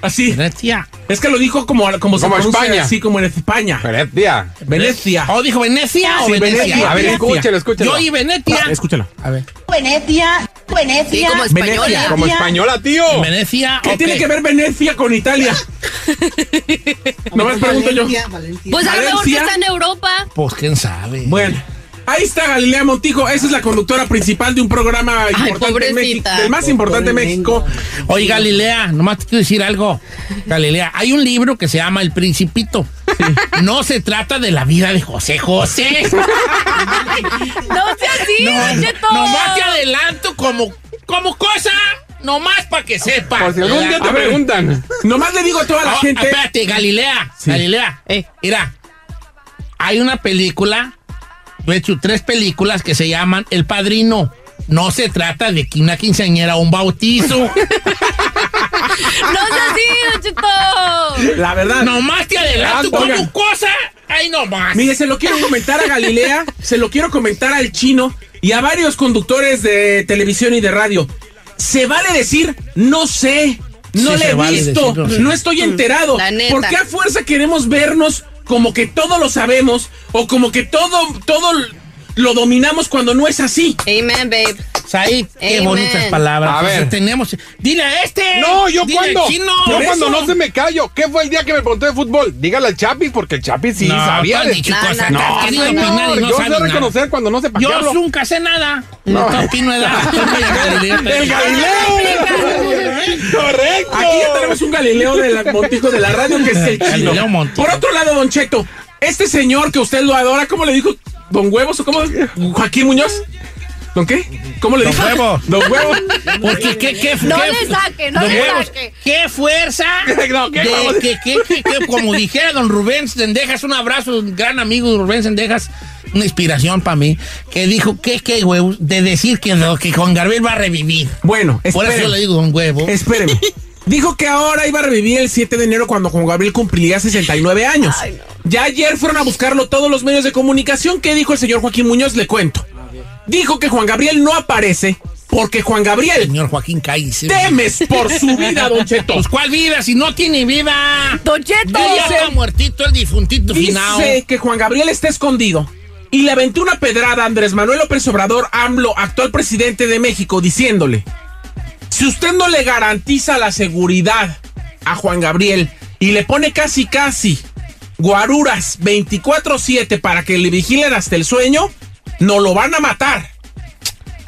Así. Venecia. Es que lo dijo como, como se Como pronuncia España. así como en España. Venecia. Venecia. ¿O dijo Venecia o Sí, Venecia? Venecia. A ver, escúchelo, escúchelo. Yo y Venetia. Escúchalo. A ver. Venecia, Venecia. Sí, como española. Venecia. Como española, tío. Venecia. ¿Qué tiene que ver Venecia con Italia? [LAUGHS] Nomás pregunto yo. Pues a lo mejor que está en Europa. Pues quién sabe. Bueno. Ahí está Galilea Montijo, esa es la conductora principal de un programa importante en México, el más importante en México. Oye, Galilea, nomás te quiero decir algo. Galilea, hay un libro que se llama El Principito. No se trata de la vida de José José. [LAUGHS] No sea así, Don Cheto. Nomás te adelanto como, como cosa, nomás para que sepa. Por si algún día te A ver. preguntan. Nomás le digo a toda la Oh, gente. Espérate, Galilea. Sí. Galilea. Eh. Mira, hay una película, de hecho, tres películas que se llaman El Padrino. No se trata de que una quinceañera o un bautizo. [LAUGHS] No es así, Don Cheto. La verdad. Nomás te adelanto Oigan. como cosa. Ay, nomás. Mire, se lo quiero comentar a Galilea, [LAUGHS] se lo quiero comentar al chino y a varios conductores de televisión y de radio. Se vale decir, no sé, no Sí, le he vale visto, no estoy enterado. La neta. ¿Por qué a fuerza queremos vernos como que todo lo sabemos o como que todo, todo lo dominamos cuando no es así? Amen, babe. Said, qué Amen. bonitas palabras. A ver. tenemos. Dile a este. No, yo Dile cuando. chino. Yo cuando eso. no se me callo. ¿Qué fue el día que me preguntó de fútbol? Dígale al Chapis, porque el Chapis sí No, sabía. de- dicho No, cosas. no, no, señor, no yo sé nada. reconocer cuando no sepa Yo hablo. nunca sé nada. No. Opino edad. [LAUGHS] ¡El Galileo! ¡Correcto! Aquí ya tenemos un Galileo de la Montijo de la radio que es el chino. Galileo Montijo. Por otro lado, Don Cheto, este señor que usted lo adora, ¿cómo le dijo? ¿Don Huevos o cómo? ¿Joaquín Muñoz? ¿Don qué? ¿Cómo le Don dijo? Huevo. [LAUGHS] Don Huevo. Porque qué, qué, No qué- le saque, no Don le Huevos, saque. Qué fuerza. [LAUGHS] No, ¿qué de que, que, que- que, como dijera don Rubén Sendejas, un abrazo, un gran amigo de Rubén Sendejas, una inspiración para mí, que dijo que qué huevos de decir que, no, que Juan Gabriel va a revivir. Bueno, Por eso yo le digo don huevo. Espéreme. [LAUGHS] Dijo que ahora iba a revivir el 7 de enero cuando Juan Gabriel cumpliría 69 años. Ya ayer fueron a buscarlo todos los medios de comunicación. ¿Qué dijo el señor Joaquín Muñoz? Le cuento. Dijo que Juan Gabriel no aparece porque Juan Gabriel Señor Joaquín Cáiz. temes por su vida, Don Cheto. Pues cuál vida, si no tiene vida. Don Cheto. Ya, está muertito el difuntito finado. Dice que Juan Gabriel está escondido y le aventó una pedrada a Andrés Manuel López Obrador, AMLO, actual presidente de México, diciéndole: Si usted no le garantiza la seguridad a Juan Gabriel y le pone casi casi guaruras 24-7 para que le vigilen hasta el sueño, no lo van a matar.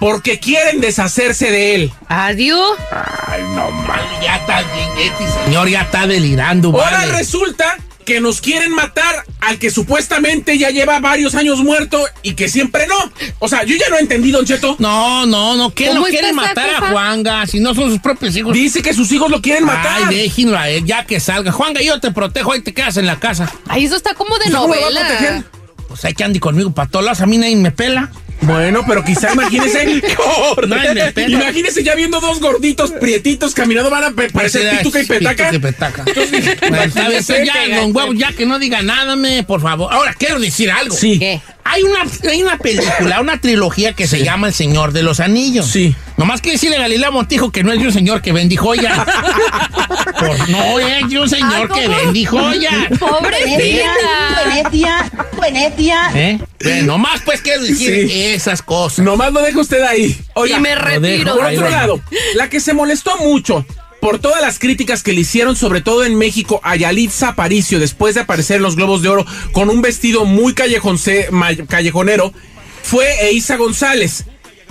Porque quieren deshacerse de él. Adiós. Ay, no mames, ya está bien, este señor ya está delirando, Ahora vale. resulta que nos quieren matar al que supuestamente ya lleva varios años muerto y que siempre no. O sea, yo ya no entendí, Don Cheto. No, no, no, ¿Cómo no quieren matar a? Juanga, si no son sus propios hijos. Dice que sus hijos lo quieren matar. Ay, déjenlo a él, ya que salga. Juanga, yo te protejo, ahí te quedas en la casa. Ay, eso está como de ¿Cómo lo va a proteger? novela. Pues hay que ande conmigo para todos lados, a mí nadie me pela. Bueno, pero quizá imagínese. [LAUGHS] Nadie me pela. imagínese ya viendo dos gorditos prietitos caminando, van a pe- parecer Parece pituca y petaca. Pituca y petaca. Bien, Imagínese ya, que- don huevo, ya que no diga nada, me, por favor. Ahora, quiero decir algo. Sí. ¿Qué? Hay una, hay una película, una trilogía que se llama El Señor de los Anillos. Sí. Nomás que decirle a Galilea Montijo que no es de un señor que vendí joyas. Por- no es de un señor Ah, que vendí joyas. Pobrecita. Venetia, Venetia. ¿Eh? Bueno, nomás pues quiero decir Sí. esas cosas. Nomás lo deja usted ahí. Oiga, y me retiro. dejo Por otro lado, la que se molestó mucho por todas las críticas que le hicieron, sobre todo en México, a Yalitza Aparicio, después de aparecer en los Globos de Oro con un vestido muy callejonero, fue Eiza González.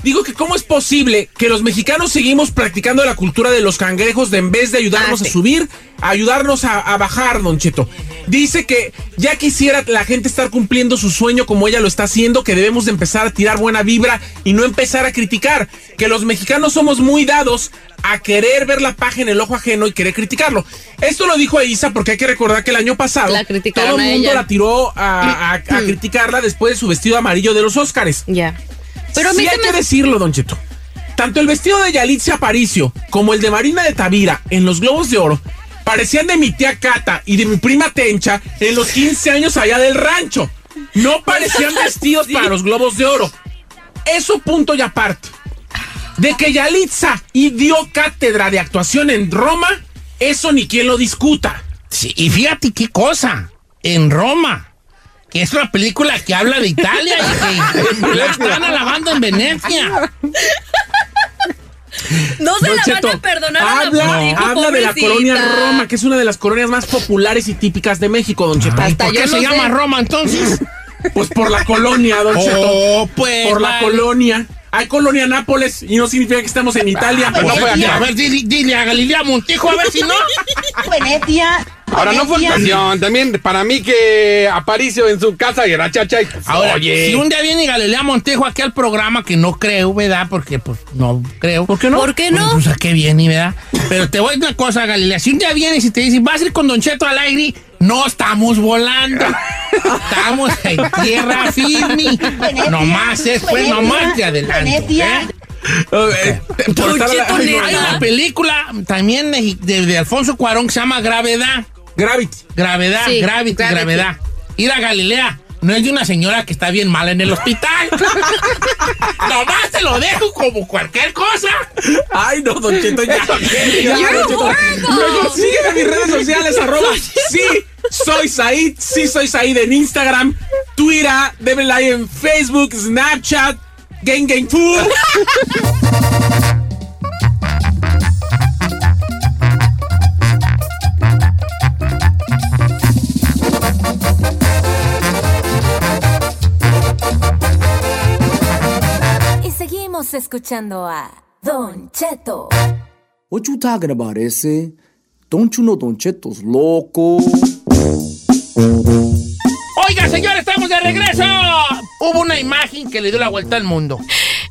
Digo que cómo es posible que los mexicanos seguimos practicando la cultura de los cangrejos de en vez de ayudarnos Ah, sí. a subir, a ayudarnos a, a bajar, don Cheto. Dice que ya quisiera la gente estar cumpliendo su sueño como ella lo está haciendo, que debemos de empezar a tirar buena vibra y no empezar a criticar, que los mexicanos somos muy dados a querer ver la paja en el ojo ajeno y querer criticarlo. Esto lo dijo Isa porque hay que recordar que el año pasado todo el a mundo ella. la tiró a, a- a criticarla después de su vestido amarillo de los Óscares. Ya. Pero a mí sí hay que decirlo, Don Cheto. Tanto el vestido de Yalitza Aparicio como el de Marina de Tavira en los Globos de Oro parecían de mi tía Cata y de mi prima Tencha en los 15 años allá del rancho. No parecían [LAUGHS] vestidos para los Globos de Oro. Eso punto y aparte. De que Yalitza y dio cátedra de actuación en Roma, eso ni quien lo discuta. Sí, y fíjate qué cosa. En Roma. Que es una película que habla de Italia y que [LAUGHS] la están alabando en Venecia. No se Don la Cheto, van a perdonar a la habla, habla de la colonia Roma, que es una de las colonias más populares y típicas de México, Don Cheto. ¿Y Hasta por qué se llama. Roma entonces? [LAUGHS] Pues por la colonia, Don Cheto. Oh, pues. por la colonia. Hay colonia Nápoles y no significa que estamos en Italia. Pues no fue aquí. A ver, dile, dile a Galilea Montijo, a ver si no. [LAUGHS] Venetia. Ahora no actuación. También para mí que Aparicio en su casa y era chacha. y, pues, Ahora, oye. si un día viene Galilea Montejo aquí al programa, que no creo, ¿verdad? Porque, pues, no creo. ¿Por qué no? ¿Por qué no? Pues, ¿a qué viene, verdad? Pero te voy a decir una cosa, Galilea. Si un día vienes y te dicen, vas a ir con Don Cheto al aire, no estamos volando. estamos en tierra firme. Nomás es, pues, nomás de adelante. Venetia. ¿eh? Don portada- Cheto, Ay, neta. Hay una película también de, de- de Alfonso Cuarón que se llama Gravedad. Gravity. Gravedad, Sí, Gravity, Gravity. Gravedad. Ir a Galilea. No es de una señora que está bien mala en el hospital. [LAUGHS] Nomás te lo dejo como cualquier cosa. Ay, no, Don Cheto, ya. Ya, Don Cheto. Mejor sígueme en mis redes sociales, arroba. Sí, soy Said. Sí, soy Said en Instagram, Twitter, like en Facebook, Snapchat, Gang Gang Tour. Escuchando a Don Cheto. What you talking about, ese? Don't you know Don Cheto's loco? Oiga, señor, estamos de regreso. Hubo una imagen que le dio la vuelta al mundo.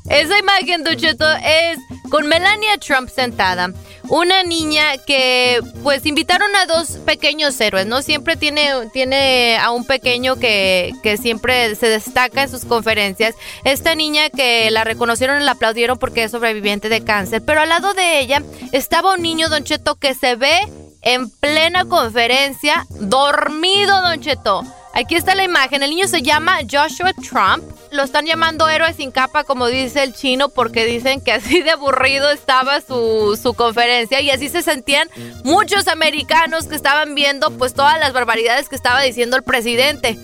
Esa imagen, Don Cheto, es con Melania Trump sentada. Una niña que, pues, invitaron a dos pequeños héroes, ¿no? Siempre tiene, tiene a un pequeño que, que siempre se destaca en sus conferencias. Esta niña que la reconocieron y la aplaudieron porque es sobreviviente de cáncer. Pero al lado de ella estaba un niño, Don Cheto, que se ve en plena conferencia, dormido, Don Cheto. Aquí está la imagen. El niño se llama Joshua Trump. Lo están llamando héroe sin capa, como dice el chino, porque dicen que así de aburrido estaba su, su conferencia y así se sentían muchos americanos que estaban viendo pues todas las barbaridades que estaba diciendo el presidente.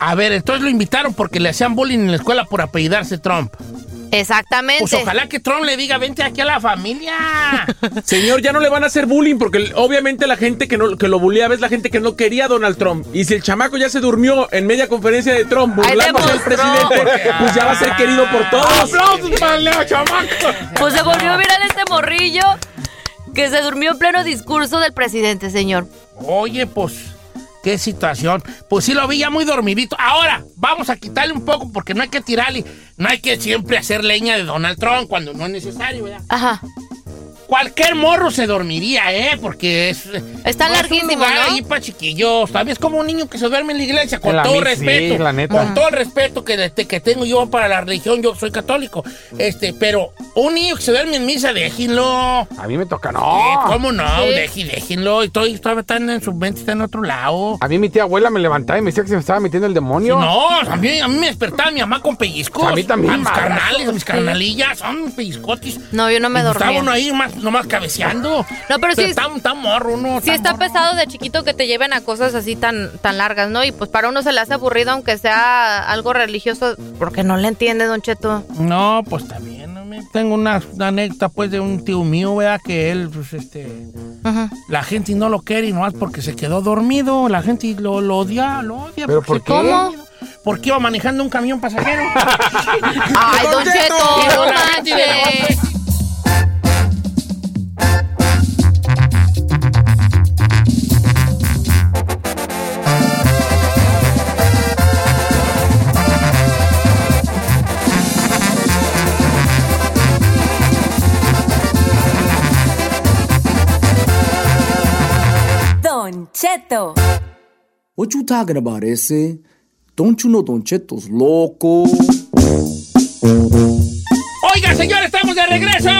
A ver, entonces lo invitaron porque le hacían bullying en la escuela por apellidarse Trump. Exactamente. Pues ojalá que Trump le diga, vente aquí a la familia. [LAUGHS] Señor, ya no le van a hacer bullying porque obviamente la gente que, no, que lo bulleaba es la gente que no quería a Donald Trump. Y si el chamaco ya se durmió en media conferencia de Trump burlándose del presidente, pues ya va a ser querido por todos. ¡Aplausos para el Leo, chamaco! Pues se volvió viral este morrillo que se durmió en pleno discurso del presidente, señor. Oye, pues, qué situación. Pues sí lo vi ya muy dormidito. Ahora, vamos a quitarle un poco porque no hay que tirarle, no hay que siempre hacer leña de Donald Trump cuando no es necesario, ¿verdad? Ajá. Cualquier morro se dormiría, ¿eh? Porque es... Está no es larguísimo, un lugar ¿no? ahí para chiquillos. Tal vez como un niño que se duerme en la iglesia, con la todo misa, respeto. sí, la neta. Con todo el respeto que, que tengo yo para la religión, yo soy católico. Este, pero un niño que se duerme en misa, déjenlo. A mí me toca, no. ¿Cómo no? Sí. Deje- déjenlo. Estoy, todavía están en su mente, está en otro lado. A mí mi tía abuela me levantaba y me decía que se me estaba metiendo el demonio. No, a mí, a mí me despertaba mi mamá con pellizcos. A mí también, A mis carnales, a mis Sí. carnalillas, son pellizcotis. No, yo no me Y Estaba dormía. uno ahí más, nomás cabeceando. No, pero sí- Está, está morro uno. Sí está pesado de chiquito que te lleven a cosas así tan, tan largas, ¿no? Y pues para uno se le hace aburrido aunque sea algo religioso, porque no le entiende, Don Cheto. No, pues me- Tengo una, una anécdota pues de un tío mío, ¿verdad? Que él, pues este... La gente no lo quiere y nomás porque se quedó dormido. La gente lo, lo odia, lo odia. ¿Pero por qué? dormido. Porque iba manejando un camión pasajero. [LAUGHS] Ay, Don Cheto, Don Cheto. What you talking about, ese? Don't you know Don Cheto's loco? Oiga, señor, estamos de regreso.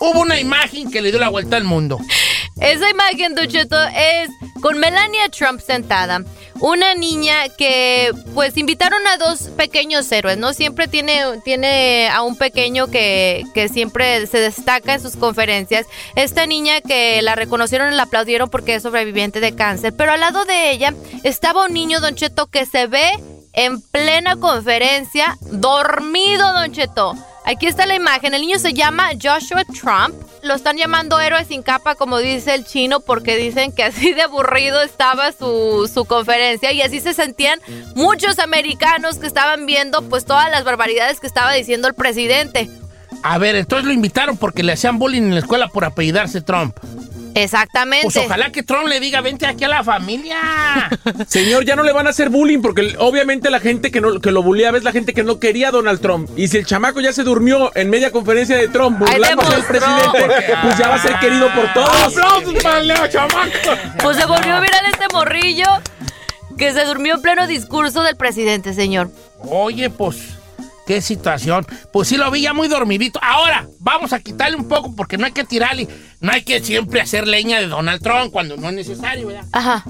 Hubo una imagen que le dio la vuelta al mundo. Esa imagen, Don Cheto, es con Melania Trump sentada. Una niña que, pues, invitaron a dos pequeños héroes, ¿no? Siempre tiene, tiene a un pequeño que, que siempre se destaca en sus conferencias. Esta niña que la reconocieron y la aplaudieron porque es sobreviviente de cáncer. Pero al lado de ella estaba un niño, Don Cheto, que se ve en plena conferencia, dormido, Don Cheto. Aquí está la imagen. El niño se llama Joshua Trump. Lo están llamando héroe sin capa, como dice el chino, porque dicen que así de aburrido estaba su, su conferencia y así se sentían muchos americanos que estaban viendo pues todas las barbaridades que estaba diciendo el presidente. A ver, entonces lo invitaron porque le hacían bullying en la escuela por apellidarse Trump. Exactamente. Pues ojalá que Trump le diga, vente aquí a la familia. [LAUGHS] Señor, ya no le van a hacer bullying porque obviamente la gente que, no, que lo bulleaba es la gente que no quería a Donald Trump. Y si el chamaco ya se durmió en media conferencia de Trump burlándose del demostró. presidente, pues ya va a ser querido por todos. ¡Aplausos para el Leo, chamaco! Pues se volvió viral este morrillo que se durmió en pleno discurso del presidente, señor. Oye, pues, qué situación. Pues sí lo vi ya muy dormidito. Ahora, vamos a quitarle un poco porque no hay que tirarle, no hay que siempre hacer leña de Donald Trump cuando no es necesario, ¿verdad? Ajá.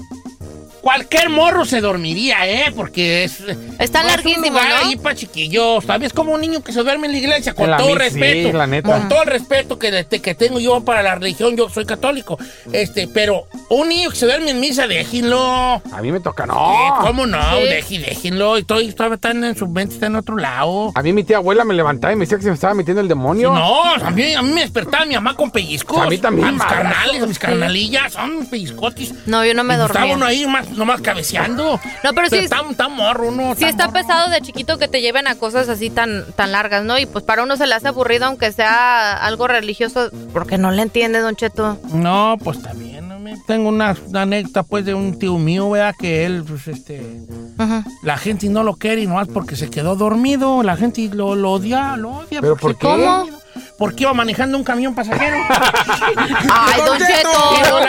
Cualquier morro se dormiría, ¿eh? Porque es. Está no es larguísimo, un lugar ¿no? ahí para chiquillos. ¿Sabes? como un niño que se duerme en la iglesia, con la todo misa, respeto. sí, la neta. Con todo el respeto que, de- que tengo yo para la religión, yo soy católico. Este, pero un niño que se duerme en misa, déjenlo. A mí me toca, no. ¿Cómo no? Sí. Deje- déjenlo. Estoy, estaba tan en su mente, está en otro lado. A mí mi tía abuela me levantaba y me decía que se me estaba metiendo el demonio. No, a mí, a mí me despertaba mi mamá con pellizcos. A mí también, A mis madre. carnales, a mis carnalillas, son pellizcotis. No, yo no me Y Estaba dormía. uno ahí más, nomás cabeceando. No, pero sí- Está, está morro uno. Sí está pesado de chiquito que te lleven a cosas así tan, tan largas, ¿no? Y pues para uno se le hace aburrido aunque sea algo religioso, porque no le entiende, Don Cheto. No, pues no me- Tengo una, una anécdota pues de un tío mío, ¿verdad? Que él, pues este... La gente no lo quiere y nomás porque se quedó dormido. La gente lo, lo odia, lo odia. ¿Pero por qué? dormido. Porque iba manejando un camión pasajero. [LAUGHS] Ay, Don Cheto,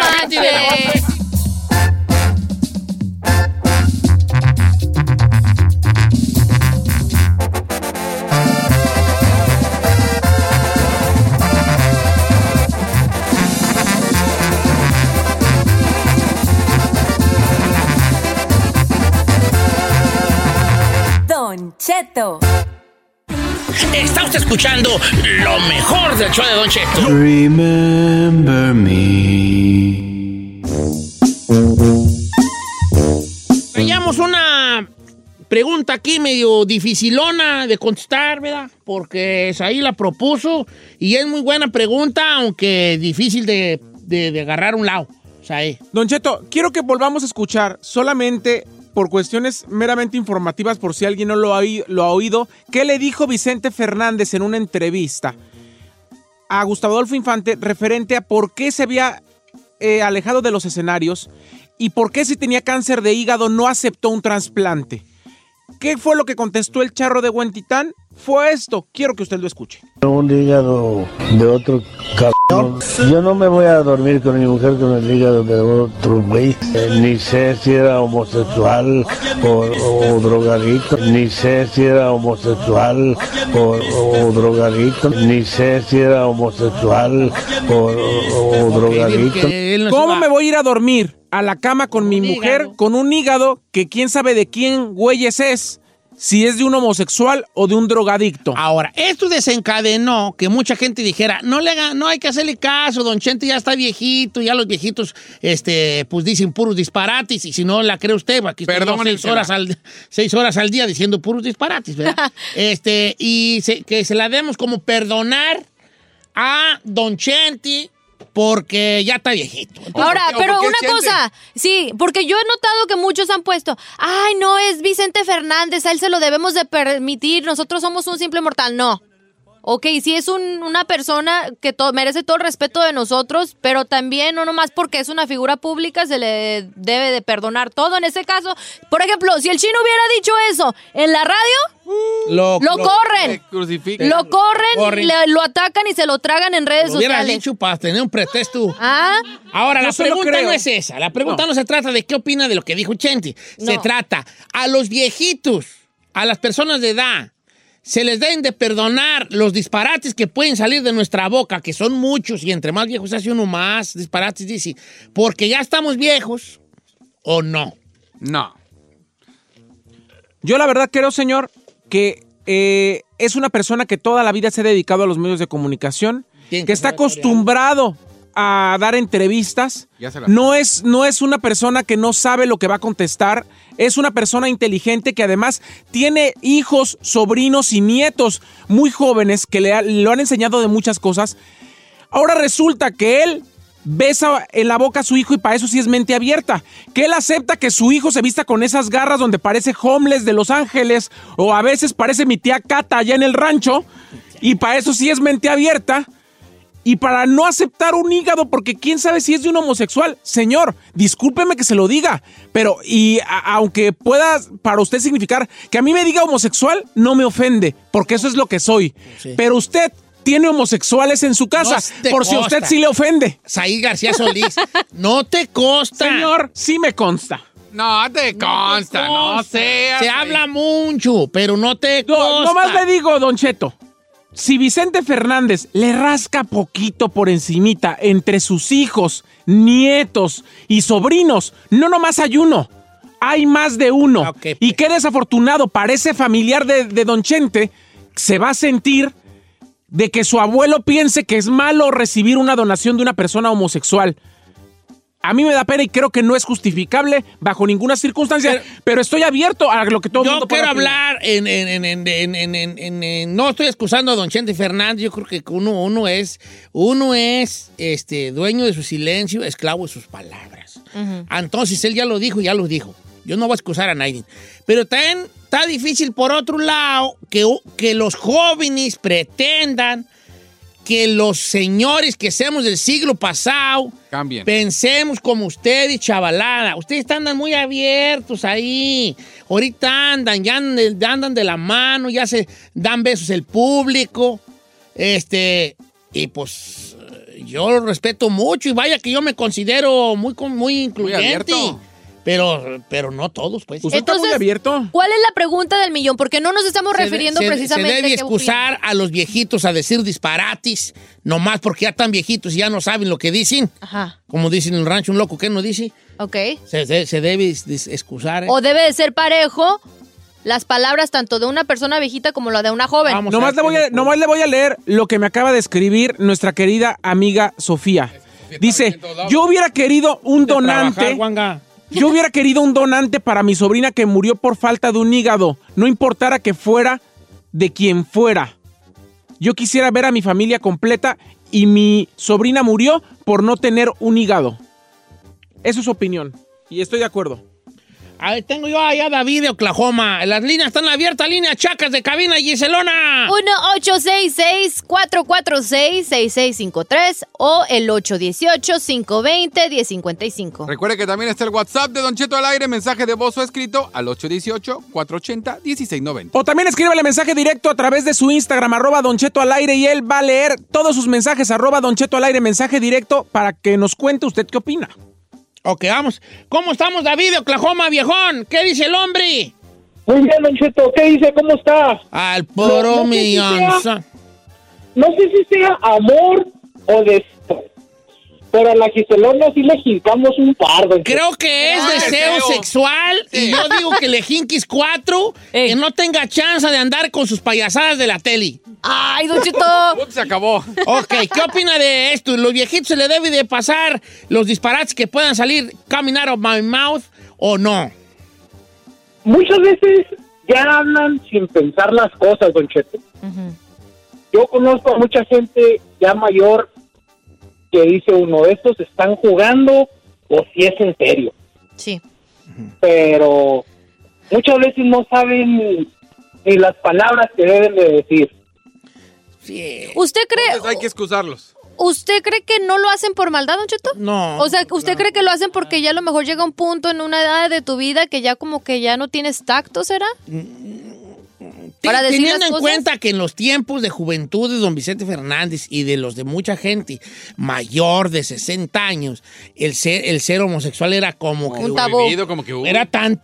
Cheto. Está usted escuchando lo mejor del show de Don Cheto. Remember me. Traíamos una pregunta aquí medio dificilona de contestar, ¿verdad? Porque ahí la propuso y es muy buena pregunta, aunque difícil de, de- de agarrar un lado. O sea, eh. Don Cheto, quiero que volvamos a escuchar solamente por cuestiones meramente informativas, por si alguien no lo ha, oído, qué le dijo Vicente Fernández en una entrevista a Gustavo Adolfo Infante referente a por qué se había eh, alejado de los escenarios y por qué si tenía cáncer de hígado no aceptó un trasplante. ¿Qué fue lo que contestó el charro de Huentitán? Fue esto. Quiero que usted lo escuche. Un hígado de otro cabrón. Yo no me voy a dormir con mi mujer con el hígado de otro güey. Eh, ni sé si era homosexual o, o drogadicto. Ni sé si era homosexual o, o drogadicto. Ni sé si era homosexual o, o, o drogadicto. ¿Cómo me voy a ir a dormir a la cama con mi mujer con un hígado que quién sabe de quién güeyes es? Si es de un homosexual o de un drogadicto. Ahora, esto desencadenó que mucha gente dijera, no le haga- no hay que hacerle caso, don Chente ya está viejito, ya los viejitos, este, pues dicen puros disparates, y si no la cree usted, aquí Perdónensela. seis horas, al, seis horas al día diciendo puros disparates, ¿verdad? [LAUGHS] este, y se- que se la demos como perdonar a don Chente porque ya está viejito. Ahora, ¿por qué- o pero una siente? cosa, sí, porque yo he notado que muchos han puesto, ay, no, es Vicente Fernández, a él se lo debemos de permitir, nosotros somos un simple mortal. No. Ok, sí es un- una persona que to- merece todo el respeto de nosotros, pero también no nomás porque es una figura pública se le debe de perdonar todo. En ese caso, por ejemplo, si el chino hubiera dicho eso en la radio, Lo, lo, corren. Crucifican. Lo corren, Corren. le- lo atacan y se lo tragan en redes Lo hubiera sociales. dicho para tener un pretexto. Ah, Ahora, No la pregunta no es esa. La pregunta no. se trata de qué opina de lo que dijo Chente. Se trata a los viejitos, a las personas de edad, se les deben de perdonar los disparates que pueden salir de nuestra boca, que son muchos, y entre más viejos hace uno más disparates, dice, porque ya estamos viejos o no. No. Yo la verdad creo, señor, que eh, es una persona que toda la vida se ha dedicado a los medios de comunicación, que que está acostumbrado a dar entrevistas. No es, no es una persona que no sabe lo que va a contestar. Es una persona inteligente que además tiene hijos, sobrinos y nietos muy jóvenes que le ha- lo han enseñado de muchas cosas. Ahora resulta que él besa en la boca a su hijo y para eso sí es mente abierta. Que él acepta que su hijo se vista con esas garras donde parece homeless de Los Ángeles o a veces parece mi tía Cata allá en el rancho y para eso sí es mente abierta. Y para no aceptar un hígado, porque quién sabe si es de un homosexual. Señor, discúlpeme que se lo diga, pero y a- aunque pueda para usted significar que a mí me diga homosexual, no me ofende, porque eso es lo que soy. Pero usted tiene homosexuales en su casa, No te por si a usted sí le ofende. Saí García Solís, no te consta. Señor, sí me consta. No, te consta, no sé. Se habla mucho, pero no te consta. No más le digo, Don Cheto. Si Vicente Fernández le rasca poquito por encimita entre sus hijos, nietos y sobrinos, no nomás hay uno, hay más de uno. Y qué desafortunado parece familiar de, de Don Chente, se va a sentir de que su abuelo piense que es malo recibir una donación de una persona homosexual a mí me da pena y creo que no es justificable bajo ninguna circunstancia, pero, estoy abierto a lo que todo el mundo Yo quiero hablar en, No estoy excusando a don Chente Fernández, yo creo que uno, es, uno es este, dueño de su silencio, esclavo de sus palabras. Entonces, él ya lo dijo, ya lo dijo. Yo no voy a excusar a nadie. Pero también está difícil, por otro lado, que, que los jóvenes pretendan que los señores que seamos del siglo pasado Cambien. Pensemos como ustedes, chavalada. Ustedes andan muy abiertos ahí. Ahorita andan, ya andan, de- la mano, ya se dan besos el público. Este, y pues yo lo respeto mucho y vaya que yo me considero muy, muy incluyente. abierto. Pero, pero no todos, pues. ¿Usted está muy abierto? ¿Cuál es la pregunta del millón? Porque no nos estamos refiriendo se, precisamente se debe excusar a los viejitos a decir disparates, nomás porque ya están viejitos y ya no saben lo que dicen. Ajá, Como dicen en el rancho, un loco, ¿qué no dice? ok. Se, se- se debe excusar. ¿eh? O debe de ser parejo las palabras tanto de una persona viejita como la de una joven. Nomás le, voy a, nomás le voy a leer lo que me acaba de escribir nuestra querida amiga Sofía. Dice, yo hubiera querido un donante... Yo hubiera querido un donante para mi sobrina que murió por falta de un hígado, no importara que fuera de quien fuera. Yo quisiera ver a mi familia completa y mi sobrina murió por no tener un hígado. Eso es su opinión. Y estoy de acuerdo. A ver, tengo yo allá a David de Oklahoma. Las líneas están abiertas, línea chacas de cabina Giselona. 1-866-446-6653 o el 818-520-1055. Recuerde que también está el WhatsApp de Don Cheto al aire, mensaje de voz o escrito al 818-480-1690. O también escríbele mensaje directo a través de su Instagram, arroba Don Cheto al aire, y él va a leer todos sus mensajes, arroba Don Cheto al aire, mensaje directo, para que nos cuente usted qué opina. Ok, vamos. ¿Cómo estamos, David de Oklahoma, viejón? ¿Qué dice el hombre? Muy bien, Don Cheto. ¿Qué dice? ¿Cómo está? Al puro No, no sé si sea- No sé si sea amor o deseo. Pero a la Giselona sí le jincamos un par, Don Creo que es Ah, deseo sexual y yo digo que le jinquis cuatro [LAUGHS] que no tenga chance de andar con sus payasadas de la tele. ¡Ay, Don Cheto! [LAUGHS] Se acabó. Ok, ¿qué opina de esto? ¿Los viejitos se le debe de pasar los disparates que puedan salir caminar of my mouth o no? Muchas veces ya hablan sin pensar las cosas, Don Cheto. Yo conozco a mucha gente ya mayor que dice uno, estos están jugando o si es en serio. Sí. Pero muchas veces no saben ni las palabras que deben de decir. ¿Usted cree, Entonces hay que excusarlos. ¿Usted cree que no lo hacen por maldad, Don Cheto? No. O sea, ¿usted cree que lo hacen porque ya a lo mejor llega un punto en una edad de tu vida que ya como que ya no tienes tacto, será? Para decir Teniendo las en cosas. cuenta que en los tiempos de juventud de don Vicente Fernández y de los de mucha gente mayor de 60 años, el ser, el ser homosexual era como que... Un tabú. Prohibido, como que, uh. Era tan,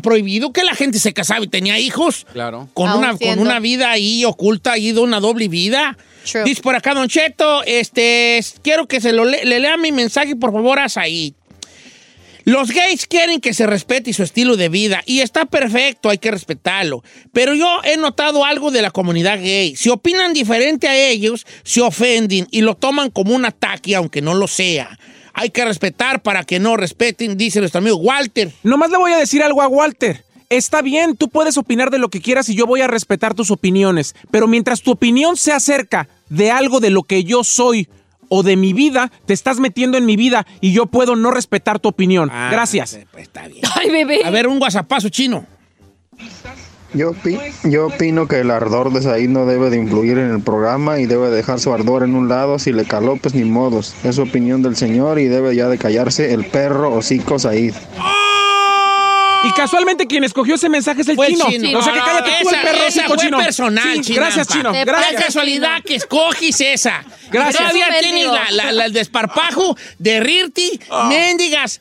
prohibido que la gente se casaba y tenía hijos. Claro. Con Aún una, con una vida ahí oculta, ahí de una doble vida. True. Dice por acá, Don Cheto, este, quiero que se lo le, le lea mi mensaje, por favor, a Said. Los gays quieren que se respete su estilo de vida y está perfecto, hay que respetarlo. Pero yo he notado algo de la comunidad gay. Si opinan diferente a ellos, se ofenden y lo toman como un ataque, aunque no lo sea. Hay que respetar para que no respeten, dice nuestro amigo Walter. Nomás le voy a decir algo a Walter. Está bien, tú puedes opinar de lo que quieras y yo voy a respetar tus opiniones, pero mientras tu opinión se acerca de algo de lo que yo soy o de mi vida, te estás metiendo en mi vida y yo puedo no respetar tu opinión. Gracias. Ay, bebé. A ver, un guasapazo chino. Yo, opi- yo opino que el ardor de Said no debe de influir en el programa y debe dejar su ardor en un lado. Si le caló, pues ni modos. Es opinión del señor y debe ya de callarse el perro hocico Said. Y casualmente quien escogió ese mensaje es el Fue el chino. chino. O sea que cállate tú, esa- el perro esa fue chino. personal, Sí, gracias, chino. Te Gracias. Qué casualidad que escogis esa. Gracias. Todavía tienes la, la- la- el desparpajo de rirti, Ah. mendigas,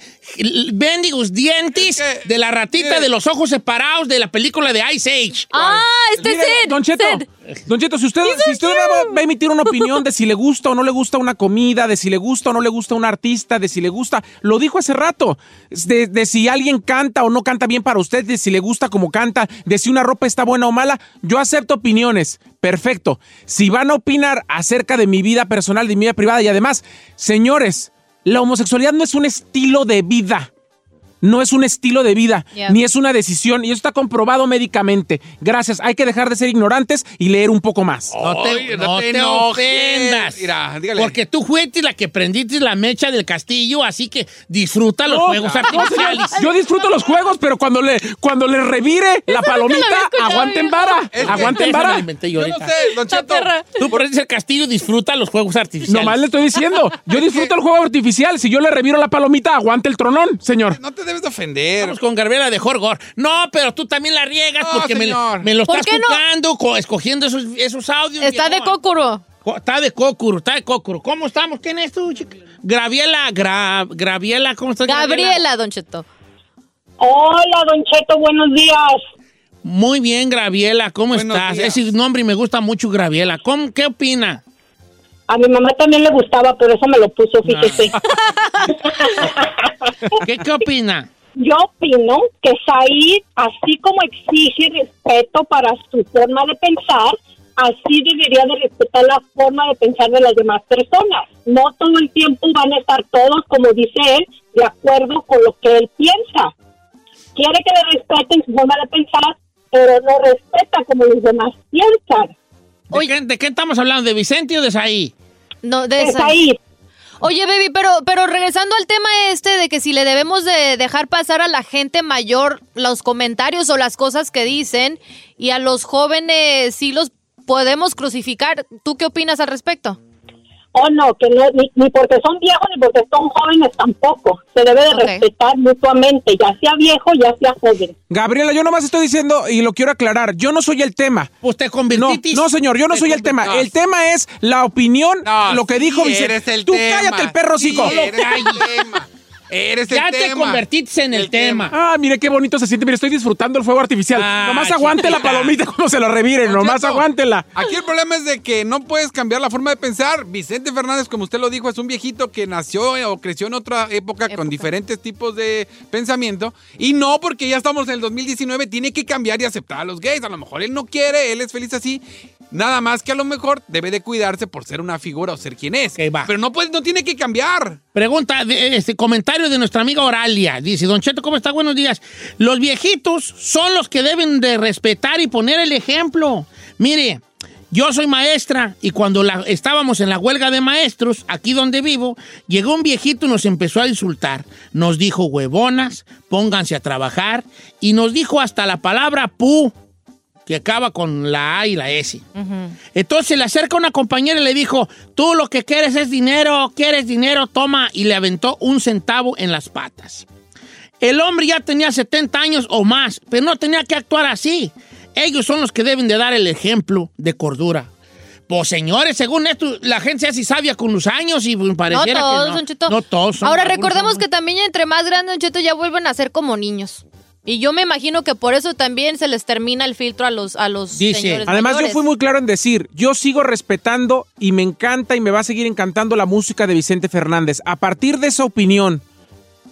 mendigos dientes Es que- de la ratita de los ojos separados de la película de Ice Age. Ah, este Mire, Sid. Don Cheto, Sid. Don Cheto, si usted, si usted va, va a emitir una [LAUGHS] opinión de si le gusta o no le gusta una comida, de si le gusta o no le gusta un artista, de si le gusta, lo dijo hace rato, de, de si alguien canta o no canta bien para usted, de si le gusta como canta, de si una ropa está buena o mala, yo acepto opiniones, perfecto. Si van a opinar acerca de mi vida personal, de mi vida privada y además, señores, la homosexualidad no es un estilo de vida. No es un estilo de vida, Yeah. ni es una decisión, y eso está comprobado médicamente. Gracias, hay que dejar de ser ignorantes y leer un poco más. No te, Oye, no no te te enojes. ofendas. Mira, dígale. Porque tú fuiste la que prendiste la mecha del castillo, así que disfruta los No, juegos artificiales. señor, yo disfruto los juegos, pero cuando le, cuando le revire la palomita, aguanten vara, aguanten vara. yo Yo no sé, Don Cheto. perra. Tú prendes el castillo, disfruta los juegos artificiales. Nomás le estoy diciendo, [LAUGHS] yo disfruto el juego artificial. Si yo le reviro la palomita, aguante el tronón, señor. No te debes de ofender. Vamos con Gabriela de Jorgor. No, pero tú también la riegas No, porque me, lo ¿Por estás no? jugando, co- escogiendo esos, esos audios. Está de cócuro. Está de cócuro, está de cócuro. ¿Cómo estamos? ¿Quién es tú, chica? Graviela, Gra- Graviela, ¿cómo estás? Gabriela, Don Cheto. Hola, Don Cheto, buenos días. Muy bien, Graviela, ¿cómo Buenos estás? días. Ese nombre me gusta mucho, Graviela. ¿Cómo, ¿Qué opina? A mi mamá también le gustaba, pero eso me lo puso, fíjese. [LAUGHS] ¿Qué, qué opina? Yo opino que Said, así como exige respeto para su forma de pensar, así debería de respetar la forma de pensar de las demás personas. No todo el tiempo van a estar todos, como dice él, de acuerdo con lo que él piensa. Quiere que le respeten su forma de pensar, pero no respeta como los demás piensan. ¿De, qué, de qué estamos hablando? ¿De Vicente o de Saí? No, de ahí. Oye, baby, pero, pero regresando al tema este de que si le debemos de dejar pasar a la gente mayor los comentarios o las cosas que dicen y a los jóvenes sí los podemos crucificar, ¿tú qué opinas al respecto? Oh, no, que no, ni, ni porque son viejos ni porque son jóvenes tampoco. Se debe de respetar mutuamente, ya sea viejo, ya sea joven. Gabriela, yo nomás estoy diciendo, y lo quiero aclarar, yo no soy el tema. Pues te No, no, señor, yo no soy el tema. El tema es la opinión, No, lo que sí dijo Vicente. eres el Tú tema. cállate el perro, Sí, eres el tema. Eres el Ya te convertiste en el, tema. Ah, mire qué bonito se siente. Mire, estoy disfrutando el fuego artificial. Ah, nomás aguante la palomita cuando se la reviren. Don Nomás Cheto, aguántela. Aquí el problema es de que no puedes cambiar la forma de pensar. Vicente Fernández, como usted lo dijo, es un viejito que nació o creció en otra época, Época. con diferentes tipos de pensamiento. Y no porque ya estamos en el 2019, tiene que cambiar y aceptar a los gays. A lo mejor él no quiere, él es feliz así. Nada más que a lo mejor debe de cuidarse por ser una figura o ser quien es. Pero no, puede, no tiene que cambiar. Pregunta, este comentario de nuestra amiga Oralia. Dice, Don Cheto, ¿cómo está? Buenos días. Los viejitos son los que deben de respetar y poner el ejemplo. Mire, yo soy maestra y cuando la- estábamos en la huelga de maestros, aquí donde vivo, llegó un viejito y nos empezó a insultar. Nos dijo huevonas, pónganse a trabajar y nos dijo hasta la palabra pu, que acaba con la A y la S. Entonces se le acerca una compañera y le dijo, tú lo que quieres es dinero, quieres dinero, toma, y le aventó un centavo en las patas. El hombre ya tenía 70 años o más, pero no tenía que actuar así. Ellos son los que deben de dar el ejemplo de cordura. Pues señores, según esto, la gente se hace sabia con los años y pues, No pareciera todos, que no. Don Cheto. No todos. son- Ahora recordemos son- que también entre más grandes, Don Cheto, ya vuelven a ser como niños. Y yo me imagino que por eso también se les termina el filtro a los, a los Dice, señores además mayores. yo fui muy claro en decir, yo sigo respetando y me encanta y me va a seguir encantando la música de Vicente Fernández. A partir de esa opinión,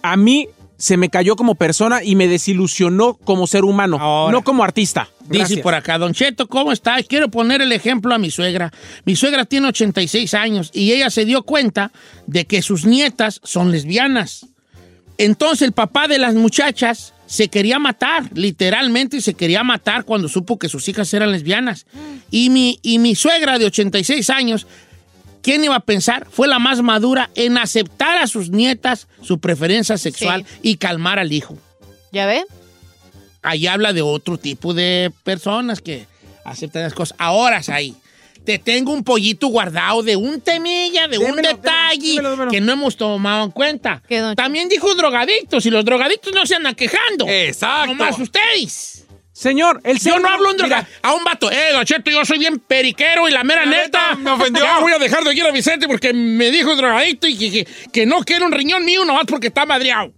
a mí se me cayó como persona y me desilusionó como ser humano, Ahora. no como artista. Dice Gracias. por acá, Don Cheto, ¿cómo está? Quiero poner el ejemplo a mi suegra. Mi suegra tiene 86 años y ella se dio cuenta de que sus nietas son lesbianas. Entonces el papá de las muchachas se quería matar, literalmente se quería matar cuando supo que sus hijas eran lesbianas. Y mi, y mi suegra de 86 años, ¿quién iba a pensar? Fue la más madura en aceptar a sus nietas su preferencia sexual y calmar al hijo ¿Ya ve? ahí habla de otro tipo de personas que aceptan las cosas. Ahora, ahí, te tengo un pollito guardado de un temilla, de un detalle démelo, démelo. que no hemos tomado en cuenta. También dijo drogadictos y los drogadictos no se andan quejando. Exacto. Nomás ustedes. Señor, el Yo no hablo un droga Mira, a un vato. Eh, Don Cheto, yo soy bien periquero y la mera La neta. me ofendió. Ya voy a dejar de ir a Vicente porque me dijo drogadicto y que, que, que no quiere un riñón mío nomás porque está madreado.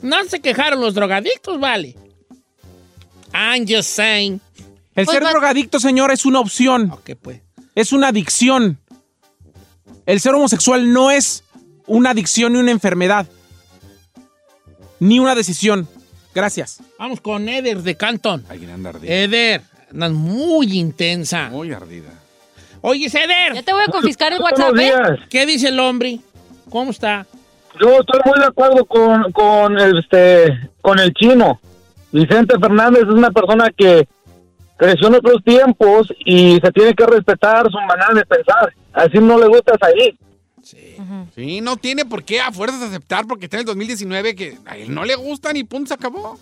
No se quejaron los drogadictos, vale. I'm just saying. El Pues ser drogadicto, señor, es una opción. Ok, pues. Es una adicción. El ser homosexual no es una adicción ni una enfermedad. Ni una decisión. Gracias. Vamos con Eder de Canton. Alguien anda ardida. Eder, andas muy intensa. Muy ardida. Oye, Eder. Ya te voy a confiscar el WhatsApp, ¿eh? días. ¿Qué dice el hombre? ¿Cómo está? Yo estoy muy de acuerdo con, con, este, con el chino. Vicente Fernández es una persona que creció en otros tiempos y se tiene que respetar su manera de pensar. Así no le gusta salir. Sí, no tiene por qué a fuerzas aceptar porque está en el 2019 que a él no le gustan y punto, se acabó.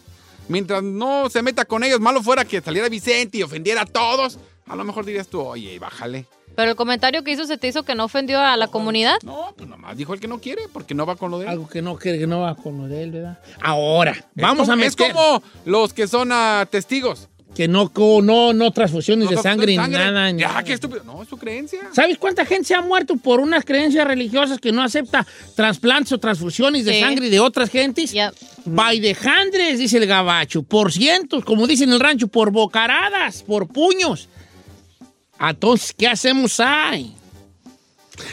Mientras no se meta con ellos, malo fuera que saliera Vicente y ofendiera a todos, a lo mejor dirías tú, oye, bájale. Pero el comentario que hizo se te hizo que no ofendió a la comunidad. No, pues nomás dijo el que no quiere porque no va con lo de él. Algo que no, que, que no va con lo de él, ¿verdad? Ahora, vamos Es a meter... Es como los que son ah, testigos. Que no, no, no transfusiones de sangre ni nada. ni Ya, nada. qué estúpido. No, es su creencia. ¿Sabes cuánta gente se ha muerto por unas creencias religiosas que no acepta trasplantes o transfusiones de Sí. sangre de otras gentes? Ya. By de hundreds, dice el gabacho, por cientos, como dicen en el rancho, por bocaradas, por puños. Entonces, ¿qué hacemos ahí?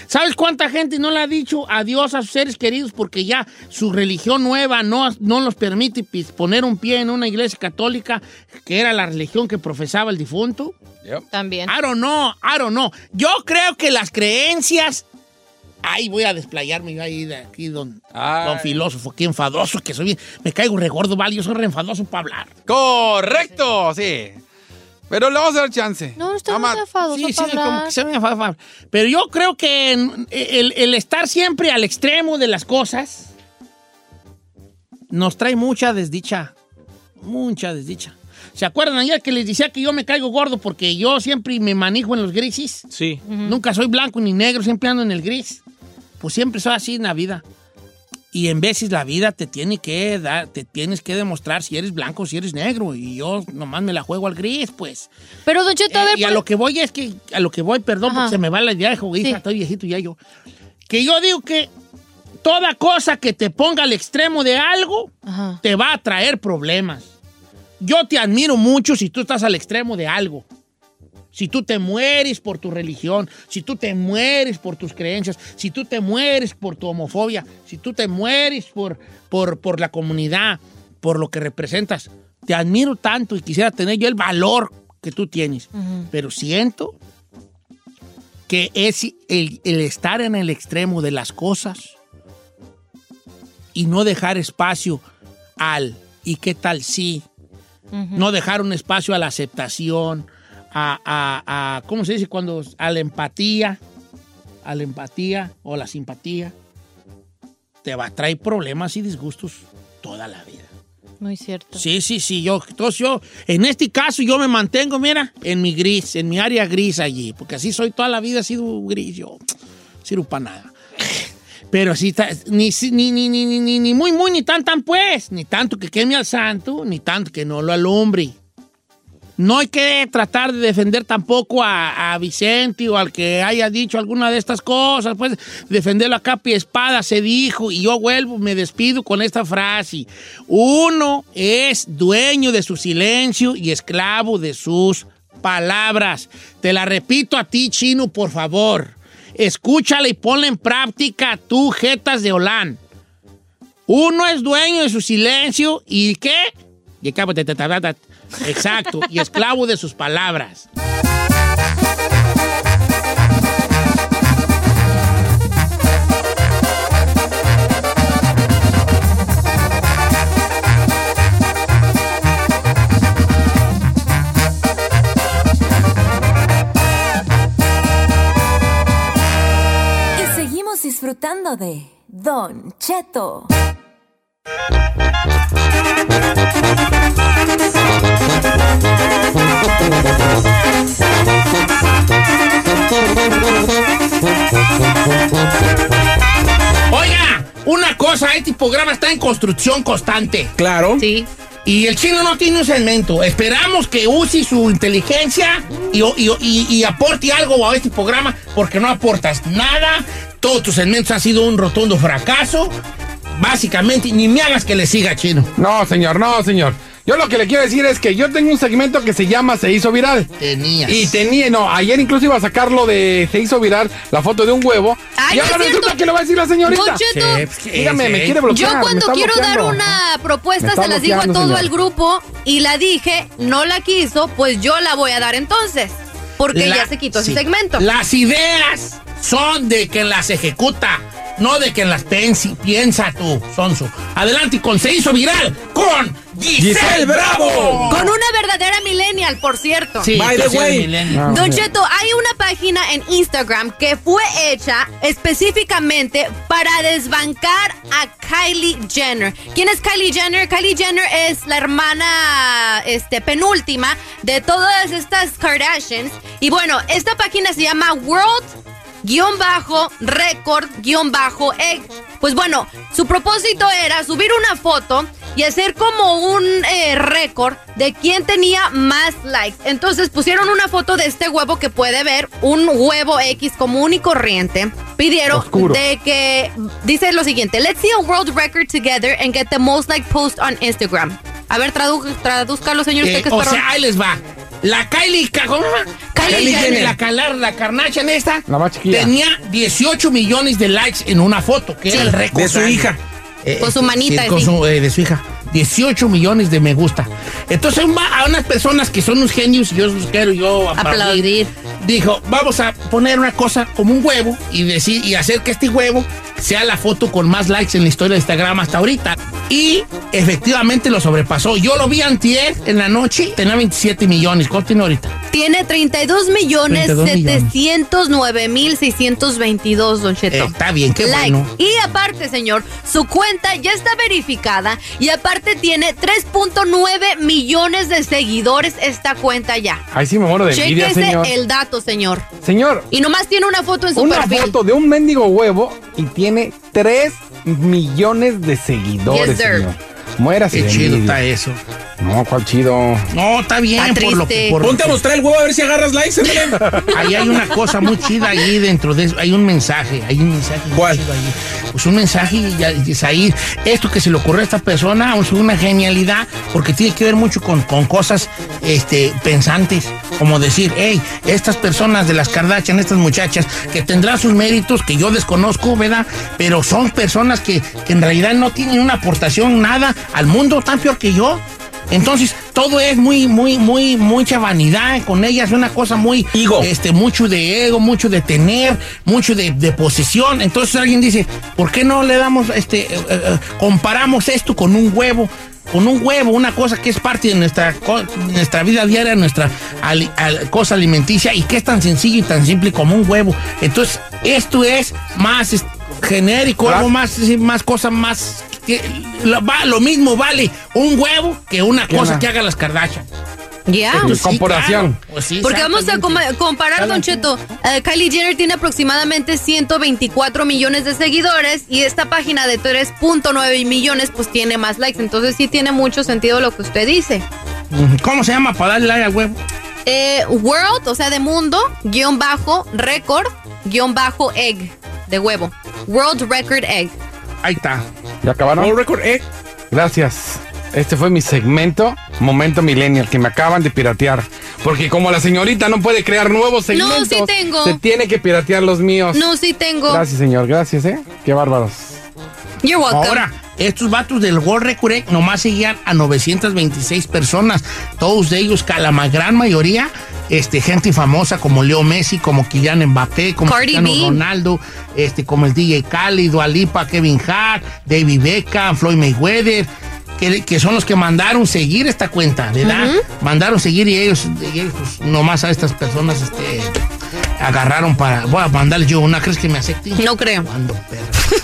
¿Sabes cuánta gente no le ha dicho adiós a sus seres queridos porque ya su religión nueva no, no los permite poner un pie en una iglesia católica que era la religión que profesaba el difunto? También. I don't know, I don't know. Yo creo que las creencias. Ahí voy a desplayarme yo ahí de aquí, don, don filósofo, qué enfadoso que soy. bien- Me caigo regordo, vale, yo soy re enfadoso para hablar. Correcto, sí. Pero le vamos a dar chance. No, no está muy enfadoso Sí, sí, para como hablar. que se me enfadoso. Pero yo creo que en- el, el estar siempre al extremo de las cosas nos trae mucha desdicha. Mucha desdicha. ¿Se acuerdan ayer que les decía que yo me caigo gordo porque yo siempre me manejo en los grises? Sí. Nunca soy blanco ni negro, siempre ando en el gris. Pues siempre soy así en la vida. Y en veces la vida te tiene que dar, te tienes que demostrar si eres blanco o si eres negro. Y yo nomás me la juego al gris, pues. Pero, Don Cheto, a Eh, ver, y a lo que voy es que, a lo que voy, perdón, Ajá. porque se me va la idea de Sí. estoy viejito ya yo. Que yo digo que toda cosa que te ponga al extremo de algo Ajá. te va a traer problemas. Yo te admiro mucho si tú estás al extremo de algo. Si tú te mueres por tu religión, si tú te mueres por tus creencias, si tú te mueres por tu homofobia, si tú te mueres por, por, por la comunidad, por lo que representas, te admiro tanto y quisiera tener yo el valor que tú tienes. Pero siento que es el, el estar en el extremo de las cosas y no dejar espacio al ¿y qué tal si? No dejar un espacio a la aceptación, a, a- a- ¿cómo se dice? Cuando, a la empatía, a la empatía o la simpatía, te va a traer problemas y disgustos toda la vida. Muy cierto. Sí, sí, sí, yo, entonces yo, en este caso yo me mantengo, mira, en mi gris, en mi área gris allí, porque así soy toda la vida, he sido gris, yo, sirvo para nada. Pero así, está, ni, si- ni, ni, ni, ni, ni, ni muy, muy, ni tan, tan, pues, ni tanto que queme al santo, ni tanto que no lo alumbre. No hay que tratar de defender tampoco a, Vicente o al que haya dicho alguna de estas cosas, pues defenderlo a capa y espada, se dijo, y yo vuelvo, me despido con esta frase. Uno es dueño de su silencio y esclavo de sus palabras. Te la repito a ti, chino, por favor. Escúchala y ponla en práctica tú, jetas de Holán. Uno es dueño de su silencio y ¿qué? Y ta, ta. Exacto, y esclavo de sus palabras. Y seguimos disfrutando de Don Cheto. Oiga, una cosa, este programa está en construcción constante. Claro. Sí. Y el chino no tiene un segmento. Esperamos que use su inteligencia y, y, y, y aporte algo a este programa, porque no aportas nada. Todos tus segmentos han sido un rotundo fracaso. Básicamente, ni me hagas que le siga chino. No, señor, no, señor. Yo lo que le quiero decir es que yo tengo un segmento que se llama Se hizo viral. Tenías. Y tenía, no, ayer incluso iba a sacarlo de Se hizo viral, la foto de un huevo. Ay, y ahora es resulta que le va a decir la señorita. Don Cheto. Sí, pues, ¿qué Dígame, me eh? quiere bloquear. Yo cuando quiero dar una propuesta se las digo a todo señor. el grupo y la dije, no la quiso, pues yo la voy a dar entonces. Porque La- ya se quitó sí. ese segmento. Las ideas son de quien las ejecuta, no de quien las pensi- piensa tú, Sonso. Adelante con Se hizo viral con Giselle, Giselle Bravo. Con una verdadera millennial, por cierto. Sí, By the way. millennial. Ah, Don. Cheto, hay una página en Instagram que fue hecha específicamente para desbancar a Kylie Jenner. ¿Quién es Kylie Jenner? Kylie Jenner es la hermana este, penúltima de todas estas Kardashians. Y bueno, esta página se llama World guion bajo record guion bajo egg. Pues bueno, su propósito era subir una foto y hacer como un eh, récord de quién tenía más likes. Entonces pusieron una foto de este huevo que puede ver, un huevo X común y corriente. Pidieron Oscuro. de que dice lo siguiente: Let's see a world record together and get the most like post on Instagram. A ver, tradúzcalo, señor. Eh, usted que es o sea, ahí les va. La Kylie, ¿cómo llama? Kylie Jenner. la calar, la carnacha en esta, La más chiquilla. tenía 18 millones de likes en una foto, que era el récord. De su hija. Eh, Con su manita, con sí. su, eh, de su hija. 18 millones de me gusta. Entonces va a unas personas que son unos genios, y yo los quiero yo Aplaudir. Dijo, vamos a poner una cosa como un huevo y decir y hacer que este huevo sea la foto con más likes en la historia de Instagram hasta ahorita. Y efectivamente lo sobrepasó. Yo lo vi antier en la noche, tenía 27 millones. ¿Cuánto tiene ahorita? Tiene 32 millones 32 millones. 709 mil 622, Don Cheto. Eh, está bien, qué Like. bueno. Y aparte, señor, su cuenta ya está verificada y aparte tiene 3.9 millones de seguidores esta cuenta ya. Ahí sí me muero de envidia, Chéquese señor. el dato, señor. Señor, Y nomás tiene una foto en su una perfil. foto de un mendigo huevo y tiene 3 millones de seguidores, Yes, Muérase Qué chido envidia. está eso. No, ¿cuál chido? No, está bien. Está por lo por- Ponte a mostrar el huevo a ver si agarras likes. [LAUGHS] Ahí hay una cosa muy chida ahí dentro de eso. Hay un mensaje, hay un mensaje muy ¿Cuál? chido ahí. Pues un mensaje, y ya- y es ahí, esto que se le ocurrió a esta persona, es una genialidad, porque tiene que ver mucho con, con cosas este, pensantes, como decir, hey, estas personas de las Kardashian, estas muchachas, que tendrán sus méritos que yo desconozco, ¿verdad? Pero son personas que, que en realidad no tienen una aportación nada al mundo, tan peor que yo. Entonces, todo es muy, muy, muy, mucha vanidad con ellas, una cosa muy, Ego. este, mucho de ego, mucho de tener, mucho de, de posesión. Entonces alguien dice, ¿por qué no le damos, este, eh, eh, comparamos esto con un huevo? Con un huevo, una cosa que es parte de nuestra, nuestra vida diaria, nuestra al- cosa alimenticia y que es tan sencillo y tan simple como un huevo. Entonces, esto es más es, genérico, Claro. algo más, más cosa más. que- lo, va- lo mismo vale un huevo que una ¿Qué cosa que haga las Kardashian. Ya. Entonces, sí, comparación. claro. Pues sí, Porque vamos a com- comparar, Don Cheto. Eh, Kylie Jenner tiene aproximadamente 124 millones de seguidores y esta página de 3.9 millones pues tiene más likes. Entonces sí tiene mucho sentido lo que usted dice. ¿Cómo se llama para darle like al huevo? Eh, world, o sea, de mundo, guion bajo, record, guion bajo, egg, de huevo. World Record Egg. Ahí está. ¿Ya acabaron? World record, eh. Gracias. Este fue mi segmento, Momento Millennial, que me acaban de piratear. Porque como la señorita no puede crear nuevos segmentos, sí tengo. se tiene que piratear los míos. No, sí tengo. Gracias, señor. Gracias, ¿eh? Qué bárbaros. You're welcome. Ahora, estos vatos del World Record Egg nomás seguían a 926 personas. Todos de ellos, la gran mayoría, este, gente famosa como Leo Messi, como Kylian Mbappé, como Cristiano. Ronaldo, este, como el DJ Khaled, Dua Lipa, Kevin Hart, David Beckham, Floyd Mayweather. Que, que son los que mandaron seguir esta cuenta, ¿verdad? Mandaron seguir y ellos, y ellos, pues, nomás a estas personas este, agarraron para. Voy a mandarles yo una, ¿crees que me acepten? No creo.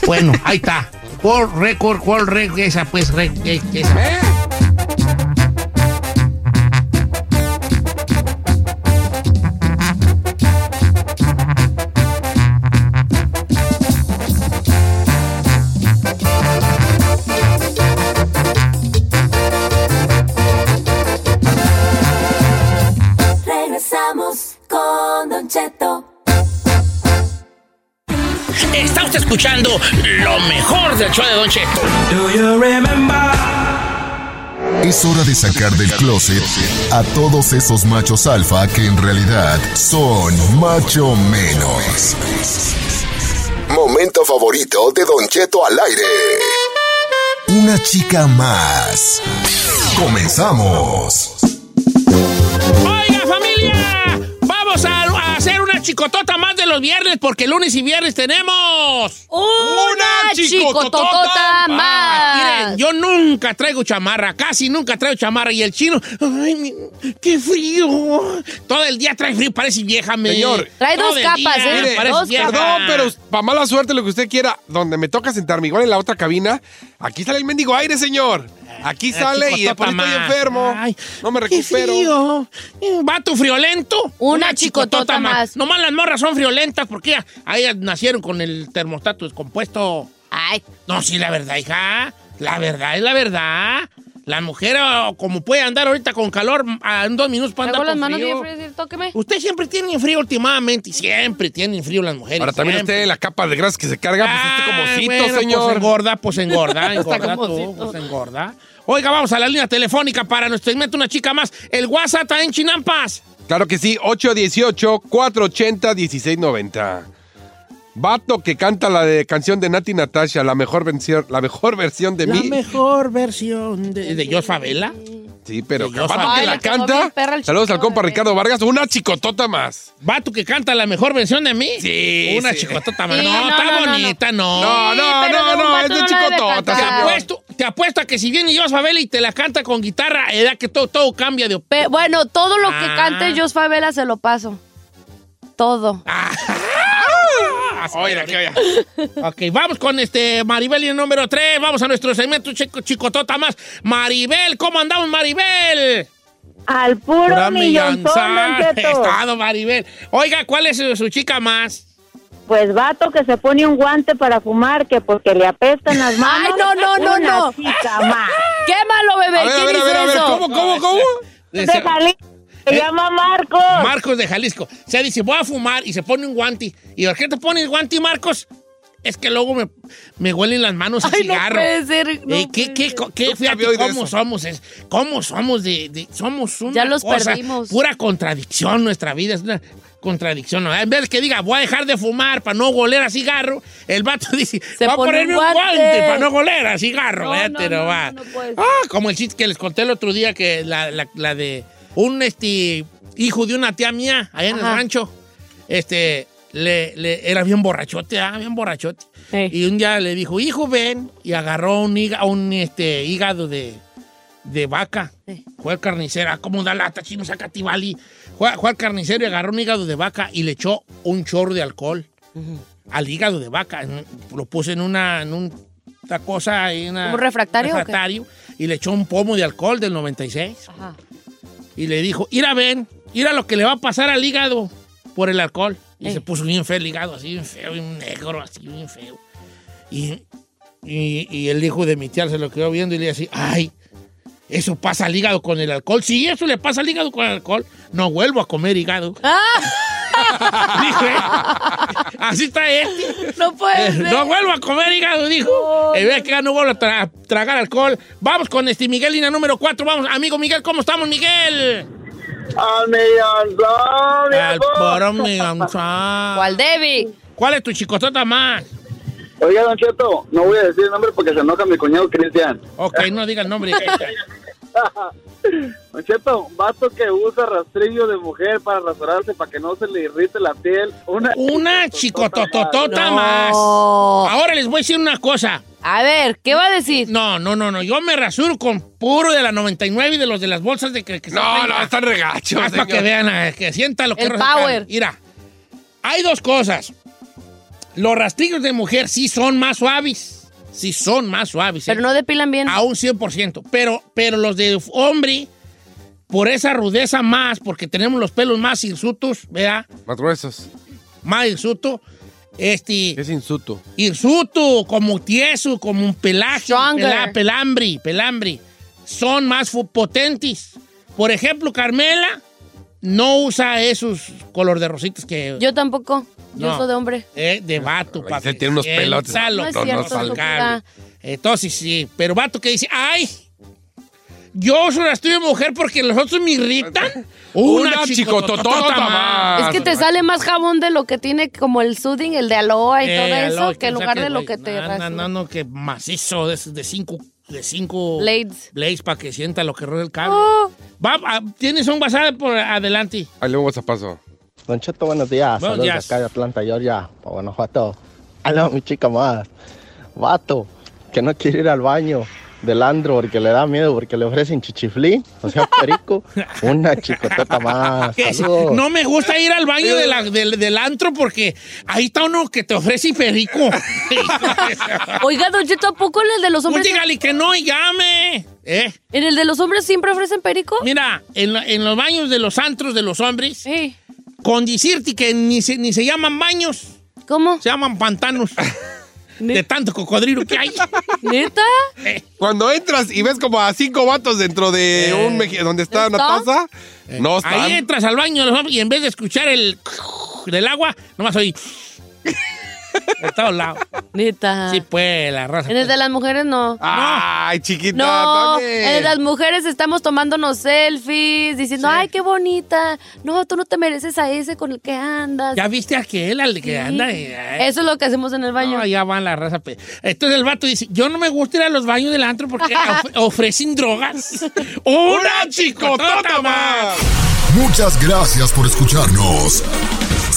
Bueno, ahí está. [LAUGHS] World Record, World Record, esa pues, re- eh, escuchando lo mejor del show de Don Cheto. Es hora de sacar del closet a todos esos machos alfa que en realidad son macho menos. Momento favorito de Don Cheto al aire. Una chica más. Comenzamos. Chicotota más de los viernes porque lunes y viernes tenemos Una chicototota más. Miren, yo nunca traigo chamarra, casi nunca traigo chamarra y el chino, ay, mi- qué frío. Todo el día trae frío, parece vieja, me. Señor. Trae dos capas, día ¿eh? parece Dos vieja. Perdón, pero para mala suerte, lo que usted quiera, donde me toca sentarme, igual en la otra cabina, aquí sale el mendigo aire, señor. Aquí Ah, sale y chicotota después estoy más. enfermo. Ay, no me Qué recupero. frío. Eh, Vato friolento. Una chicotota más. Nomás las morras son friolentas porque ahí nacieron con el termostato descompuesto. Ay, No, sí, la verdad, hija. La verdad es la verdad. La mujer, oh, como puede andar ahorita con calor, ah, en dos minutos para traigo andar las con manos frío. bien frías, tóqueme. Usted siempre tiene frío últimamente. Siempre tienen frío las mujeres. Ahora también siempre. usted la capa de grasa que se carga, pues este como Ay, cito, bueno, señor. Pues engorda, pues engorda, [LAUGHS] Está engorda como tú, pues engorda. Oiga, vamos a la línea telefónica para nuestro segmento Una Chica Más. El WhatsApp está en Chinampas. Claro que sí, 818-480-1690. Vato que canta la de canción de Nati Natasha, la mejor versión, la mejor versión de La mí. mejor versión de, de Jos Favela. Sí, pero Jos vato que la canta. Saludos al compa bebé. Ricardo Vargas, una chicotota más. Vato que canta la mejor versión de mí. Sí, Una sí. chicotota más. Sí, no, no, está no, bonita, no. No, no, no, no, es de chicotota. Te apuesto, te apuesto a que si viene Jos Favela y te la canta con guitarra, edad que todo, todo cambia de Pe- bueno, todo lo que Ah. cante Jos Favela se lo paso. Todo. Oiga, que oiga. Ok, vamos con este Maribel y el número 3. Vamos a nuestro segmento chico, chicotota más. Maribel, ¿cómo andamos, Maribel? Al puro Cheto. [LAUGHS] Estado, Maribel. Oiga, ¿cuál es su, su chica más? Pues vato que se pone un guante para fumar, que porque le apestan las [LAUGHS] manos. Ay, no, no, no, no. chica más. Quémalo, bebé. A ver, a ¿Quién ver, a hizo ver, a ver, eso? ¿cómo, cómo, cómo? De. Se Eh, llama Marcos. Marcos de Jalisco. O sea, dice, voy a fumar y se pone un guante. ¿Y por qué te pones guante, Marcos? Es que luego me, me huelen las manos a Ay, no cigarro. puede ser, no Eh, ¿Qué, qué, qué, fíjate cómo eso. somos? Es, ¿Cómo somos de, de- Somos una Ya los cosa, perdimos. Pura contradicción nuestra vida. Es una contradicción. ¿no? En vez de que diga, voy a dejar de fumar para no oler a cigarro, el vato [LAUGHS] dice, Se voy a pone ponerme un guante. guante para no oler a cigarro. No, no, no, nomás. no, no puede ser. Ah, como el chiste que les conté el otro día que la, la- la de un este hijo de una tía mía allá en el rancho, este, le, le- era bien borrachote, ah, bien borrachote. Y un día le dijo, hijo, ven, y agarró un, higa- un este, hígado de, de vaca. Sí. Fue al carnicero, ah, ¿cómo da lata, chino, saca tibali? Fue, fue al carnicero y agarró un hígado de vaca y le echó un chorro de alcohol al hígado de vaca. Lo puse en una, en un- una cosa, en una, ¿Como refractario refractario, y le echó un pomo de alcohol del 96 Ajá. Y le dijo, ira ven, ira lo que le va a pasar al hígado por el alcohol. Y Ey. se puso bien feo el hígado, así bien feo, bien negro, así bien feo. Y, y, y el hijo de mi tía se lo quedó viendo y le decía, ay, ¿eso pasa al hígado con el alcohol? Sí, eso le pasa al hígado con el alcohol. No vuelvo a comer hígado. [LAUGHS] Dijo, ¿eh? Así está este. No puede Eh, ser. No vuelvo a comer hígado, dijo. No, Eh, que ya no vuelvo a tra- tragar alcohol. Vamos con este Miguel, línea número 4. Vamos, amigo Miguel, ¿cómo estamos, Miguel? Al millonzón, Al poro millonzón. ¿Cuál, Debbie? ¿Cuál es tu chicotota más? Oiga, Don Cheto, no voy a decir el nombre porque se enoja mi cuñado Cristian. Ok, no diga el nombre. [LAUGHS] [LAUGHS] Don Cheto, vato que usa rastrillo de mujer para rasurarse para que no se le irrite la piel. Una, Una chicotototota No. más. Ahora les voy a decir una cosa. A ver, ¿qué va a decir? No, no, no, no. Yo me rasuro con puro de la 99 y de los de las bolsas de que, que No, no, están regachos, para señor. que vean, eh, que sienta lo que El power. Mira, hay dos cosas. Los rastrillos de mujer sí son más suaves. Sí son más suaves. ¿eh? Pero no depilan bien. A un 100%. Pero, pero los de hombre, por esa rudeza más, porque tenemos los pelos más hirsutos, ¿verdad? Más gruesos. Más hirsuto. Este, Es insuto. hirsuto, como tieso, como un pelaje, pela- pelambre, pelambre. Son más potentes. Por ejemplo, Carmela no usa esos color de rositas que... Yo tampoco. Yo No. soy de hombre. Eh, de vato, Ay, pa' se que tiene unos pelotes. lo No es cierto, estúpida. Entonces sí, pero vato que dice, ay, yo soy la de mujer porque los otros me irritan. [LAUGHS] Una chicototota más. Es que te sale más jabón de lo que tiene como el soothing, el de aloe y Eh, todo eso, aloe, que en lugar de lo que te No, no, no, no, que macizo de, de cinco, de cinco Blades. blades para que sienta lo que rueda el cable. Oh. Va, tienes un WhatsApp por adelante. Ahí paso. Don Cheto, buenos días. Buenos Saludos días. de acá de Atlanta, Georgia, para Guanajuato. Aló, mi chica más. Vato, que no quiere ir al baño del andro porque le da miedo, porque le ofrecen chichiflí, o sea, perico. [LAUGHS] Una chicotota más. Saludos. no me gusta ir al baño de la- del, del antro porque ahí está uno que te ofrece perico. [LAUGHS] Oiga, Don Cheto, ¿a poco en el de los hombres? dígale que no y llame. ¿Eh? ¿En el de los hombres siempre ofrecen perico? Mira, en, en los baños de los antros de los hombres, con decirte que ni se, ni se llaman baños. ¿Cómo? Se llaman pantanos. [LAUGHS] de tanto cocodrilo que hay. ¿Neta? [LAUGHS] Cuando entras y ves como a cinco vatos dentro de un meji- donde está una taza, no están. Ahí entras al baño y en vez de escuchar el del agua, nomás oí. De todos lados. Neta. Sí, pues, la raza. En el de las mujeres no. Ay, chiquita. No, en el de las mujeres estamos tomándonos selfies, diciendo, ay, qué bonita. No, tú no te mereces a ese con el que andas. ¿Ya viste a aquel, al que Sí. anda? eh? Eso es lo que hacemos en el baño. No, ya van la raza. pe- Entonces el vato dice, yo no me gusta ir a los baños del antro porque [LAUGHS] of- ofrecen drogas. [LAUGHS] ¡Una chicotota más! Muchas gracias por escucharnos.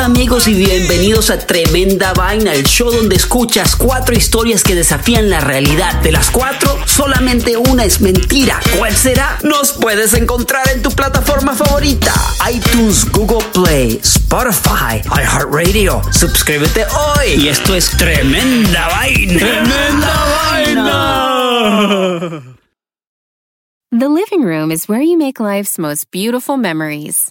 Hola amigos y bienvenidos a Tremenda Vaina, el show donde escuchas cuatro historias que desafían la realidad. De las cuatro, solamente una es mentira. ¿Cuál será? Nos puedes encontrar en tu plataforma favorita. iTunes, Google Play, Spotify, iHeartRadio. Suscríbete hoy. Y esto es Tremenda Vaina. ¡Tremenda Vaina! The living room is where you make life's most beautiful memories.